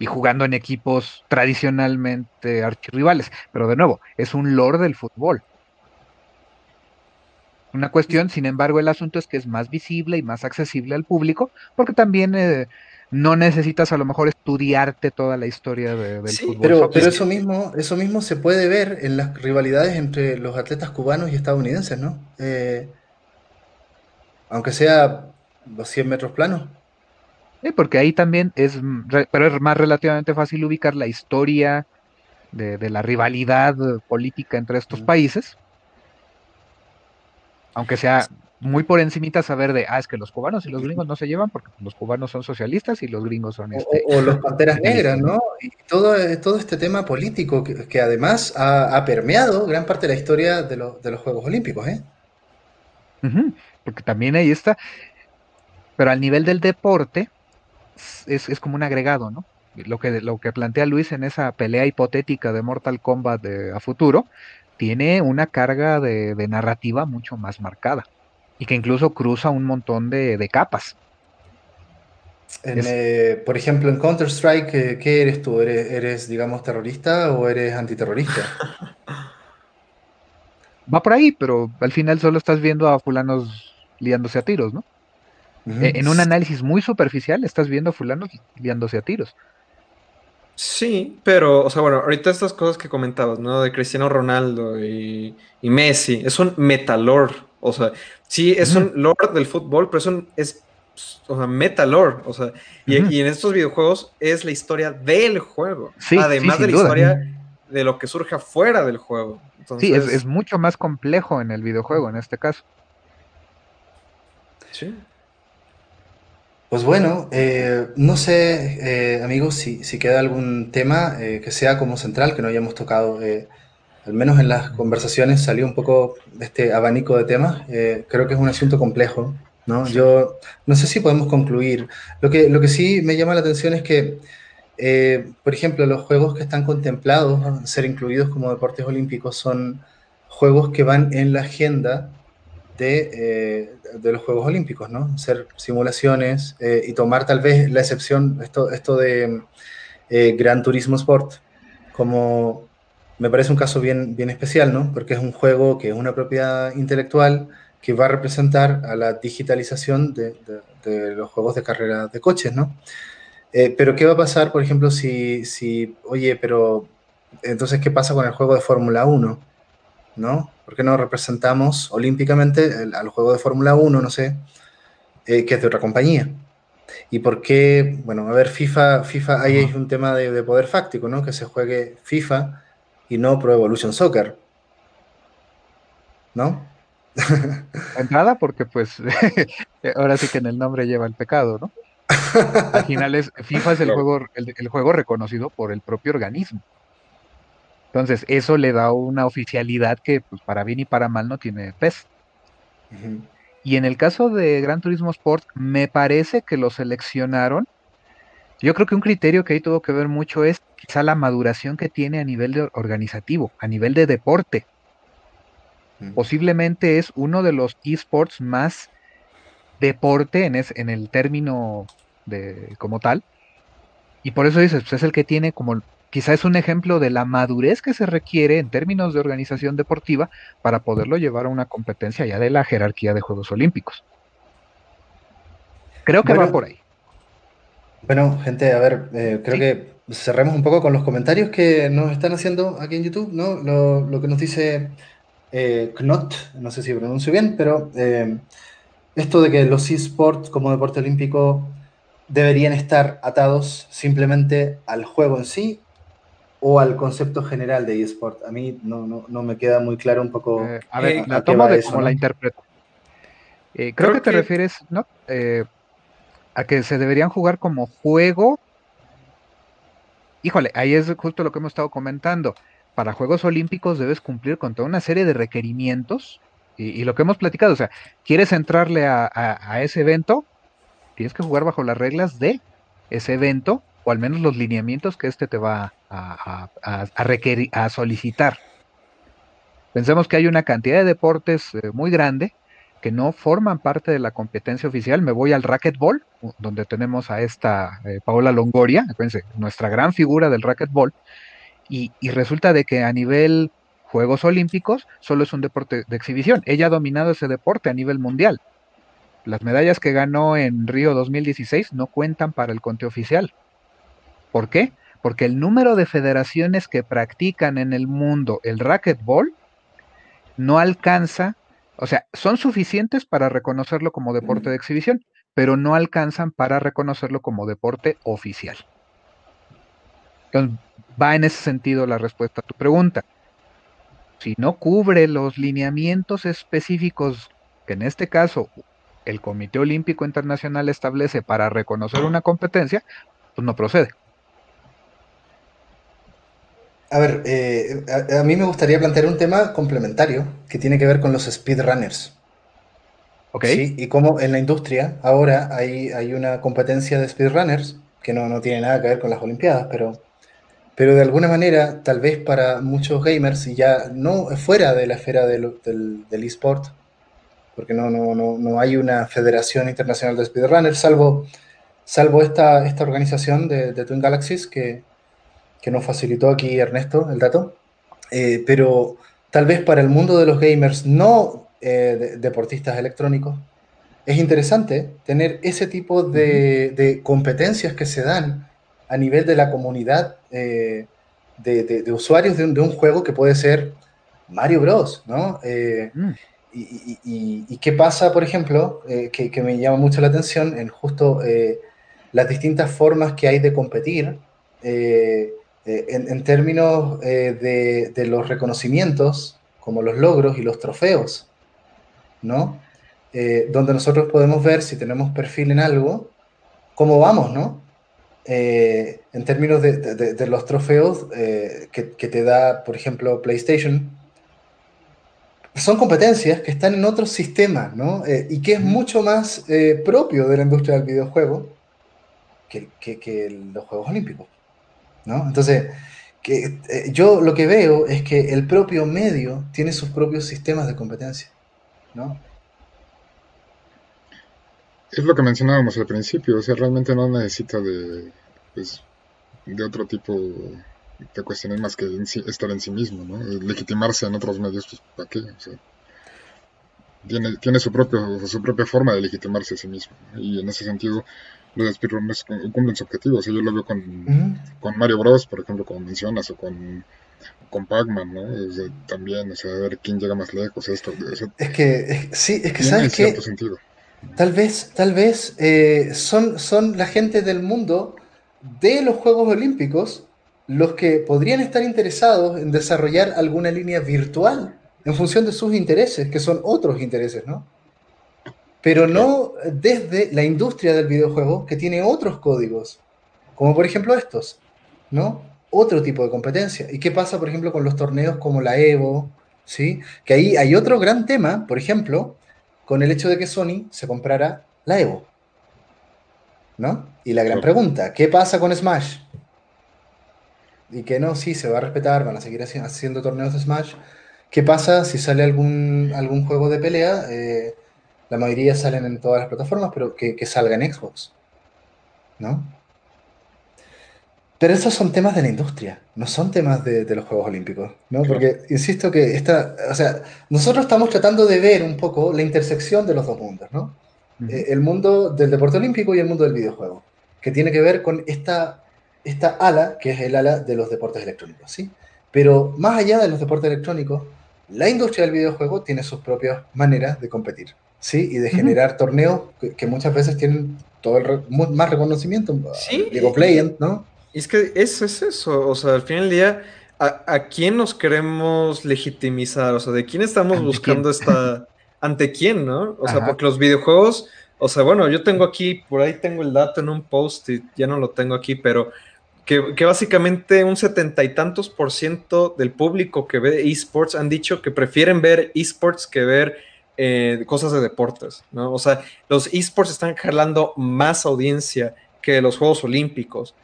Y jugando en equipos tradicionalmente archirrivales. Pero de nuevo, es un lore del fútbol una cuestión, sin embargo, el asunto es que es más visible y más accesible al público, porque también eh, no necesitas a lo mejor estudiarte toda la historia de, del fútbol. Pero, pero eso mismo, eso mismo se puede ver en las rivalidades entre los atletas cubanos y estadounidenses, ¿no? Eh, aunque sea los 100 metros planos. Sí, porque ahí también es, pero es más relativamente fácil ubicar la historia de, de la rivalidad política entre estos países aunque sea muy por encimita saber de, ah, es que los cubanos y los gringos no se llevan porque los cubanos son socialistas y los gringos son... Este, o, los panteras negras, ¿no? Y todo, todo este tema político que, además ha, permeado gran parte de la historia de, de los Juegos Olímpicos, ¿eh? porque también ahí está, pero al nivel del deporte es, es como un agregado, ¿no? Lo que, lo que plantea Luis en esa pelea hipotética de Mortal Kombat de, a futuro, tiene una carga de, narrativa mucho más marcada y que incluso cruza un montón de, capas. Eh, por ejemplo, en Counter-Strike, eh, ¿qué eres tú? ¿Eres, digamos, terrorista o eres antiterrorista? Va por ahí, pero al final solo estás viendo a fulanos liándose a tiros, ¿no? E, en un análisis muy superficial estás viendo a fulanos liándose a tiros. Sí, pero, o sea, bueno, ahorita estas cosas que comentabas, ¿no? De Cristiano Ronaldo y, Messi, es un metalor, o sea, sí, es un lore del fútbol, pero es un, es, o sea, metalor, o sea, y, en estos videojuegos es la historia del juego, además de la historia de lo que surge afuera del juego. sí, es, es mucho más complejo en el videojuego, en este caso. Sí. Pues bueno, eh, no sé, eh, amigos, si, queda algún tema eh, que sea como central, que no hayamos tocado, al menos en las conversaciones salió un poco de este abanico de temas. creo que es un asunto complejo, ¿no? Yo no sé si podemos concluir. Lo que, lo que sí me llama la atención es que, por ejemplo, los juegos que están contemplados ser incluidos como deportes olímpicos son juegos que van en la agenda de, de los Juegos Olímpicos, ¿no? Hacer simulaciones y tomar tal vez la excepción, esto, esto de Gran Turismo Sport, como me parece un caso bien, bien especial, ¿no? Porque es un juego que es una propiedad intelectual que va a representar a la digitalización de, los juegos de carrera de coches, ¿no? Eh, pero ¿qué va a pasar, por ejemplo, si, si, oye, pero entonces, ¿qué pasa con el juego de Fórmula 1? ¿No? ¿Por qué no representamos olímpicamente al juego de Fórmula 1, no sé, eh, que es de otra compañía? ¿Y por qué? Bueno, a ver, FIFA, FIFA ahí hay un tema de, de, poder fáctico, ¿no? Que se juegue FIFA y no Pro Evolution Soccer. ¿No? Entrada porque pues ahora sí que en el nombre lleva el pecado, ¿no? Al final es, FIFA es el juego, el, juego reconocido por el propio organismo. Entonces, eso le da una oficialidad que, pues, para bien y para mal, no tiene peso. Y en el caso de Gran Turismo Sport, me parece que lo seleccionaron. Yo creo que un criterio que ahí tuvo que ver mucho es quizá la maduración que tiene a nivel de organizativo, a nivel de deporte. Posiblemente es uno de los esports más deporte en, en el término de, como tal. Y por eso dices, pues es el que tiene como, quizá es un ejemplo de la madurez que se requiere en términos de organización deportiva para poderlo llevar a una competencia ya de la jerarquía de Juegos Olímpicos. Creo que va por ahí. Bueno, gente, a ver, eh, creo que cerremos un poco con los comentarios que nos están haciendo aquí en YouTube, ¿no? Lo, que nos dice eh, Knot, no sé si pronuncio bien, pero eh, esto de que los esports como deporte olímpico deberían estar atados simplemente al juego en sí o al concepto general de eSport. A mí no, no, me queda muy claro un poco. Eh, a ver, la toma de cómo la interpreto. Eh, creo, que te refieres, ¿no? Eh, a que se deberían jugar como juego. Híjole, ahí es justo lo que hemos estado comentando. Para Juegos Olímpicos debes cumplir con toda una serie de requerimientos y, lo que hemos platicado, o sea, quieres entrarle a ese evento, tienes que jugar bajo las reglas de ese evento o al menos los lineamientos que este te va a, a solicitar. Pensemos que hay una cantidad de deportes eh, muy grande que no forman parte de la competencia oficial. Me voy al racquetball, donde tenemos a esta eh, Paola Longoria, acuérdense, nuestra gran figura del racquetball, y, y resulta de que a nivel Juegos Olímpicos solo es un deporte de exhibición. Ella ha dominado ese deporte a nivel mundial. Las medallas que ganó en Río 2016 no cuentan para el conteo oficial. ¿Por qué? Porque el número de federaciones que practican en el mundo el racquetball no alcanza, o sea, son suficientes para reconocerlo como deporte de exhibición, pero no alcanzan para reconocerlo como deporte oficial. Entonces, va en ese sentido la respuesta a tu pregunta. Si no cubre los lineamientos específicos, que en este caso el Comité Olímpico Internacional establece para reconocer una competencia, pues no procede. A ver, eh, a, mí me gustaría plantear un tema complementario que tiene que ver con los speedrunners. Ok. Y cómo en la industria ahora hay, hay una competencia de speedrunners que no, no, tiene nada que ver con las Olimpiadas, pero, pero de alguna manera, tal vez para muchos gamers, y ya no fuera de la esfera del, del eSport, porque no, no, no, no hay una federación internacional de speedrunners, salvo, salvo esta, esta organización de, Twin Galaxies que, que, nos facilitó aquí Ernesto el dato. Eh, pero tal vez para el mundo de los gamers no eh, deportistas electrónicos, es interesante tener ese tipo de, de, competencias que se dan a nivel de la comunidad eh, de, de, usuarios de un, juego que puede ser Mario Bros, ¿no? Mm. Y, qué pasa, por ejemplo, que, me llama mucho la atención en justo las distintas formas que hay de competir eh, en, términos de, los reconocimientos, como los logros y los trofeos, ¿no? donde nosotros podemos ver si tenemos perfil en algo, cómo vamos, ¿no? en términos de, los trofeos que, que te da, por ejemplo, PlayStation, son competencias que están en otros sistemas, ¿no? Eh, y que es mucho más eh, propio de la industria del videojuego que, los Juegos Olímpicos, ¿no? Entonces, que, eh, yo lo que veo es que el propio medio tiene sus propios sistemas de competencia, ¿no? Es lo que mencionábamos al principio, o sea, realmente no necesita de, pues, de otro tipo de cuestiones más que estar en sí mismo, ¿no? Legitimarse en otros medios, pues ¿para qué? O sea, tiene, tiene su, propio, su propia forma de legitimarse a sí mismo. Y en ese sentido, los speedrunners cumplen su objetivo. O sea, yo lo veo con, con Mario Bros, por ejemplo, como mencionas, o con, con Pac-Man, ¿no? O sea, también, o sea, a ver quién llega más lejos. Esto, es que, sí, es que sabes que... Sentido. Tal vez, tal vez eh, son, son la gente del mundo de los Juegos Olímpicos los que podrían estar interesados en desarrollar alguna línea virtual en función de sus intereses, que son otros intereses, ¿no? Pero no desde la industria del videojuego, que tiene otros códigos, como por ejemplo estos, ¿no? Otro tipo de competencia. ¿Y qué pasa, por ejemplo, con los torneos como la Evo? ¿Sí? Que ahí hay otro gran tema, por ejemplo, con el hecho de que Sony se comprara la Evo. ¿No? Y la gran pregunta, ¿qué pasa con Smash? Y que no, sí, se va a respetar, van a seguir haciendo torneos de Smash. ¿Qué pasa si sale algún, algún juego de pelea? Eh, la mayoría salen en todas las plataformas, pero que, salga en Xbox. ¿No? Pero esos son temas de la industria, no son temas de, los Juegos Olímpicos, ¿no? Porque insisto que esta, o sea, nosotros estamos tratando de ver un poco la intersección de los dos mundos, ¿no? Eh, el mundo del deporte olímpico y el mundo del videojuego, que tiene que ver con esta, esta ala, que es el ala de los deportes electrónicos, ¿sí? Pero más allá de los deportes electrónicos, la industria del videojuego tiene sus propias maneras de competir, ¿sí? Y de generar torneos que, muchas veces tienen todo el más reconocimiento. Sí. League of Legends, ¿no? Es que eso es eso, o sea, al fin del día, ¿a, quién nos queremos legitimizar? O sea, ¿de quién estamos buscando esta... ¿Ante quién, no? O sea, porque los videojuegos, o sea, bueno, yo tengo aquí, por ahí tengo el dato en un post y ya no lo tengo aquí, pero que, básicamente un setenta y tantos por ciento del público que ve esports han dicho que prefieren ver esports que ver eh, cosas de deportes, ¿no? O sea, los esports están jalando más audiencia que los Juegos Olímpicos.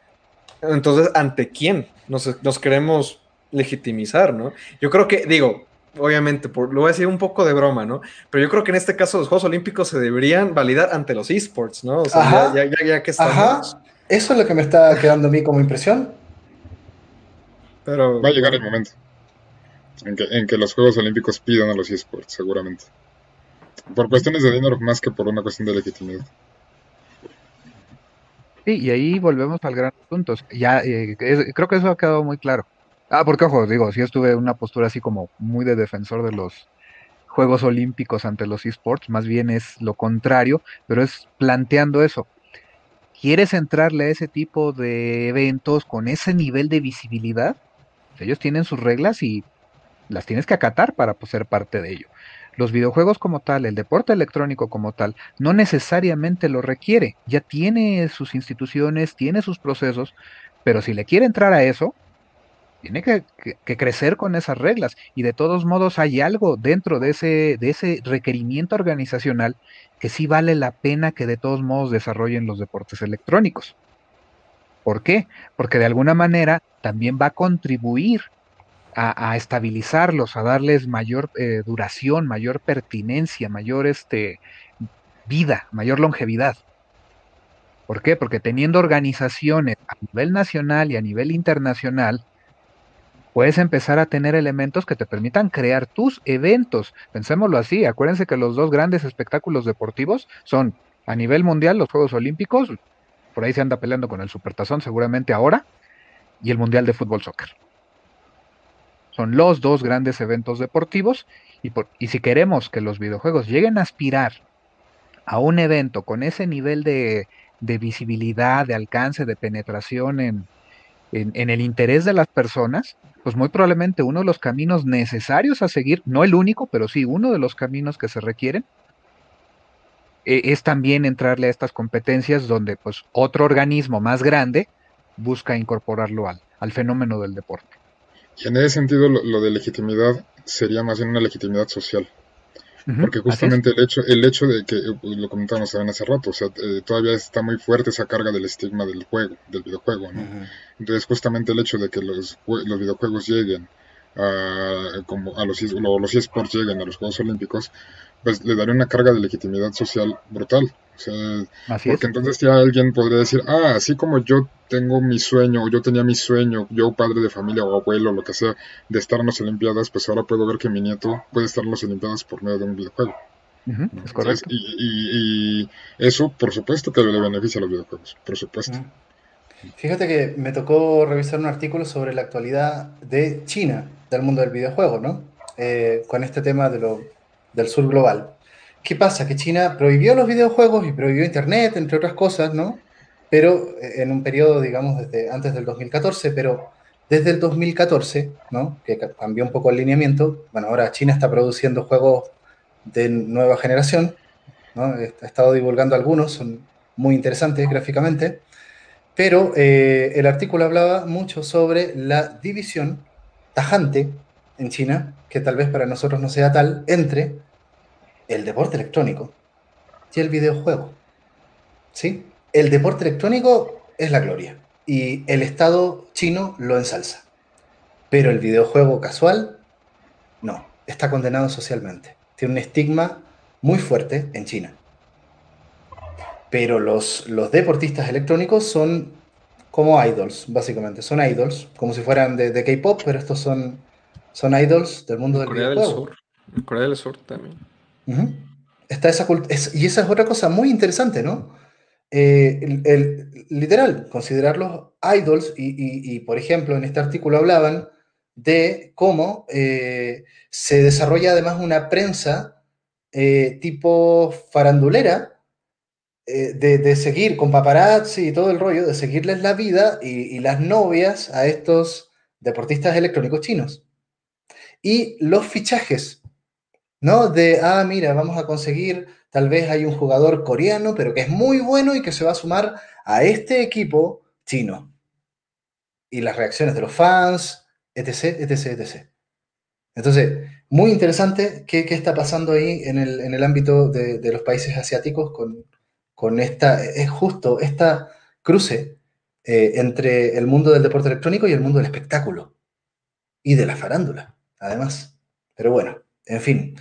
Entonces, ¿ante quién nos, nos queremos legitimizar, no? Yo creo que, digo, obviamente, por, lo voy a decir un poco de broma, ¿no? Pero yo creo que en este caso los Juegos Olímpicos se deberían validar ante los esports, ¿no? O sea, ya, ya, ya, que estamos... Eso es lo que me está quedando a mí como impresión. Pero... Va a llegar el momento en que, los Juegos Olímpicos pidan a los esports, seguramente. Por cuestiones de dinero más que por una cuestión de legitimidad. Sí, y ahí volvemos al gran punto. Ya, eh, creo que eso ha quedado muy claro. Ah, porque ojo, digo, si estuve en una postura así como muy de defensor de los Juegos Olímpicos ante los esports, más bien es lo contrario, pero es planteando eso quieres entrarle a ese tipo de eventos con ese nivel de visibilidad, pues, ellos tienen sus reglas y las tienes que acatar para pues, ser parte de ello. Los videojuegos como tal, el deporte electrónico como tal, no necesariamente lo requiere. Ya tiene sus instituciones, tiene sus procesos, pero si le quiere entrar a eso, tiene que, crecer con esas reglas. Y de todos modos hay algo dentro de ese, de ese requerimiento organizacional que sí vale la pena que de todos modos desarrollen los deportes electrónicos. ¿Por qué? Porque de alguna manera también va a contribuir a, estabilizarlos, a darles mayor eh, duración, mayor pertinencia, mayor este, vida, mayor longevidad. ¿Por qué? Porque teniendo organizaciones a nivel nacional y a nivel internacional, puedes empezar a tener elementos que te permitan crear tus eventos. Pensémoslo así, acuérdense que los dos grandes espectáculos deportivos son a nivel mundial los Juegos Olímpicos, por ahí se anda peleando con el Supertazón seguramente ahora, y el Mundial de Fútbol Soccer. Son los dos grandes eventos deportivos y, y si queremos que los videojuegos lleguen a aspirar a un evento con ese nivel de, de visibilidad, de alcance, de penetración en, en, el interés de las personas, pues muy probablemente uno de los caminos necesarios a seguir, no el único, pero sí uno de los caminos que se requieren, e, es también entrarle a estas competencias donde pues otro organismo más grande busca incorporarlo al, al fenómeno del deporte. Y en ese sentido lo de legitimidad sería más bien una legitimidad social. Porque justamente el hecho, el hecho de que, eh, lo comentábamos también hace rato, o sea, eh, todavía está muy fuerte esa carga del estigma del juego, del videojuego, ¿no? Entonces justamente el hecho de que los, los videojuegos lleguen a, como a los, los eSports lleguen a los Juegos Olímpicos, pues le daría una carga de legitimidad social brutal. O sea, porque entonces ya alguien podría decir, ah, así como yo tengo mi sueño, o yo tenía mi sueño, yo padre de familia o abuelo, lo que sea, de estar en las Olimpiadas, pues ahora puedo ver que mi nieto puede estar en las Olimpiadas por medio de un videojuego. es correcto. y, eso, por supuesto, que le beneficia a los videojuegos, por supuesto. Fíjate que me tocó revisar un artículo sobre la actualidad de China, del mundo del videojuego, ¿no? Eh, con este tema de lo, del sur global. ¿Qué pasa? Que China prohibió los videojuegos y prohibió Internet, entre otras cosas, ¿no? Pero eh, en un periodo, digamos, desde antes del 2014, pero desde el 2014, ¿no? Que cambió un poco el lineamiento. Bueno, ahora China está produciendo juegos de nueva generación, ¿no? Ha estado divulgando algunos, son muy interesantes gráficamente. Pero eh, el artículo hablaba mucho sobre la división tajante en China, que tal vez para nosotros no sea tal, entre el deporte electrónico y el videojuego. ¿Sí? El deporte electrónico es la gloria y el Estado chino lo ensalza. Pero el videojuego casual, no, está condenado socialmente. Tiene un estigma muy fuerte en China. Pero los, los deportistas electrónicos son como idols, básicamente. Son idols, como si fueran de, de K-pop, pero estos son, son idols del mundo del Corea videojuego. Del Sur. En Corea del Sur también. Está esa y esa es otra cosa muy interesante, ¿no? Eh, el, literal, considerarlos idols y, por ejemplo, en este artículo hablaban de cómo eh, se desarrolla además una prensa eh, tipo farandulera, de, seguir con paparazzi y todo el rollo, de seguirles la vida y, y las novias a estos deportistas electrónicos chinos. Y los fichajes ¿no? De, ah, mira, vamos a conseguir, tal vez hay un jugador coreano, pero que es muy bueno y que se va a sumar a este equipo chino. Y las reacciones de los fans, etc., etc., etc. Entonces, muy interesante qué, está pasando ahí en el, ámbito de, los países asiáticos con, con esta, es justo esta cruce eh, entre el mundo del deporte electrónico y el mundo del espectáculo y de la farándula, además. Pero bueno, en fin,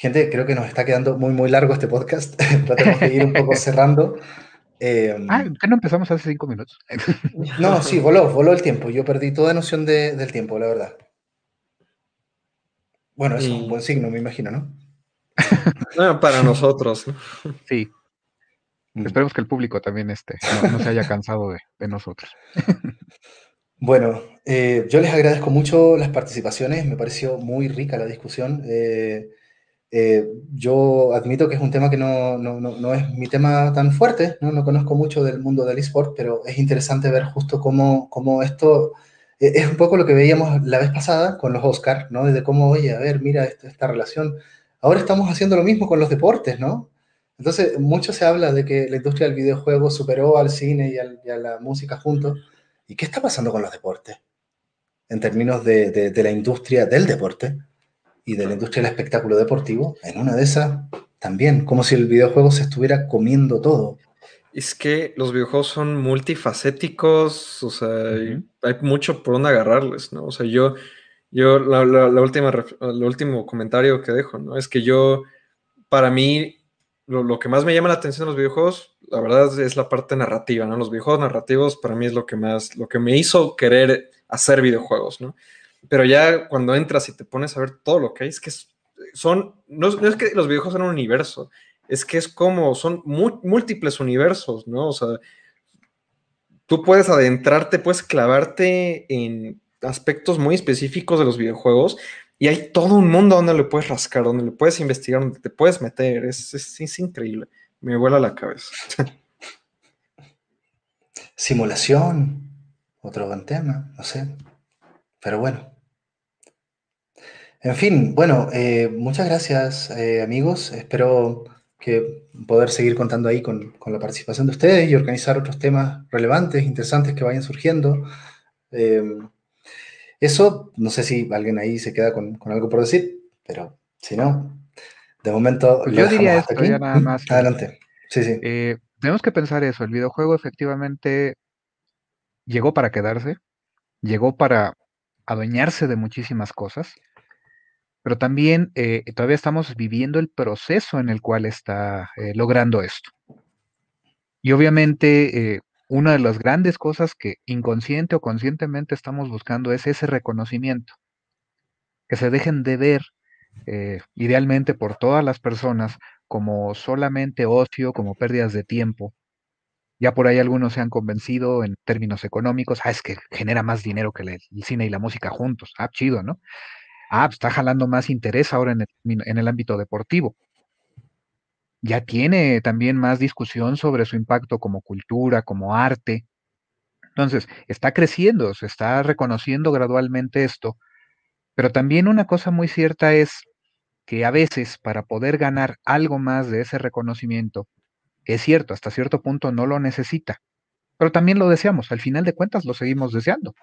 Gente, creo que nos está quedando muy, muy largo este podcast. Tratemos de ir un poco cerrando. Eh, ah, ¿qué no empezamos hace cinco minutos? no, sí, voló, voló el tiempo. Yo perdí toda noción de, del tiempo, la verdad. Bueno, eso es un buen signo, me imagino, ¿no? no para nosotros. Sí. Mm. Esperemos que el público también esté, no, se haya cansado de, de nosotros. Bueno, eh, yo les agradezco mucho las participaciones, me pareció muy rica la discusión. Eh, eh, yo admito que es un tema que no, no, no, es mi tema tan fuerte, ¿no? no conozco mucho del mundo del eSport, pero es interesante ver justo cómo, cómo esto eh, es un poco lo que veíamos la vez pasada con los Oscars, ¿no? De cómo, oye, a ver, mira esta, esta relación. Ahora estamos haciendo lo mismo con los deportes, ¿no? Entonces, mucho se habla de que la industria del videojuego superó al cine y, y a la música juntos. ¿Y qué está pasando con los deportes? En términos de, de, de la industria del deporte y de la industria del espectáculo deportivo, en una de esas también, como si el videojuego se estuviera comiendo todo. Es que los videojuegos son multifacéticos, o sea, hay, mucho por donde agarrarles, ¿no? O sea, yo, yo la, la, última, el último comentario que dejo, ¿no? Es que yo, para mí, lo, lo, que más me llama la atención de los videojuegos, la verdad es la parte narrativa, ¿no? Los videojuegos narrativos para mí es lo que más, lo que me hizo querer hacer videojuegos, ¿no? Pero ya cuando entras y te pones a ver todo lo que hay, es que son, no, es que los videojuegos son un universo, es que es como, son múltiples universos, ¿no? O sea, tú puedes adentrarte, puedes clavarte en aspectos muy específicos de los videojuegos y hay todo un mundo donde le puedes rascar, donde le puedes investigar, donde te puedes meter, es, es, es increíble, me vuela la cabeza. Simulación, otro buen tema, no sé. Pero bueno. En fin, bueno, eh, muchas gracias eh, amigos. Espero que poder seguir contando ahí con, la participación de ustedes y organizar otros temas relevantes, interesantes que vayan surgiendo. Eh, eso, no sé si alguien ahí se queda con, algo por decir, pero si no, de momento... Yo diría esto, aquí. nada más. Adelante. Sí, sí. tenemos que pensar eso, el videojuego efectivamente llegó para quedarse, llegó para adueñarse de muchísimas cosas, pero también eh, todavía estamos viviendo el proceso en el cual está eh, logrando esto. Y obviamente eh, una de las grandes cosas que inconsciente o conscientemente estamos buscando es ese reconocimiento, que se dejen de ver idealmente por todas las personas como solamente ocio, como pérdidas de tiempo. Ya por ahí algunos se han convencido en términos económicos, ah, es que genera más dinero que el, cine y la música juntos, ah, chido, ¿no? Ah, pues, está jalando más interés ahora en el ámbito deportivo. Ya tiene también más discusión sobre su impacto como cultura, como arte. Entonces, está creciendo, se está reconociendo gradualmente esto, pero también una cosa muy cierta es que a veces para poder ganar algo más de ese reconocimiento, que es cierto, hasta cierto punto no lo necesita, pero también lo deseamos, al final de cuentas lo seguimos deseando.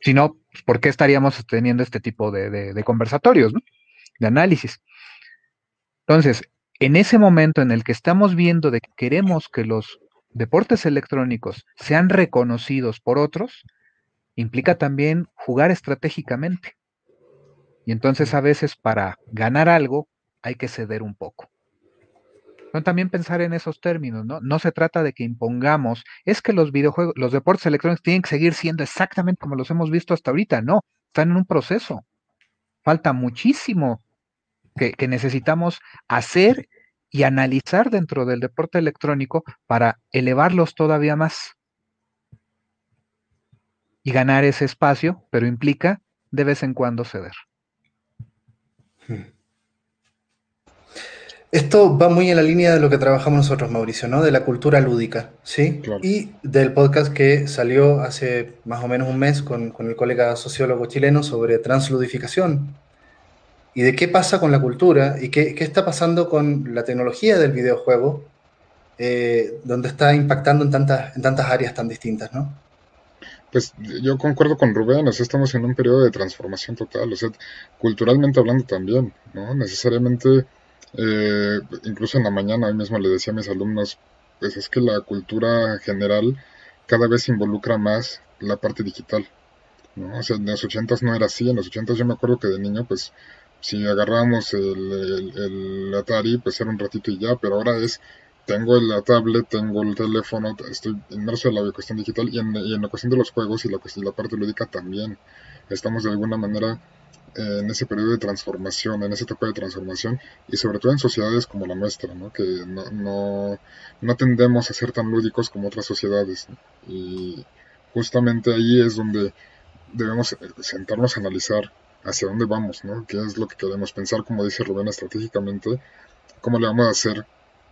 Si no, pues, ¿por qué estaríamos teniendo este tipo de, conversatorios, de análisis? Entonces, en ese momento en el que estamos viendo de que queremos que los deportes electrónicos sean reconocidos por otros, implica también jugar estratégicamente. Y entonces a veces para ganar algo hay que ceder un poco. también pensar en esos términos, ¿no? No se trata de que impongamos, es que los videojuegos, los deportes electrónicos tienen que seguir siendo exactamente como los hemos visto hasta ahorita. No, están en un proceso. Falta muchísimo que, necesitamos hacer y analizar dentro del deporte electrónico para elevarlos todavía más y ganar ese espacio, pero implica de vez en cuando ceder. Esto va muy en la línea de lo que trabajamos nosotros, Mauricio, ¿no? De la cultura lúdica, ¿sí? Y del podcast que salió hace más o menos un mes con, el colega sociólogo chileno sobre transludificación. Y de qué pasa con la cultura y qué, está pasando con la tecnología del videojuego, eh, donde está impactando en tantas, en tantas áreas tan distintas, ¿no? Pues yo concuerdo con Rubén, o sea, estamos en un periodo de transformación total, o sea, culturalmente hablando también, ¿no? Necesariamente eh, incluso en la mañana, hoy mismo le decía a mis alumnos, pues es que la cultura general cada vez involucra más la parte digital. ¿no? O sea, en los ochentas no era así, en los ochentas yo me acuerdo que de niño, pues si agarrábamos el, el, Atari, pues era un ratito y ya, pero ahora es, tengo la tablet, tengo el teléfono, estoy inmerso en la cuestión digital y en, y la cuestión de los juegos y la, cuestión, la parte lúdica también. Estamos de alguna manera en ese periodo de transformación, en esa etapa de transformación, y sobre todo en sociedades como la nuestra, ¿no? que no, no, no tendemos a ser tan lúdicos como otras sociedades. Y justamente ahí es donde debemos sentarnos a analizar hacia dónde vamos, ¿no? qué es lo que queremos pensar, como dice Rubén, estratégicamente, cómo le vamos a hacer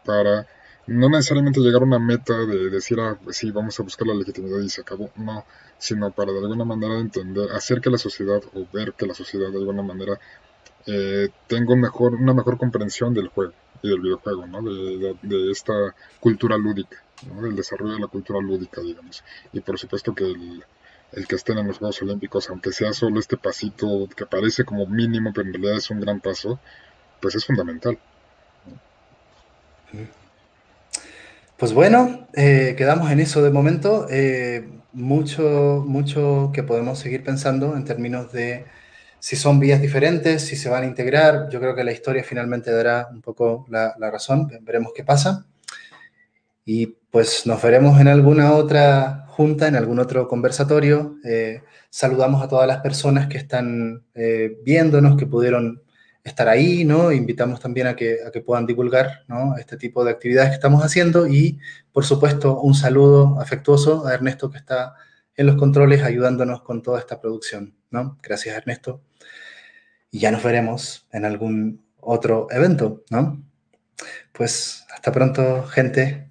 para no necesariamente llegar a una meta de decir, ah, pues sí, vamos a buscar la legitimidad y se acabó, no, sino para de alguna manera entender, hacer que la sociedad o ver que la sociedad de alguna manera eh, tenga mejor, una mejor comprensión del juego y del videojuego, ¿no? de, esta cultura lúdica, ¿no? del desarrollo de la cultura lúdica, digamos. Y por supuesto que el, el que estén en los Juegos Olímpicos, aunque sea solo este pasito que parece como mínimo, pero en realidad es un gran paso, pues es fundamental. Pues bueno, eh, quedamos en eso de momento. Eh, mucho, mucho que podemos seguir pensando en términos de si son vías diferentes, si se van a integrar. Yo creo que la historia finalmente dará un poco la, razón. Veremos qué pasa. Y pues nos veremos en alguna otra junta, en algún otro conversatorio. Eh, saludamos a todas las personas que están viéndonos, que pudieron estar ahí, ¿no? Invitamos también a que, a que puedan divulgar, ¿no? Este tipo de actividades que estamos haciendo y, por supuesto, un saludo afectuoso a Ernesto que está en los controles ayudándonos con toda esta producción, ¿no? Gracias, Ernesto. Y ya nos veremos en algún otro evento, ¿no? Pues hasta pronto, gente.